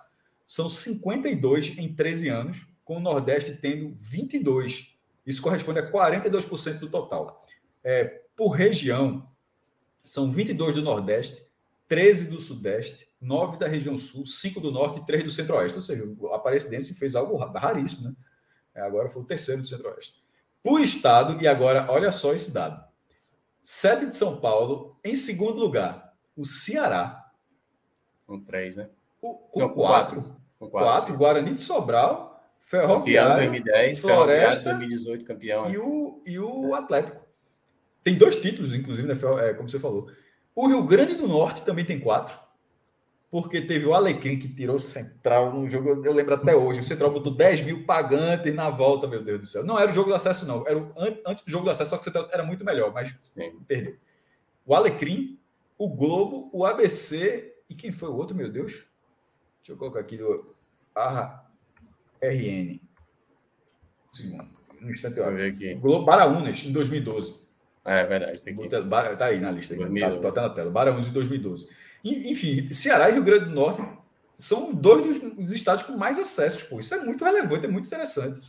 são 52 em 13 anos, com o Nordeste tendo 22. Isso corresponde a 42% do total. É, por região, são 22 do Nordeste, 13 do Sudeste, 9 da região Sul, 5 do Norte e 3 do Centro-Oeste. Ou seja, a Aparecidense fez algo raríssimo, né? É, agora foi o terceiro do Centro-Oeste. Por estado, e agora olha só esse dado: 7 de São Paulo, em segundo lugar, o Ceará. Com 3, né? O, com 4. Com 4, Guarani de Sobral, Ferroviário, campeão 2010, Floresta 2018 campeão. E o, e o Atlético. Tem dois títulos, inclusive, né, como você falou. O Rio Grande do Norte também tem quatro, porque teve o Alecrim que tirou o Central no jogo, eu lembro até hoje. O Central botou 10 mil pagantes na volta, meu Deus do céu. Não era o jogo do acesso, não. Era o, antes do jogo do acesso, só que o Central era muito melhor, mas perdeu. O Alecrim, o Globo, o ABC e quem foi o outro, meu Deus? Deixa eu colocar aqui do ah, RN. Um instante, eu ver aqui. Globo Baraunas, em 2012. É verdade. Tem que... Tá aí na lista. Aí, tá, tá até na tela. Barões de 2012. Enfim, Ceará e Rio Grande do Norte são dois dos estados com mais acessos. Pô. Isso é muito relevante, é muito interessante.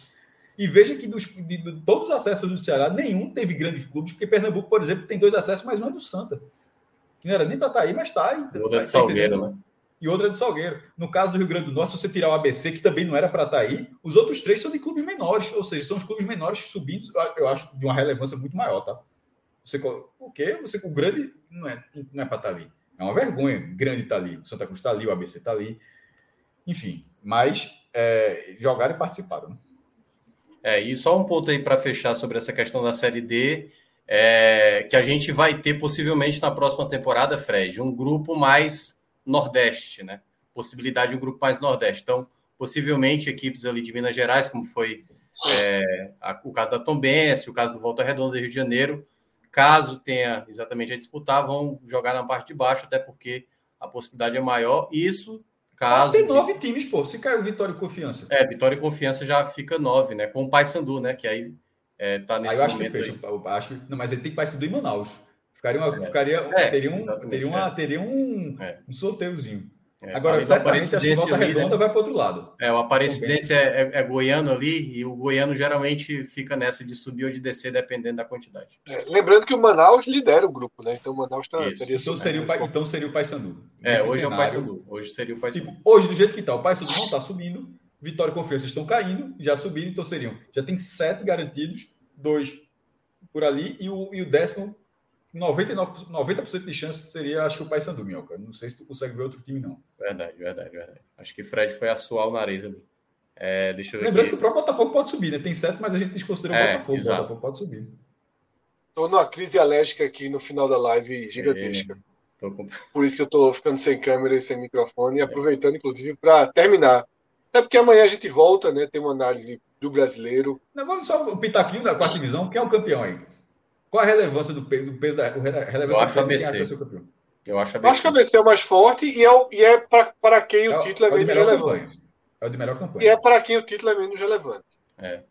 E veja que dos, de, de, todos os acessos do Ceará, nenhum teve grandes clubes, porque Pernambuco, por exemplo, tem dois acessos, mas um é do Santa. Que não era nem para estar tá aí, mas está aí. Outra é de Salgueiro, né? E outra é de Salgueiro. No caso do Rio Grande do Norte, se você tirar o ABC, que também não era para estar tá aí, os outros três são de clubes menores, ou seja, são os clubes menores subindo, eu acho, de uma relevância muito maior, tá? Você, o quê? Você, o grande não é, não é para estar tá ali. É uma vergonha. grande estar tá ali. O Santa Cruz está ali, o ABC está ali. Enfim, mas é, jogaram e participaram. É, e só um ponto aí para fechar sobre essa questão da Série D, é, que a gente vai ter possivelmente na próxima temporada, Fred, um grupo mais Nordeste, né? Possibilidade de um grupo mais Nordeste. Então, possivelmente equipes ali de Minas Gerais, como foi é, a, o caso da Tombense, o caso do Volta Redonda do Rio de Janeiro, Caso tenha exatamente a disputar, vão jogar na parte de baixo, até porque a possibilidade é maior. Isso, caso. Tem nove times, pô. Se caiu Vitória e Confiança. É, Vitória e Confiança já fica nove, né? Com o Paysandu, né? Que aí é, tá nesse aí eu acho que fecha. Eu acho que, não, mas ele tem Paysandu e Manaus. Ficaria uma, é. ficaria, é, teria um, teria, uma, é. teria um, é. um sorteiozinho. É, Agora, certamente, acho que volta ali, redonda né? vai para outro lado. É, o Aparecidense é, é, é, goiano ali, e o goiano geralmente fica nessa de subir ou de descer, dependendo da quantidade. É, lembrando que o Manaus lidera o grupo, né? Então o Manaus tá, teria então, seria o, então seria o Paysandu. É, hoje cenário, é o Paysandu. Hoje seria o Paysandu. Tipo, hoje, do jeito que está, o Paysandu não está subindo, Vitória e Confiança estão caindo, já subindo, então seriam. Já tem sete garantidos, dois por ali, e o, e o décimo 99%, 90 de chance seria, acho que o Paysandu, Minhoca. Não sei se tu consegue ver outro time, não. Verdade, verdade, verdade. Acho que Fred foi assoar o nariz ali. É, deixa eu ver Lembrando aqui. que o próprio Botafogo pode subir, né? Tem sete, mas a gente desconsidera é, o Botafogo. Exato. O Botafogo pode subir. Estou numa crise alérgica aqui no final da live gigantesca. É, com... Por isso que eu estou ficando sem câmera e sem microfone, e aproveitando, inclusive, para terminar. Até porque amanhã a gente volta, né? Tem uma análise do brasileiro. Não, vamos só o pitaquinho da quarta divisão. Quem é o campeão aí? Qual a relevância do peso, do peso da relevância eu acho do peso ABC. campeão? Eu acho, ABC. acho que a ABC é o mais forte e é, e é para quem o é, título é, é menos relevante. Campanha. É o de melhor campanha. E é para quem o título é menos relevante. É.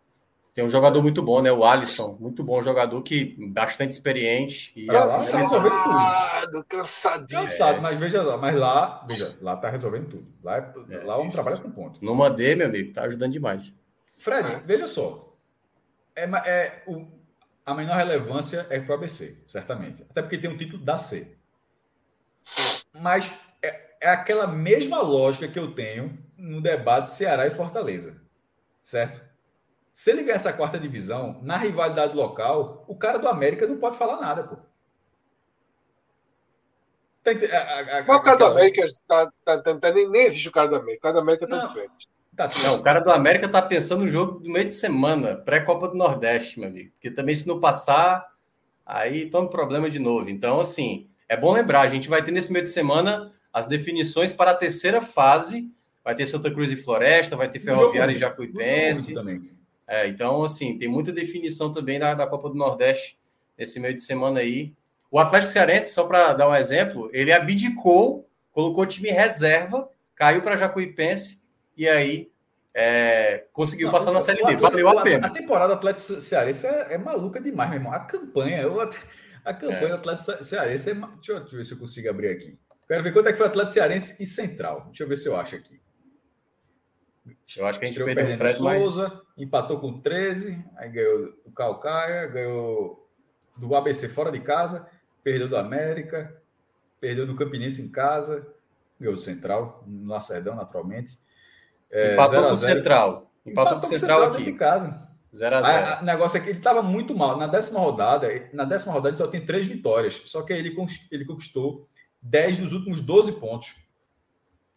Tem um jogador muito bom, né? O Alisson, muito bom jogador que bastante experiente. E lá, tá cansado, cansadinho. Cansado, mas veja lá, mas lá, veja, lá tá resolvendo tudo. Lá, é, é, lá vamos trabalhar com ponto. Numa D, meu amigo, tá ajudando demais. Fred, é. veja só. É, é, o, a menor relevância é para o ABC, certamente. Até porque tem um título da C. Mas é, é, aquela mesma lógica que eu tenho no debate Ceará e Fortaleza. Certo? Se ele ganhar essa quarta divisão, na rivalidade local, o cara do América não pode falar nada, pô. Tem, a, a, Mas o cara do América tá, tá, tá, tá, nem, nem existe o cara do América. O cara do América tá diferente. Tá, não, o cara do América tá pensando no jogo do meio de semana, pré-Copa do Nordeste, meu amigo. Porque também se não passar, aí toma problema de novo. Então, assim, é bom lembrar, a gente vai ter nesse meio de semana as definições para a terceira fase. Vai ter Santa Cruz e Floresta, vai ter Ferroviária e Jacuipense. Também. É, então, assim, tem muita definição também da, da Copa do Nordeste nesse meio de semana aí. O Atlético Cearense, só para dar um exemplo, ele abdicou, colocou o time reserva, caiu para Jacuipense e aí é, conseguiu não, passar na Série D. Valeu a pena. A temporada do Atlético Cearense é, é, maluca demais, meu irmão. A campanha, eu, a campanha é. do Atlético Cearense é. Deixa eu, deixa eu, ver se eu consigo abrir aqui. Quero ver quanto é que foi o Atlético Cearense e Central. Deixa eu ver se eu acho aqui. Eu acho que a gente perdeu o Fred Souza, empatou com 13, aí ganhou o Calcaia, ganhou do ABC fora de casa, perdeu do América, perdeu do Campinense em casa, ganhou do Central, no Lacerdão, naturalmente. É, empatou com o Central. Empatou, com o Central, aqui. De casa. 0 a 0 O negócio é que ele estava muito mal. Na décima rodada, na décima rodada ele só tem três vitórias. Só que aí ele, ele conquistou 10 dos últimos 12 pontos.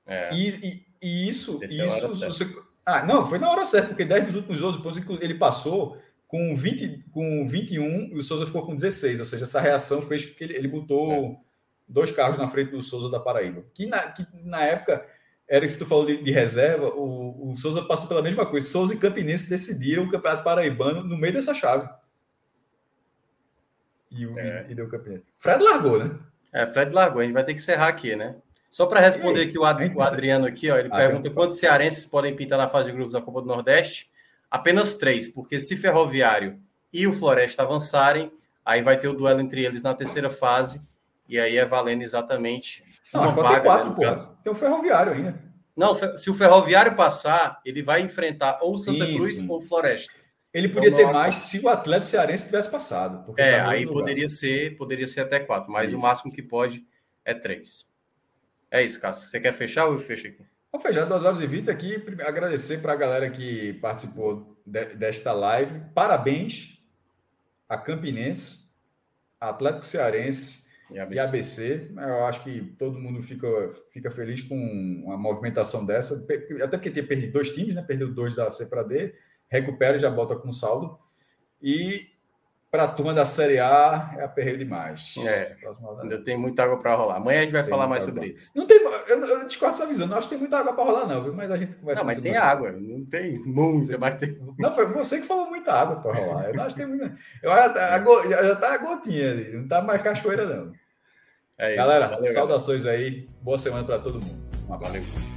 É. E, e, e, isso. isso você, ah, não, foi na hora certa, porque 10 dos últimos 12 pontos ele passou com, 20, com 21 e o Souza ficou com 16. Ou seja, essa reação fez com que ele, ele botou é. dois carros na frente do Souza da Paraíba. Que na, que na época era isso que tu falou de, de, reserva, o, o Souza passou pela mesma coisa. Souza e Campinense decidiram o Campeonato Paraibano no meio dessa chave. E, o, é. e deu o Campinense. Fred largou, né? É, Fred largou. A gente vai ter que encerrar aqui, né? Só para responder aqui o, Ad, o Adriano aqui, ó, ele ah, pergunta quantos cearenses podem pintar na fase de grupos da Copa do Nordeste? Apenas três, porque se Ferroviário e o Floresta avançarem, aí vai ter o duelo entre eles na terceira fase, e aí é valendo exatamente uma Não, vaga. Tem quatro, né, pô. Tem o Ferroviário ainda. Não, se o Ferroviário passar, ele vai enfrentar ou Santa sim, Cruz sim. ou Floresta. Ele podia então, ter mais se o Atlético Cearense tivesse passado. É, tá aí poderia ser, poderia ser até quatro, mas isso. o máximo que pode é três. É isso, Cássio. Você quer fechar ou eu fecho aqui? Vamos fechar duas horas e vinte aqui. Agradecer para a galera que participou de, desta live. Parabéns a Campinense, Atlético Cearense e ABC. e ABC. Eu acho que todo mundo fica, fica feliz com uma movimentação dessa. Até porque tem perdido dois times, né? Perdeu dois da C para D. Recupera e já bota com saldo. E para a turma da Série A é aperreio demais. É, ainda tem muita água para rolar. Amanhã a gente vai tem falar mais sobre isso. Não tem, eu, eu discordo dessa visão. Não acho que tem muita água para rolar, não, viu? Mas a gente conversa Não, mas tem água, não tem muita, mas tem. Não, foi você que falou muita água para rolar. Eu acho que tem muita. Eu, já, já, já tá a gotinha ali, não tá mais cachoeira, não. É isso, Galera, valeu, saudações aí. Boa semana para todo mundo. Um abraço. Valeu.